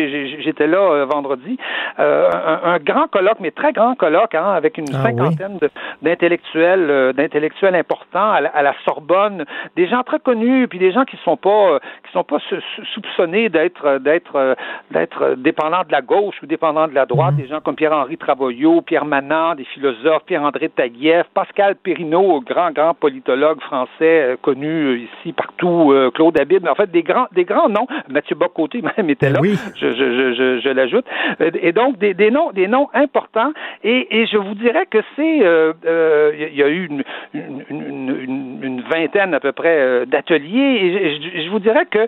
j'étais là euh, vendredi, euh, un, grand colloque, mais très grand colloque, hein, avec une ah cinquantaine d'intellectuels euh, d'intellectuels importants à la, Sorbonne, des gens très connus, puis des gens qui sont pas euh, qui sont pas soupçonnés d'être euh, d'être d'être dépendants de la gauche ou dépendants de la droite, mhm. des gens comme Pierre-Henri Travoyot, Pierre Manant, des philosophes, Pierre-André Taguieff, Pascal Perrineau, grand grand politologue français connu ici partout, Claude Habib, en fait des grands des grands noms, Mathieu Bocoté même était là, je, je, je, je l'ajoute, et donc des, des noms des noms importants. Et, et je vous dirais que c'est il euh, euh, y a eu vingtaine à peu près euh, d'ateliers et je, vous dirais que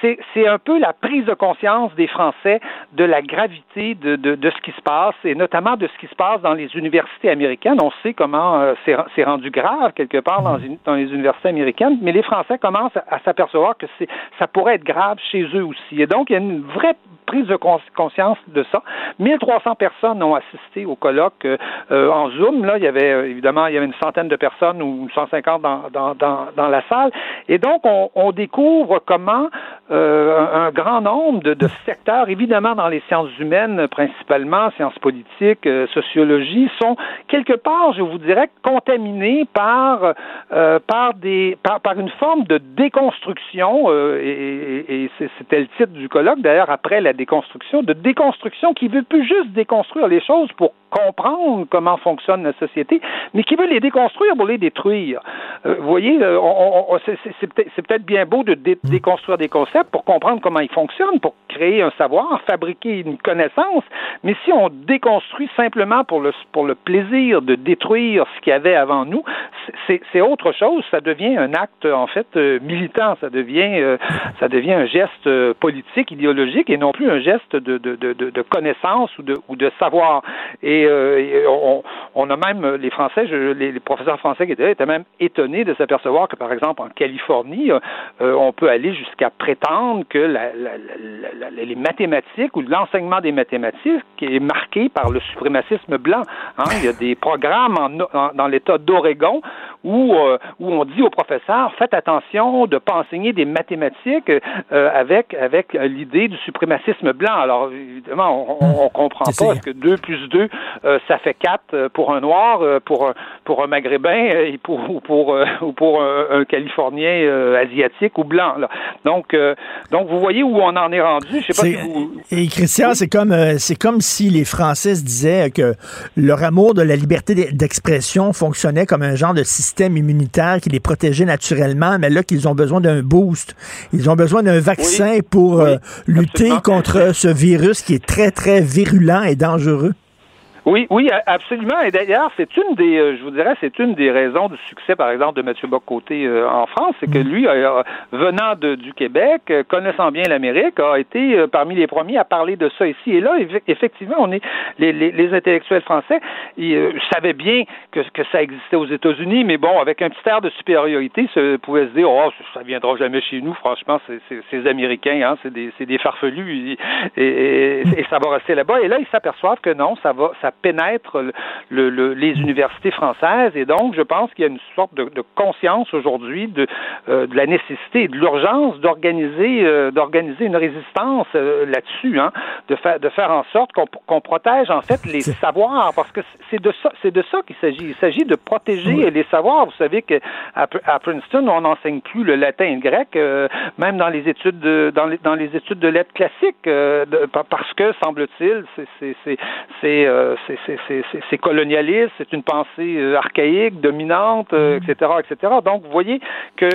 c'est un peu la prise de conscience des Français de la gravité de, de, ce qui se passe et notamment de ce qui se passe dans les universités américaines. On sait comment c'est rendu grave quelque part dans, dans, les universités américaines, mais les Français commencent à, s'apercevoir que ça pourrait être grave chez eux aussi. Et donc, il y a une vraie prise de conscience de ça. 1300 personnes ont assisté au colloque euh, en Zoom. Là, il y avait évidemment il y avait une centaine de personnes ou 150 dans, dans, dans, la salle. Et donc, on, découvre comment un grand nombre de, secteurs, évidemment dans les sciences humaines principalement, sciences politiques, sociologie, sont quelque part, je vous dirais, contaminés par, par, des, par, une forme de déconstruction, euh, et, c'était le titre du colloque d'ailleurs après la déconstruction, de déconstruction qui veut plus juste déconstruire les choses pour comprendre comment fonctionne la société, mais qui veut les déconstruire pour les détruire. Euh, vous voyez, euh, c'est peut-être bien beau de mm. déconstruire des concepts pour comprendre comment ils fonctionnent, pour créer un savoir, fabriquer une connaissance, mais si on déconstruit simplement pour le, pour le plaisir de détruire ce qu'il y avait avant nous, c'est autre chose, ça devient un acte en fait euh, militant, ça devient, ça devient un geste politique, idéologique et non plus un geste de, de, de, de connaissance ou de, ou de savoir. Et euh, on, a même, les Français, les, professeurs français qui étaient là étaient même étonnés de s'apercevoir que, par exemple, en Californie, euh, on peut aller jusqu'à prétendre que les mathématiques ou l'enseignement des mathématiques est marqué par le suprémacisme blanc. Hein. Il y a des programmes dans l'État d'Oregon où, euh, où on dit aux professeurs faites attention de pas enseigner des mathématiques avec avec l'idée du suprémacisme blanc. Alors évidemment, on, on, comprend pas est-ce que 2 plus 2 euh, ça fait quatre euh, pour un noir, euh, pour un, pour un maghrébin et pour ou pour ou pour un, californien asiatique ou blanc. Là. Donc donc vous voyez où on en est rendu. Je sais pas si vous... Et Christian, c'est comme c'est comme si les Français se disaient que leur amour de la liberté d'expression fonctionnait comme un genre de système immunitaire qui les protégeait naturellement, mais là qu'ils ont besoin d'un boost, ils ont besoin d'un vaccin pour lutter contre ce virus qui est très très virulent et dangereux. Oui, oui, absolument. Et d'ailleurs, c'est une des, euh, je vous dirais, c'est une des raisons du succès, par exemple, de Mathieu Bocoté euh, en France, c'est que mm. lui, euh, venant de, du Québec, connaissant bien l'Amérique, a été parmi les premiers à parler de ça ici. Et là, effectivement, on est les, les, les intellectuels français, ils savaient bien que, que ça existait aux États-Unis, mais bon, avec un petit air de supériorité, se pouvaient se dire, oh, ça viendra jamais chez nous. Franchement, c'est ces Américains, hein, c'est des, des farfelus, et, et, et, ça va rester là-bas. Et là, ils s'aperçoivent que non, ça va, ça pénètre le, les universités françaises. Et donc, je pense qu'il y a une sorte de, conscience aujourd'hui de, euh, de la nécessité et de l'urgence d'organiser euh, d'organiser une résistance euh, là-dessus, hein, de faire de faire en sorte qu'on protège en fait les savoirs, parce que c'est de ça c'est de ça qu'il s'agit. Il s'agit de protéger les savoirs. Vous savez que à, Princeton, on n'enseigne plus le latin et le grec, même dans les études de, dans les dans les études de lettres classiques, parce que semble-t-il, c'est c'est c'est colonialiste, c'est une pensée euh, archaïque, dominante, etc., euh, etc. Mm. Donc, vous voyez que,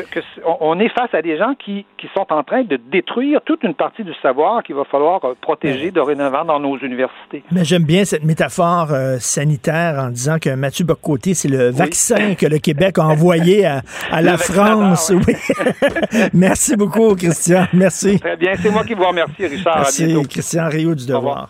on est face à des gens qui, qui sont en train de détruire toute une partie du savoir qu'il va falloir euh, protéger dorénavant dans nos universités. Mais j'aime bien cette métaphore sanitaire en disant que Mathieu Bocoté, c'est le vaccin que le Québec a envoyé à, la France. Oui. Merci beaucoup, Christian. Merci. Très bien. C'est moi qui vous remercie, Richard. Merci, Christian Rio du Devoir.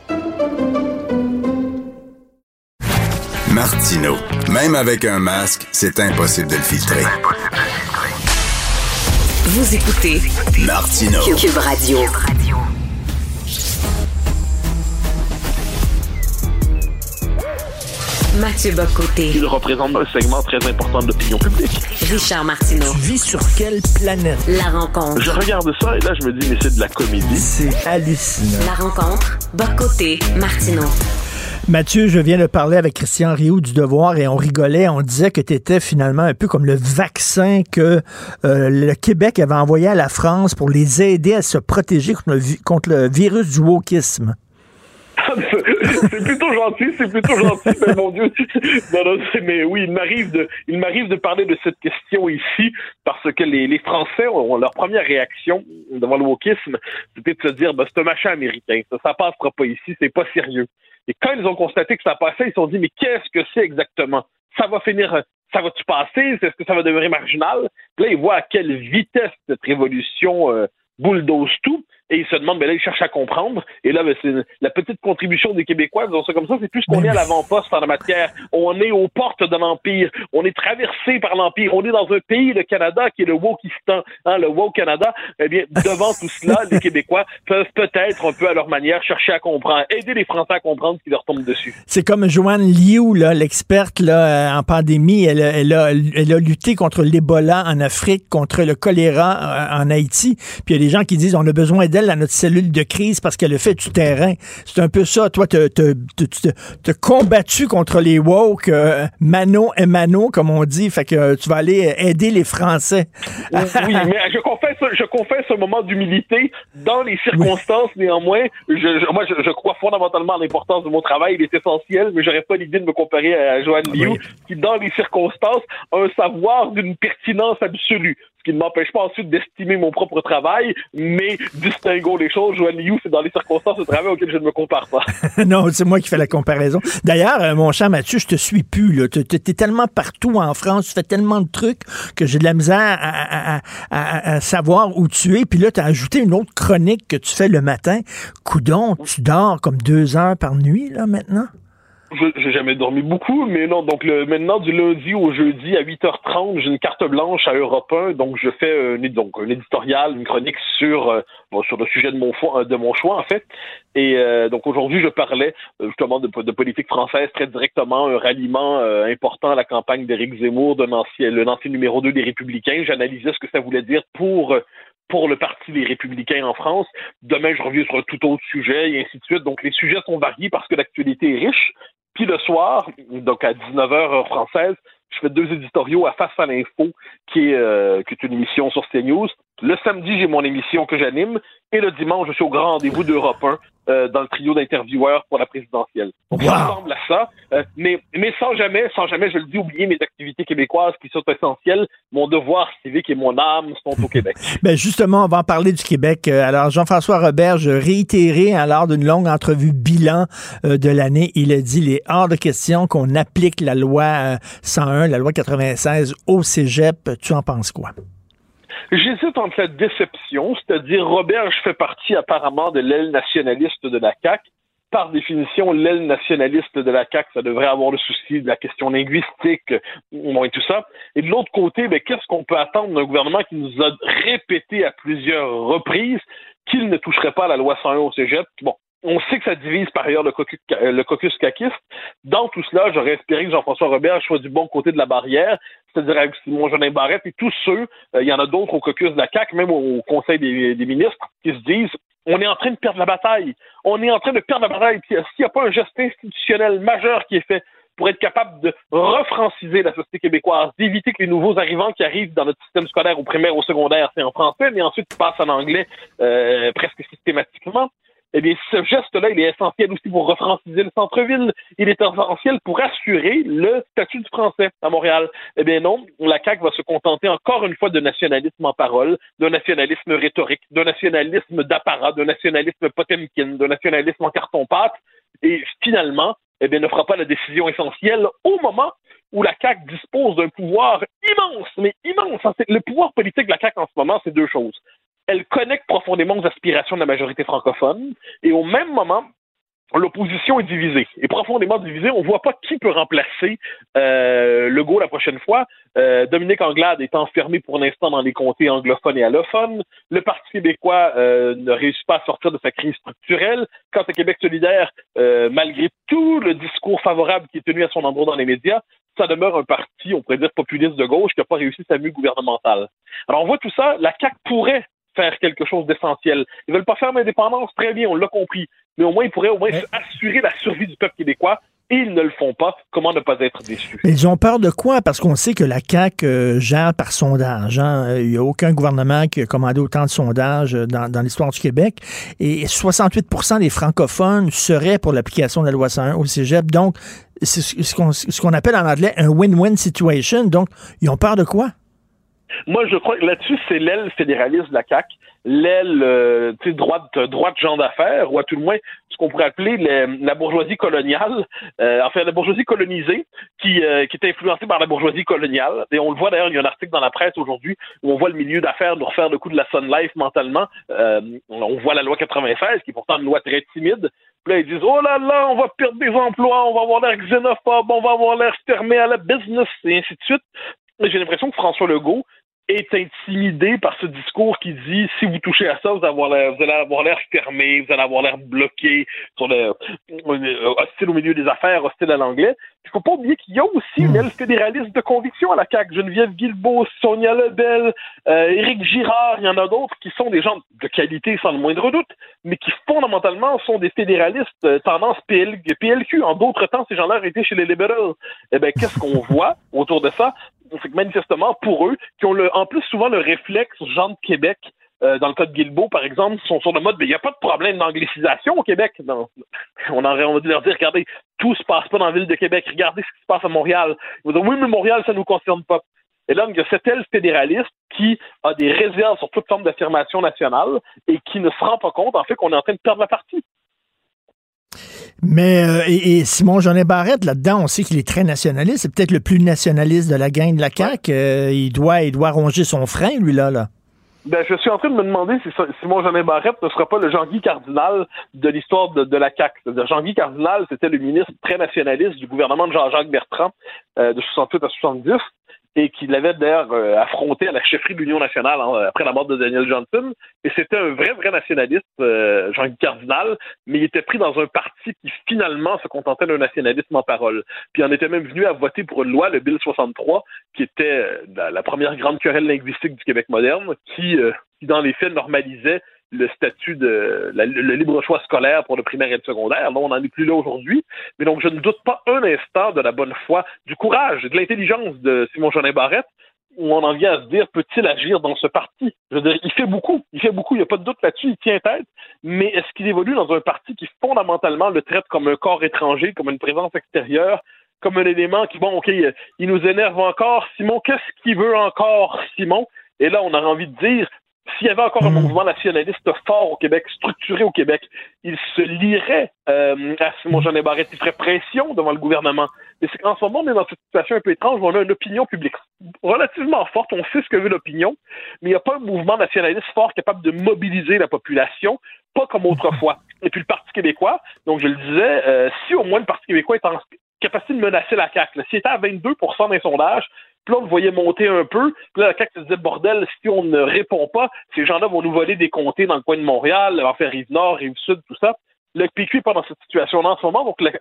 Martino. Même avec un masque, c'est impossible de le filtrer. Vous écoutez Martino. Cube Radio. Mathieu Bocoté. Il représente un segment très important de l'opinion publique. Richard Martineau. Tu vis sur quelle planète? La rencontre. Je regarde ça et là, je me dis, mais c'est de la comédie. C'est hallucinant. La rencontre. Bocoté. Martineau. Mathieu, je viens de parler avec Christian Rioux du Devoir et on rigolait, on disait que tu étais finalement un peu comme le vaccin que euh, le Québec avait envoyé à la France pour les aider à se protéger contre le, virus du wokisme. c'est plutôt gentil, c'est plutôt gentil, mais mon Dieu. Mais oui, il m'arrive de, parler de cette question ici parce que les, les Français ont leur première réaction devant le wokisme, c'était de se dire, bah, c'est un machin américain, ça, ça passera pas ici, c'est pas sérieux. Et quand ils ont constaté que ça passait, ils se sont dit, mais qu'est-ce que c'est exactement? Ça va finir, ça va-tu passer? Est-ce que ça va devenir marginal? là, ils voient à quelle vitesse cette révolution euh, bulldoze tout et ils se demandent, ben là, ils cherchent à comprendre. Et là, ben, c'est la petite contribution des Québécois, disons ça comme ça, c'est plus qu'on est à l'avant-poste en la matière. On est aux portes de l'Empire. On est traversé par l'Empire. On est dans un pays, le Canada, qui est le Wokistan, hein, le Woke Canada. Eh bien, devant tout cela, les Québécois peuvent peut-être, un peu à leur manière, chercher à comprendre, aider les Français à comprendre ce qui leur tombe dessus. C'est comme Joanne Liu, là, l'experte là, en pandémie. Elle, elle, a, elle a lutté contre l'Ebola en Afrique, contre le choléra euh, en Haïti. Puis il y a des gens qui disent on a besoin à notre cellule de crise parce qu'elle a fait du terrain. C'est un peu ça. Toi, tu as combattu contre les woke, euh, mano et mano, comme on dit. Fait que euh, tu vas aller aider les Français. oui, mais je confesse, je confesse un moment d'humilité. Dans les circonstances, néanmoins, je, moi, je, crois fondamentalement à l'importance de mon travail. Il est essentiel, mais j'aurais pas l'idée de me comparer à Joanne Liu, qui, dans les circonstances, a un savoir d'une pertinence absolue ce qui ne m'empêche pas ensuite d'estimer mon propre travail, mais distinguons les choses. Joanne Liu, c'est dans les circonstances de travail auxquelles je ne me compare pas. non, c'est moi qui fais la comparaison. D'ailleurs, euh, mon cher Mathieu, je te suis plus. Tu es, tellement partout en France, tu fais tellement de trucs que j'ai de la misère à, savoir où tu es. Puis là, tu as ajouté une autre chronique que tu fais le matin. Coudon, tu dors comme deux heures par nuit, là, maintenant? J'ai jamais dormi beaucoup, mais non. Donc le, maintenant, du lundi au jeudi à 8h30, j'ai une carte blanche à Europe 1. Donc je fais un, donc, un éditorial, une chronique sur euh, sur le sujet de mon, choix, de mon choix en fait. Et euh, donc aujourd'hui, je parlais euh, justement de, de, politique française très directement, un ralliement important à la campagne d'Éric Zemmour, ancien, le ancien numéro 2 des Républicains. J'analysais ce que ça voulait dire pour pour le Parti des Républicains en France. Demain, je reviens sur un tout autre sujet et ainsi de suite. Donc, les sujets sont variés parce que l'actualité est riche. Puis le soir, donc à 19h heure française, je fais deux éditoriaux à Face à l'info, qui est, euh, une émission sur CNews. Le samedi, j'ai mon émission que j'anime. Et le dimanche, je suis au grand rendez-vous d'Europe 1 euh, dans le trio d'intervieweurs pour la présidentielle. Donc, ça ressemble à ça. Euh, mais, mais sans jamais, sans jamais, je le dis, oublier mes activités québécoises qui sont essentielles. Mon devoir civique et mon âme sont au Québec. ben justement, on va en parler du Québec. Euh, alors, Jean-François Robert, je réitéré, hein, lors d'une longue entrevue bilan de l'année, il a dit, il est hors de question qu'on applique la loi 101, la loi 96 au cégep. Tu en penses quoi? J'hésite entre la déception, c'est-à-dire Robert, je fais partie apparemment de l'aile nationaliste de la CAQ. Par définition, l'aile nationaliste de la CAQ, ça devrait avoir le souci de la question linguistique et tout ça. Et de l'autre côté, ben, qu'est-ce qu'on peut attendre d'un gouvernement qui nous a répété à plusieurs reprises qu'il ne toucherait pas la loi 101 au cégep? Bon, on sait que ça divise par ailleurs le caucus, le caucus caquiste. Dans tout cela, j'aurais espéré que Jean-François Robert soit du bon côté de la barrière, c'est-à-dire avec Simon Jeanin Barrette et tous ceux, euh, il y en a d'autres au caucus de la CAQ, même au Conseil des, ministres, qui se disent on est en train de perdre la bataille. On est en train de perdre la bataille. S'il n'y a pas un geste institutionnel majeur qui est fait pour être capable de refranciser la société québécoise, d'éviter que les nouveaux arrivants qui arrivent dans notre système scolaire au primaire, au secondaire, c'est en français, mais ensuite passent en anglais euh, presque systématiquement eh bien, ce geste-là, il est essentiel aussi pour refranciser le centre-ville. Il est essentiel pour assurer le statut du français à Montréal. Eh bien non, la CAQ va se contenter encore une fois de nationalisme en parole, de nationalisme rhétorique, de nationalisme d'apparat, de nationalisme potemkin, de nationalisme en carton-pâte, et finalement, eh bien, ne fera pas la décision essentielle au moment où la CAQ dispose d'un pouvoir immense, mais immense. Le pouvoir politique de la CAQ en ce moment, c'est deux choses elle connecte profondément aux aspirations de la majorité francophone, et au même moment, l'opposition est divisée, et profondément divisée. On ne voit pas qui peut remplacer euh, Legault la prochaine fois. Euh, Dominique Anglade est enfermé pour l'instant dans les comtés anglophones et allophones. Le Parti québécois euh, ne réussit pas à sortir de sa crise structurelle. Quant à Québec solidaire, euh, malgré tout le discours favorable qui est tenu à son endroit dans les médias, ça demeure un parti, on pourrait dire populiste de gauche, qui n'a pas réussi sa mue gouvernementale. Alors on voit tout ça, la CAQ pourrait faire quelque chose d'essentiel. Ils veulent pas faire l'indépendance, très bien, on l'a compris. Mais au moins, ils pourraient au moins assurer la survie du peuple québécois et ils ne le font pas. Comment ne pas être déçu? Ils ont peur de quoi? Parce qu'on sait que la CAQ euh, gère par sondage. Hein? Il n'y a aucun gouvernement qui a commandé autant de sondages euh, dans, l'histoire du Québec. Et 68 des francophones seraient pour l'application de la loi 101 au cégep. Donc, c'est ce qu'on appelle en anglais un win-win situation. Donc, ils ont peur de quoi? Moi, je crois que là-dessus, c'est l'aile fédéraliste de la CAQ l'aile euh, droite droite genre d'affaires ou à tout le moins ce qu'on pourrait appeler la bourgeoisie coloniale euh, enfin la bourgeoisie colonisée qui euh, qui est influencée par la bourgeoisie coloniale. Et on le voit d'ailleurs il y a un article dans la presse aujourd'hui où on voit le milieu d'affaires nous refaire le coup de la Sun Life mentalement. Euh, on voit la loi 96 qui est pourtant une loi très timide. Puis là, ils disent, oh là là, on va perdre des emplois, on va avoir l'air xénophobe, on va avoir l'air fermé à la business, et ainsi de suite. J'ai l'impression que François Legault, est intimidé par ce discours qui dit si vous touchez à ça, vous, allez avoir l'air fermé, vous allez avoir l'air bloqué, sur le, euh, hostile au milieu des affaires, hostile à l'anglais. Il faut pas oublier qu'il y a aussi une aile fédéraliste de conviction à la CAQ. Geneviève Guilbeault, Sonia Lebel, euh, Éric Girard, il y en a d'autres qui sont des gens de qualité sans le moindre doute, mais qui fondamentalement sont des fédéralistes euh, tendance PLQ. En d'autres temps, ces gens-là étaient chez les libéraux. Eh bien, qu'est-ce qu'on voit autour de ça? C'est que manifestement, pour eux, qui ont le, en plus souvent le réflexe, gens de Québec, euh, dans le cas de Guilbeault, par exemple, sont sur le mode, mais il n'y a pas de problème d'anglicisation au Québec. Non. On envie de leur dire, regardez, tout se passe pas dans la ville de Québec. Regardez ce qui se passe à Montréal. Ils vont dire, oui, mais Montréal, ça ne nous concerne pas. Et là, il y a cet aile fédéraliste qui a des réserves sur toute forme d'affirmation nationale et qui ne se rend pas compte, en fait, qu'on est en train de perdre la partie. Mais euh, et, Simon Jeanet Barrette, là-dedans, on sait qu'il est très nationaliste. C'est peut-être le plus nationaliste de la gang de la CAQ. Euh, il, doit, il doit ronger son frein, lui, là. là. Ben, je suis en train de me demander si Simon Jeanet Barrette ne sera pas le Jean-Guy Cardinal de l'histoire de, la CAQ. Jean-Guy Cardinal, c'était le ministre très nationaliste du gouvernement de Jean-Jacques Bertrand euh, de 68 à 70 et qu'il avait d'ailleurs euh, affronté à la chefferie de l'Union nationale hein, après la mort de Daniel Johnson. Et c'était un vrai, vrai nationaliste, euh, Jean-Guy Cardinal, mais il était pris dans un parti qui finalement se contentait d'un nationalisme en parole. Puis en était même venu à voter pour une loi, le Bill 63, qui était euh, la première grande querelle linguistique du Québec moderne, qui, qui dans les faits normalisait le statut de le libre choix scolaire pour le primaire et le secondaire. Là, on n'en est plus là aujourd'hui. Mais donc, je ne doute pas un instant de la bonne foi, du courage, de l'intelligence de Simon Jeanin Barrette, où on en vient à se dire, peut-il agir dans ce parti? Je veux dire, il fait beaucoup, il fait beaucoup, il n'y a pas de doute là-dessus, il tient tête, mais est-ce qu'il évolue dans un parti qui fondamentalement le traite comme un corps étranger, comme une présence extérieure, comme un élément qui, bon, OK, il nous énerve encore, Simon, qu'est-ce qu'il veut encore, Simon? Et là, on a envie de dire, s'il y avait encore un hmm. mouvement nationaliste fort au Québec, structuré au Québec, il se lierait euh, à Simon Jean Barrette, il ferait pression devant le gouvernement. Mais c'est qu'en ce moment, on est dans cette situation un peu étrange où on a une opinion publique relativement forte, on sait ce que veut l'opinion, mais il n'y a pas un mouvement nationaliste fort capable de mobiliser la population, pas comme autrefois. Et puis le Parti québécois, donc je le disais, euh, si au moins le Parti québécois est en capacité de menacer la CAQ, s'il était à 22% dans les sondages, puis là, on le voyait monter un peu. Puis là, la CAQ se disait, bordel, si on ne répond pas, ces gens-là vont nous voler des comtés dans le coin de Montréal, en faire Rive-Nord, Rive-Sud, tout ça. Le PQ n'est pas dans cette situation-là en ce moment, donc la,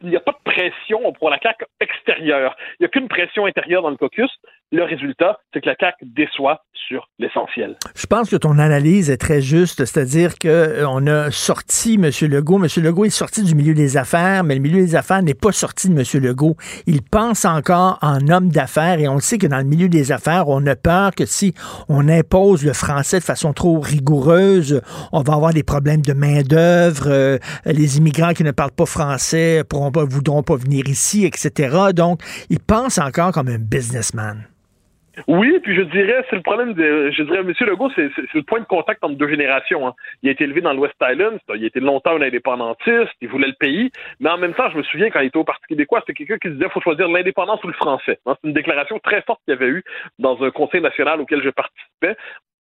il n'y a pas de pression pour la CAQ extérieure. Il n'y a qu'une pression intérieure dans le caucus. Le résultat, c'est que la CAQ déçoit sur l'essentiel. Je pense que ton analyse est très juste, c'est-à-dire qu'on euh, a sorti M. Legault. M. Legault est sorti du milieu des affaires, mais le milieu des affaires n'est pas sorti de M. Legault. Il pense encore en homme d'affaires et on le sait que dans le milieu des affaires, on a peur que si on impose le français de façon trop rigoureuse, on va avoir des problèmes de main-d'œuvre, euh, les immigrants qui ne parlent pas français pourront pas, voudront pas venir ici, etc. Donc, il pense encore comme un businessman. Oui, puis je dirais, c'est le problème de, je dirais, M. Legault, c'est, le point de contact entre deux générations. Hein. Il a été élevé dans l'West Island, il a été longtemps un indépendantiste, il voulait le pays, mais en même temps, je me souviens quand il était au Parti québécois, c'était quelqu'un qui disait, faut choisir l'indépendance ou le français. Hein. C'est une déclaration très forte qu'il y avait eu dans un conseil national auquel je participais,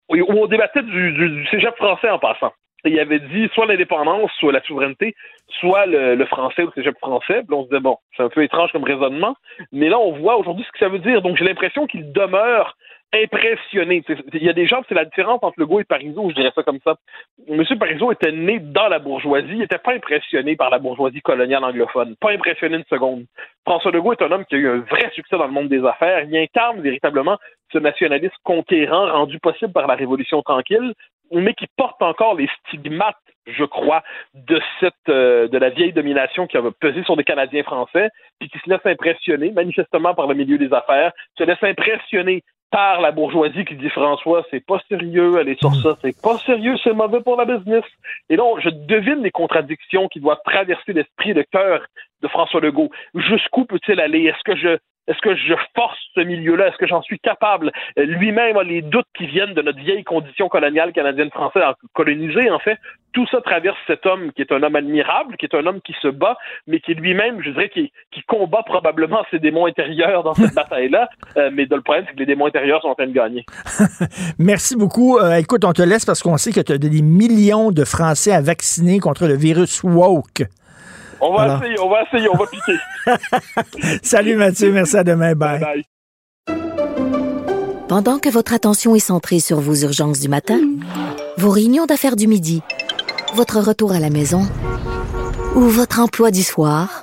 où on débattait du, du cégep français en passant il avait dit soit l'indépendance, soit la souveraineté, soit le, français ou le cégep français. On se disait, bon, c'est un peu étrange comme raisonnement. Mais là, on voit aujourd'hui ce que ça veut dire. Donc, j'ai l'impression qu'il demeure impressionné. Il y a des gens, c'est la différence entre Legault et Parizeau, je dirais ça comme ça. Monsieur Parizeau était né dans la bourgeoisie, il n'était pas impressionné par la bourgeoisie coloniale anglophone, pas impressionné une seconde. François Legault est un homme qui a eu un vrai succès dans le monde des affaires, il incarne véritablement ce nationalisme conquérant rendu possible par la Révolution tranquille, mais qui porte encore les stigmates je crois, de cette euh, de la vieille domination qui a pesé sur des Canadiens français, puis qui se laisse impressionner, manifestement par le milieu des affaires, se laisse impressionner par la bourgeoisie qui dit François, c'est pas sérieux, aller sur ça, c'est pas sérieux, c'est mauvais pour la business. Et donc, je devine les contradictions qui doivent traverser l'esprit et le cœur de François Legault. Jusqu'où peut-il aller? Est-ce que je est-ce que je force ce milieu-là? Est-ce que j'en suis capable? Lui-même a les doutes qui viennent de notre vieille condition coloniale canadienne-française, colonisée, en fait. Tout ça traverse cet homme qui est un homme admirable, qui est un homme qui se bat, mais qui lui-même, je dirais, qui, qui combat probablement ses démons intérieurs dans cette bataille-là. Euh, mais le problème, c'est que les démons intérieurs sont en train de gagner. Merci beaucoup. Euh, écoute, on te laisse parce qu'on sait que tu as des millions de Français à vacciner contre le virus woke. On va essayer, on va essayer, on va piquer. Salut Mathieu, merci à demain. Bye. bye. Pendant que votre attention est centrée sur vos urgences du matin, vos réunions d'affaires du midi, votre retour à la maison ou votre emploi du soir,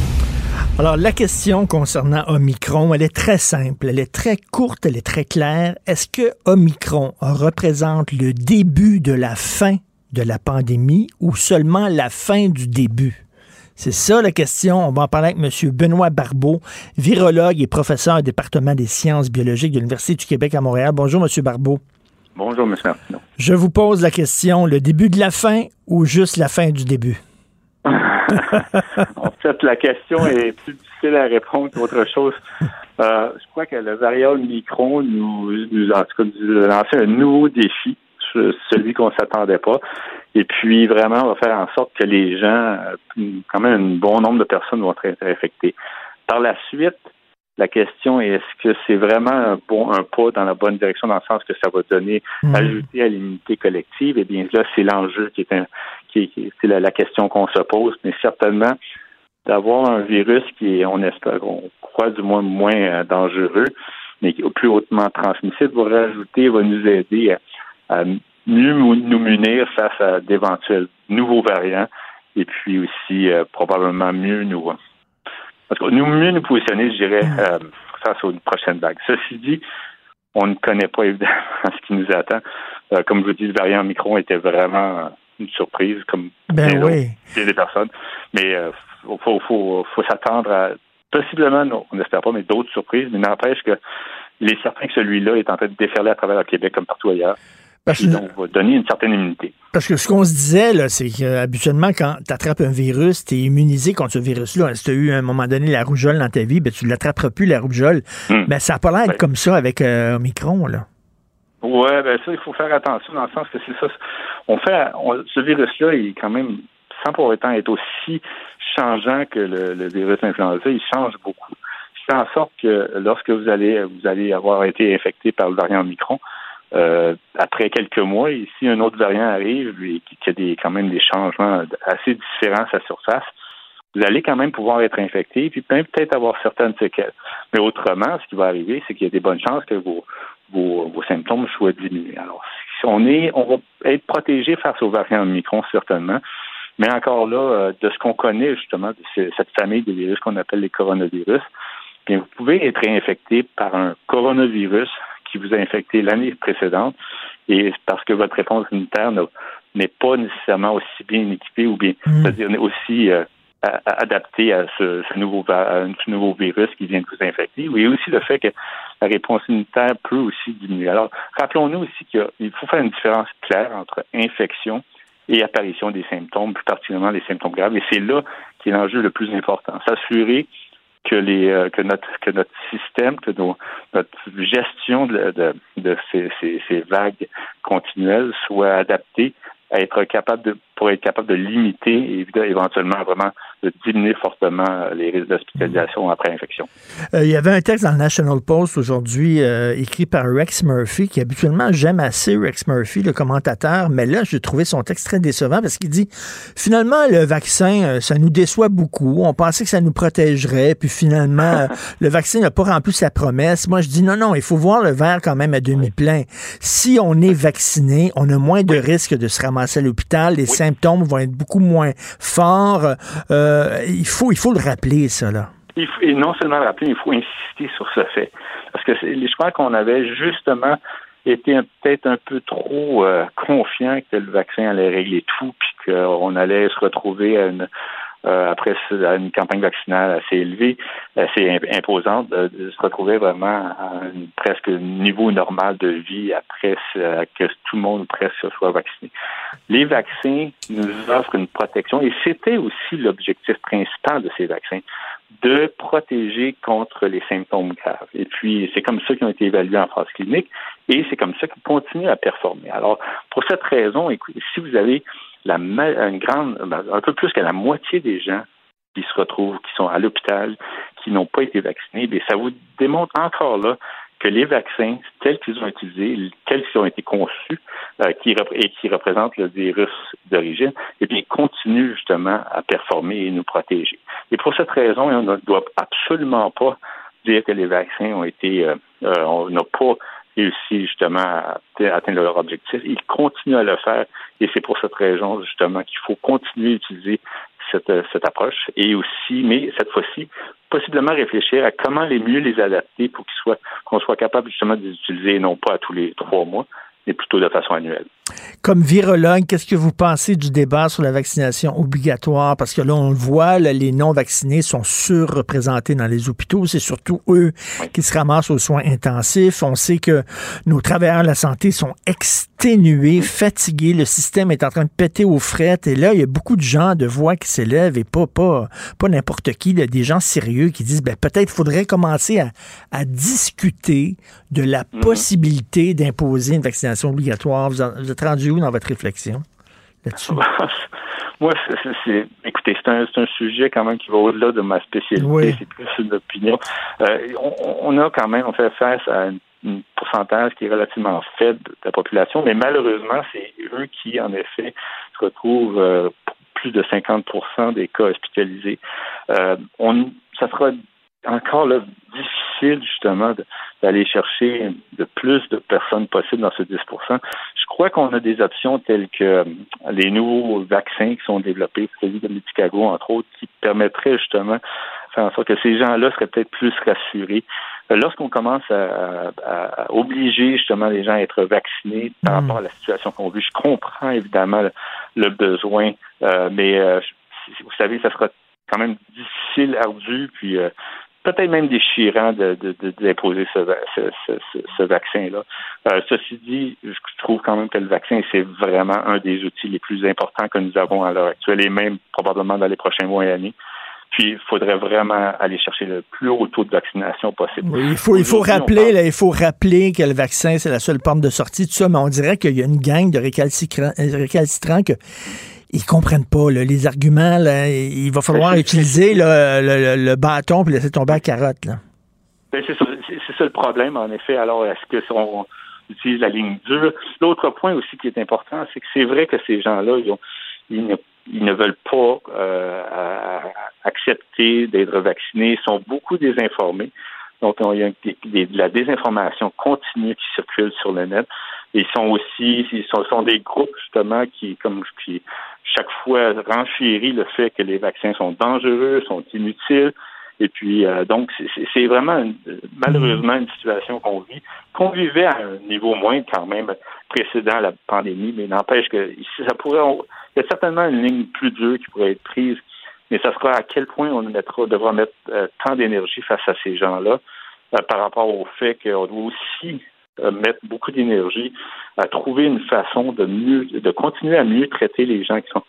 Alors, la question concernant Omicron, elle est très simple, elle est très courte, elle est très claire. Est-ce que Omicron représente le début de la fin de la pandémie ou seulement la fin du début? C'est ça la question. On va en parler avec M. Benoît Barbeau, virologue et professeur au département des sciences biologiques de l'Université du Québec à Montréal. Bonjour, M. Barbeau. Bonjour, M. Martineau. Je vous pose la question, le début de la fin ou juste la fin du début? en fait, la question est plus difficile à répondre qu'autre chose. Euh, je crois que le variable micron nous, nous, en tout cas, nous a lancé un nouveau défi, celui qu'on s'attendait pas. Et puis, vraiment, on va faire en sorte que les gens, euh, quand même, un bon nombre de personnes vont être infectées. Par la suite, la question est est-ce que c'est vraiment un bon un pas dans la bonne direction dans le sens que ça va donner mmh. ajouter à l'immunité collective? Eh bien là c'est l'enjeu qui est un qui, c'est la, question qu'on se pose mais certainement d'avoir un virus qui est on espère on croit du moins moins euh, dangereux mais qui est plus hautement transmissible va rajouter va nous aider à, mieux nous munir face à d'éventuels nouveaux variants et puis aussi euh, probablement mieux nous parce que nous mieux nous positionner, je dirais, mm. euh, face aux prochaines vagues. Ceci dit, on ne connaît pas évidemment ce qui nous attend. Euh, comme je vous dis, le variant Micron était vraiment une surprise, comme ben oui. des personnes. Mais il euh, faut, faut, faut s'attendre à possiblement, on n'espère pas, mais d'autres surprises. Mais n'empêche que il est certain que celui-là est en train de déferler à travers le Québec comme partout ailleurs. Parce que, donc, va donner une certaine immunité. Parce que ce qu'on se disait, là, c'est qu'habituellement, quand tu attrapes un virus, tu es immunisé contre ce virus-là. Si tu as eu à un moment donné la rougeole dans ta vie, ben, tu ne l'attraperas plus, la rougeole. Hmm. Ben, ça n'a pas l'air comme ça avec euh, Omicron. Là. Oui, ben ça, il faut faire attention dans le sens que c'est ça. On fait, ce virus-là, il est quand même, sans pour autant être aussi changeant que le, virus influenza, il change beaucoup. C'est en sorte que lorsque vous allez, vous allez avoir été infecté par le variant Omicron, euh, après quelques mois, ici, un autre variant arrive et qui, a des, quand même des changements assez différents à sa surface, vous allez quand même pouvoir être infecté, puis peut-être avoir certaines séquelles. Mais autrement, ce qui va arriver, c'est qu'il y a des bonnes chances que vos, vos, vos symptômes soient diminués. Alors, si on est, on va être protégé face aux variants Omicron, certainement. Mais encore là, euh, de ce qu'on connaît justement de cette famille de virus qu'on appelle les coronavirus, bien, vous pouvez être infecté par un coronavirus qui vous a infecté l'année précédente et parce que votre réponse immunitaire n'est pas nécessairement aussi bien équipée ou bien, mm. c'est-à-dire aussi euh, adaptée à ce, nouveau, nouveau virus qui vient de vous infecter. Oui, aussi le fait que la réponse immunitaire peut aussi diminuer. Alors, rappelons-nous aussi qu'il faut faire une différence claire entre infection et apparition des symptômes, plus particulièrement les symptômes graves. Et c'est là qui est l'enjeu le plus important. S'assurer que les euh, que notre que notre système, que notre gestion de, de, ces, ces, ces, vagues continuelles soit adaptée à être capable de pour être capable de limiter et éventuellement vraiment de diminuer fortement les risques d'hospitalisation après infection. Euh, il y avait un texte dans le National Post aujourd'hui euh, écrit par Rex Murphy, qui habituellement j'aime assez Rex Murphy, le commentateur, mais là, j'ai trouvé son texte très décevant parce qu'il dit finalement, le vaccin, euh, ça nous déçoit beaucoup. On pensait que ça nous protégerait, puis finalement, le vaccin n'a pas rempli sa promesse. Moi, je dis non, non, il faut voir le verre quand même à demi-plein. Si on est vacciné, on a moins de risques de se ramasser à l'hôpital. Les symptômes vont être beaucoup moins forts. Euh, il, faut, il faut le rappeler, ça, et non seulement le rappeler, il faut insister sur ce fait. Parce que je crois qu'on avait justement été peut-être un peu trop euh, confiant que le vaccin allait régler tout, puis qu'on allait se retrouver à une, euh, après une campagne vaccinale assez élevée, assez imposante, de, se retrouver vraiment à un presque niveau normal de vie après que tout le monde presque soit vacciné. Les vaccins nous offrent une protection et c'était aussi l'objectif principal de ces vaccins de protéger contre les symptômes graves. Et puis, c'est comme ça qu'ils ont été évalués en phase clinique et c'est comme ça qu'ils continuent à performer. Alors, pour cette raison, écoutez, si vous avez la, une grande, ben, un peu plus que la moitié des gens qui se retrouvent, qui sont à l'hôpital, qui n'ont pas été vaccinés, bien, ça vous démontre encore là que les vaccins, tels qu'ils ont utilisés, tels qu'ils ont été conçus, euh, qui et qui représentent le virus d'origine, eh bien, continuent justement à performer et nous protéger. Et pour cette raison, on ne doit absolument pas dire que les vaccins ont été, euh, euh on n'a pas réussi justement à atteindre leur objectif. Ils continuent à le faire et c'est pour cette raison justement qu'il faut continuer à utiliser cette, cette approche et aussi, mais cette fois-ci, possiblement réfléchir à comment les mieux les adapter pour qu'ils soient, qu'on soit capable justement de les utiliser non pas à tous les trois mois, mais plutôt de façon annuelle. Comme virologue, qu'est-ce que vous pensez du débat sur la vaccination obligatoire? Parce que là, on le voit, les non-vaccinés sont surreprésentés dans les hôpitaux. C'est surtout eux qui se ramassent aux soins intensifs. On sait que nos travailleurs de la santé sont exténués, fatigués. Le système est en train de péter aux frettes. Et là, il y a beaucoup de gens de voix qui s'élèvent et pas, pas, pas n'importe qui, là, des gens sérieux qui disent, ben, peut-être faudrait commencer à, à discuter de la mhm. possibilité d'imposer une vaccination obligatoire. Vous, êtes rendu où dans votre réflexion? Là-dessus? Moi, c'est, écoutez, c'est un, un, sujet quand même qui va au-delà de ma spécialité. C'est plus une opinion. Euh, on, a quand même, on fait face à un pourcentage qui est relativement faible de la population, mais malheureusement, c'est eux qui, en effet, se retrouvent euh, plus de 50 des cas hospitalisés. Euh, on, ça sera encore là, difficile justement d'aller chercher de plus de personnes possibles dans ce 10% Je crois qu'on a des options telles que euh, les nouveaux vaccins qui sont développés, celui de Chicago entre autres, qui permettraient justement de faire en sorte que ces gens-là seraient peut-être plus rassurés. Euh, lorsqu'on commence à, obliger justement les gens à être vaccinés par hmm. rapport à la situation qu'on vit, je comprends évidemment le, besoin, euh, mais vous savez, ça sera quand même difficile, ardu, puis peut-être même déchirant d'imposer de, de, ce, ce, ce, vaccin-là. Euh, ceci dit, je trouve quand même que le vaccin, c'est vraiment un des outils les plus importants que nous avons à l'heure actuelle et même probablement dans les prochains mois et années. Puis il faudrait vraiment aller chercher le plus haut taux de vaccination possible. Oui, il faut, il faut rappeler, là, il faut rappeler que le vaccin, c'est la seule porte de sortie, tout ça, mais on dirait qu'il y a une gang de récalcitrants, récalcitrants que ils comprennent pas les arguments. il va falloir utiliser le, bâton puis laisser tomber la carotte. Là. Ben, c'est, ça, le problème, en effet. Alors, est-ce que on utilise la ligne dure? L'autre point aussi qui est important, c'est que c'est vrai que ces gens-là, ils, ne, veulent pas euh, accepter d'être vaccinés. Ils sont beaucoup désinformés. Donc, il y a de la désinformation continue qui circule sur le net. Ils sont aussi, ils sont, sont des groupes justement qui, comme qui chaque fois renchérit le fait que les vaccins sont dangereux, sont inutiles. Et puis, euh, donc, c'est vraiment malheureusement une situation qu'on vit, qu'on vivait à un niveau moins quand même précédent à la pandémie, mais n'empêche que ça pourrait, il y a certainement une ligne plus dure qui pourrait être prise, mais ça sera à quel point on devra mettre euh, tant d'énergie face à ces gens-là euh, par rapport au fait qu'on doit aussi mettre beaucoup d'énergie à trouver une façon de mieux, de continuer à mieux traiter les gens qui sont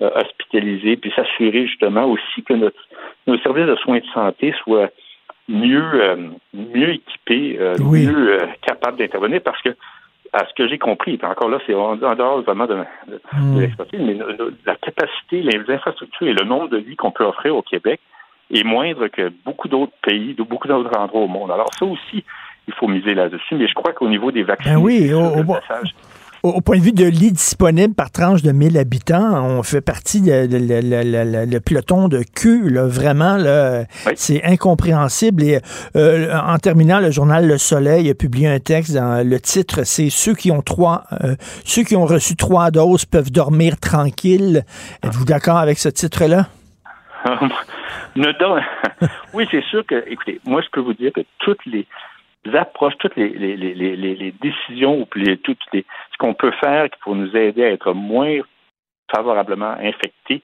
euh, hospitalisés, puis s'assurer justement aussi que notre, nos services de soins de santé soient mieux, euh, mieux équipés, euh, mieux capables d'intervenir, parce que à ce que j'ai compris, encore là, c'est en, dehors vraiment de, de, hmm. l'expertise, mais la capacité, les infrastructures et le nombre de lits qu'on peut offrir au Québec est moindre que beaucoup d'autres pays, de beaucoup d'autres endroits au monde. Alors ça aussi, il faut miser là-dessus, mais je crois qu'au niveau des vaccins, ben oui, au, au, point de vue de lits disponibles par tranche de 1000 habitants, on fait partie de, le peloton de. Là, vraiment, c'est incompréhensible. Et euh, en terminant, le journal Le Soleil a publié un texte dans le titre, c'est ceux qui ont trois, euh, ceux qui ont reçu trois doses peuvent dormir tranquilles. Êtes-vous d'accord avec ce titre-là? oui, c'est sûr que, écoutez, moi, je peux vous dire que toutes les approches, toutes les, décisions ou les, ce qu'on peut faire pour nous aider à être moins favorablement infectés,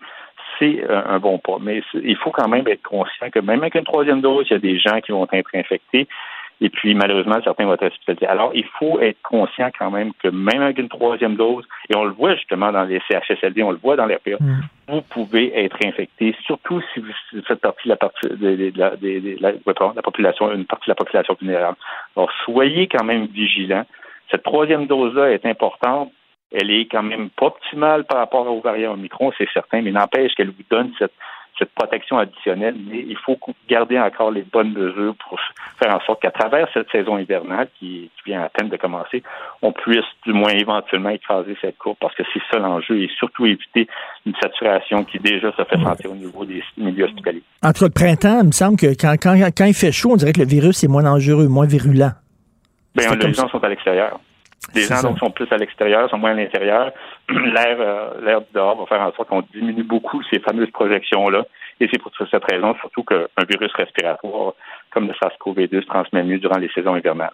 c'est un bon pas. Mais il faut quand même être conscient que même avec une troisième dose, il y a des gens qui vont être infectés. Et puis, malheureusement, certains vont être hospitalisés. Alors, il faut être conscient quand même que même avec une troisième dose, et on le voit justement dans les CHSLD, on le voit dans les RPA, mm. vous pouvez être infecté, surtout si vous faites partie de la, partie de, la, de la, la, population, une partie de la population vulnérable. Alors, soyez quand même vigilants. Cette troisième dose-là est importante. Elle est quand même pas optimale par rapport aux variants Omicron, c'est certain, mais n'empêche qu'elle vous donne cette cette protection additionnelle, mais il faut garder encore les bonnes mesures pour faire en sorte qu'à travers cette saison hivernale qui, vient à peine de commencer, on puisse du moins éventuellement écraser cette courbe parce que c'est ça l'enjeu et surtout éviter une saturation qui déjà se fait sentir au niveau des milieux hospitaliers. Entre le printemps, il me semble que quand, quand, quand il fait chaud, on dirait que le virus est moins dangereux, moins virulent. Bien, les gens sont à l'extérieur. Les gens donc, sont plus à l'extérieur, sont moins à l'intérieur. L'air, euh, l'air dehors va faire en sorte qu'on diminue beaucoup ces fameuses projections-là. Et c'est pour cette raison, surtout qu'un virus respiratoire comme le SARS-CoV-2 se transmet mieux durant les saisons hivernales.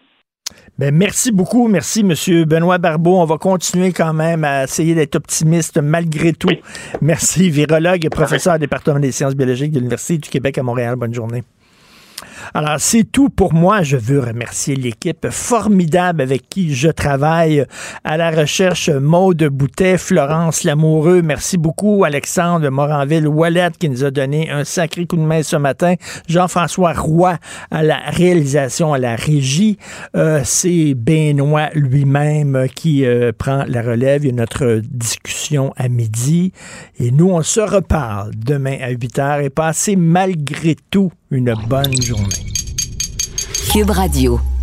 Ben, merci beaucoup. Merci, M. Benoît Barbeau. On va continuer quand même à essayer d'être optimiste malgré tout. Merci, virologue et professeur au département des sciences biologiques de l'Université du Québec à Montréal. Bonne journée. Alors, c'est tout pour moi. Je veux remercier l'équipe formidable avec qui je travaille à la recherche. Maude Boutet, Florence Lamoureux. Merci beaucoup. Alexandre Moranville-Wallet qui nous a donné un sacré coup de main ce matin. Jean-François Roy à la réalisation, à la régie. Euh, c'est Benoît lui-même qui euh, prend la relève. Il y a notre discussion à midi. Et nous, on se reparle demain à 8 h et passez malgré tout une bonne journée. Cube Radio.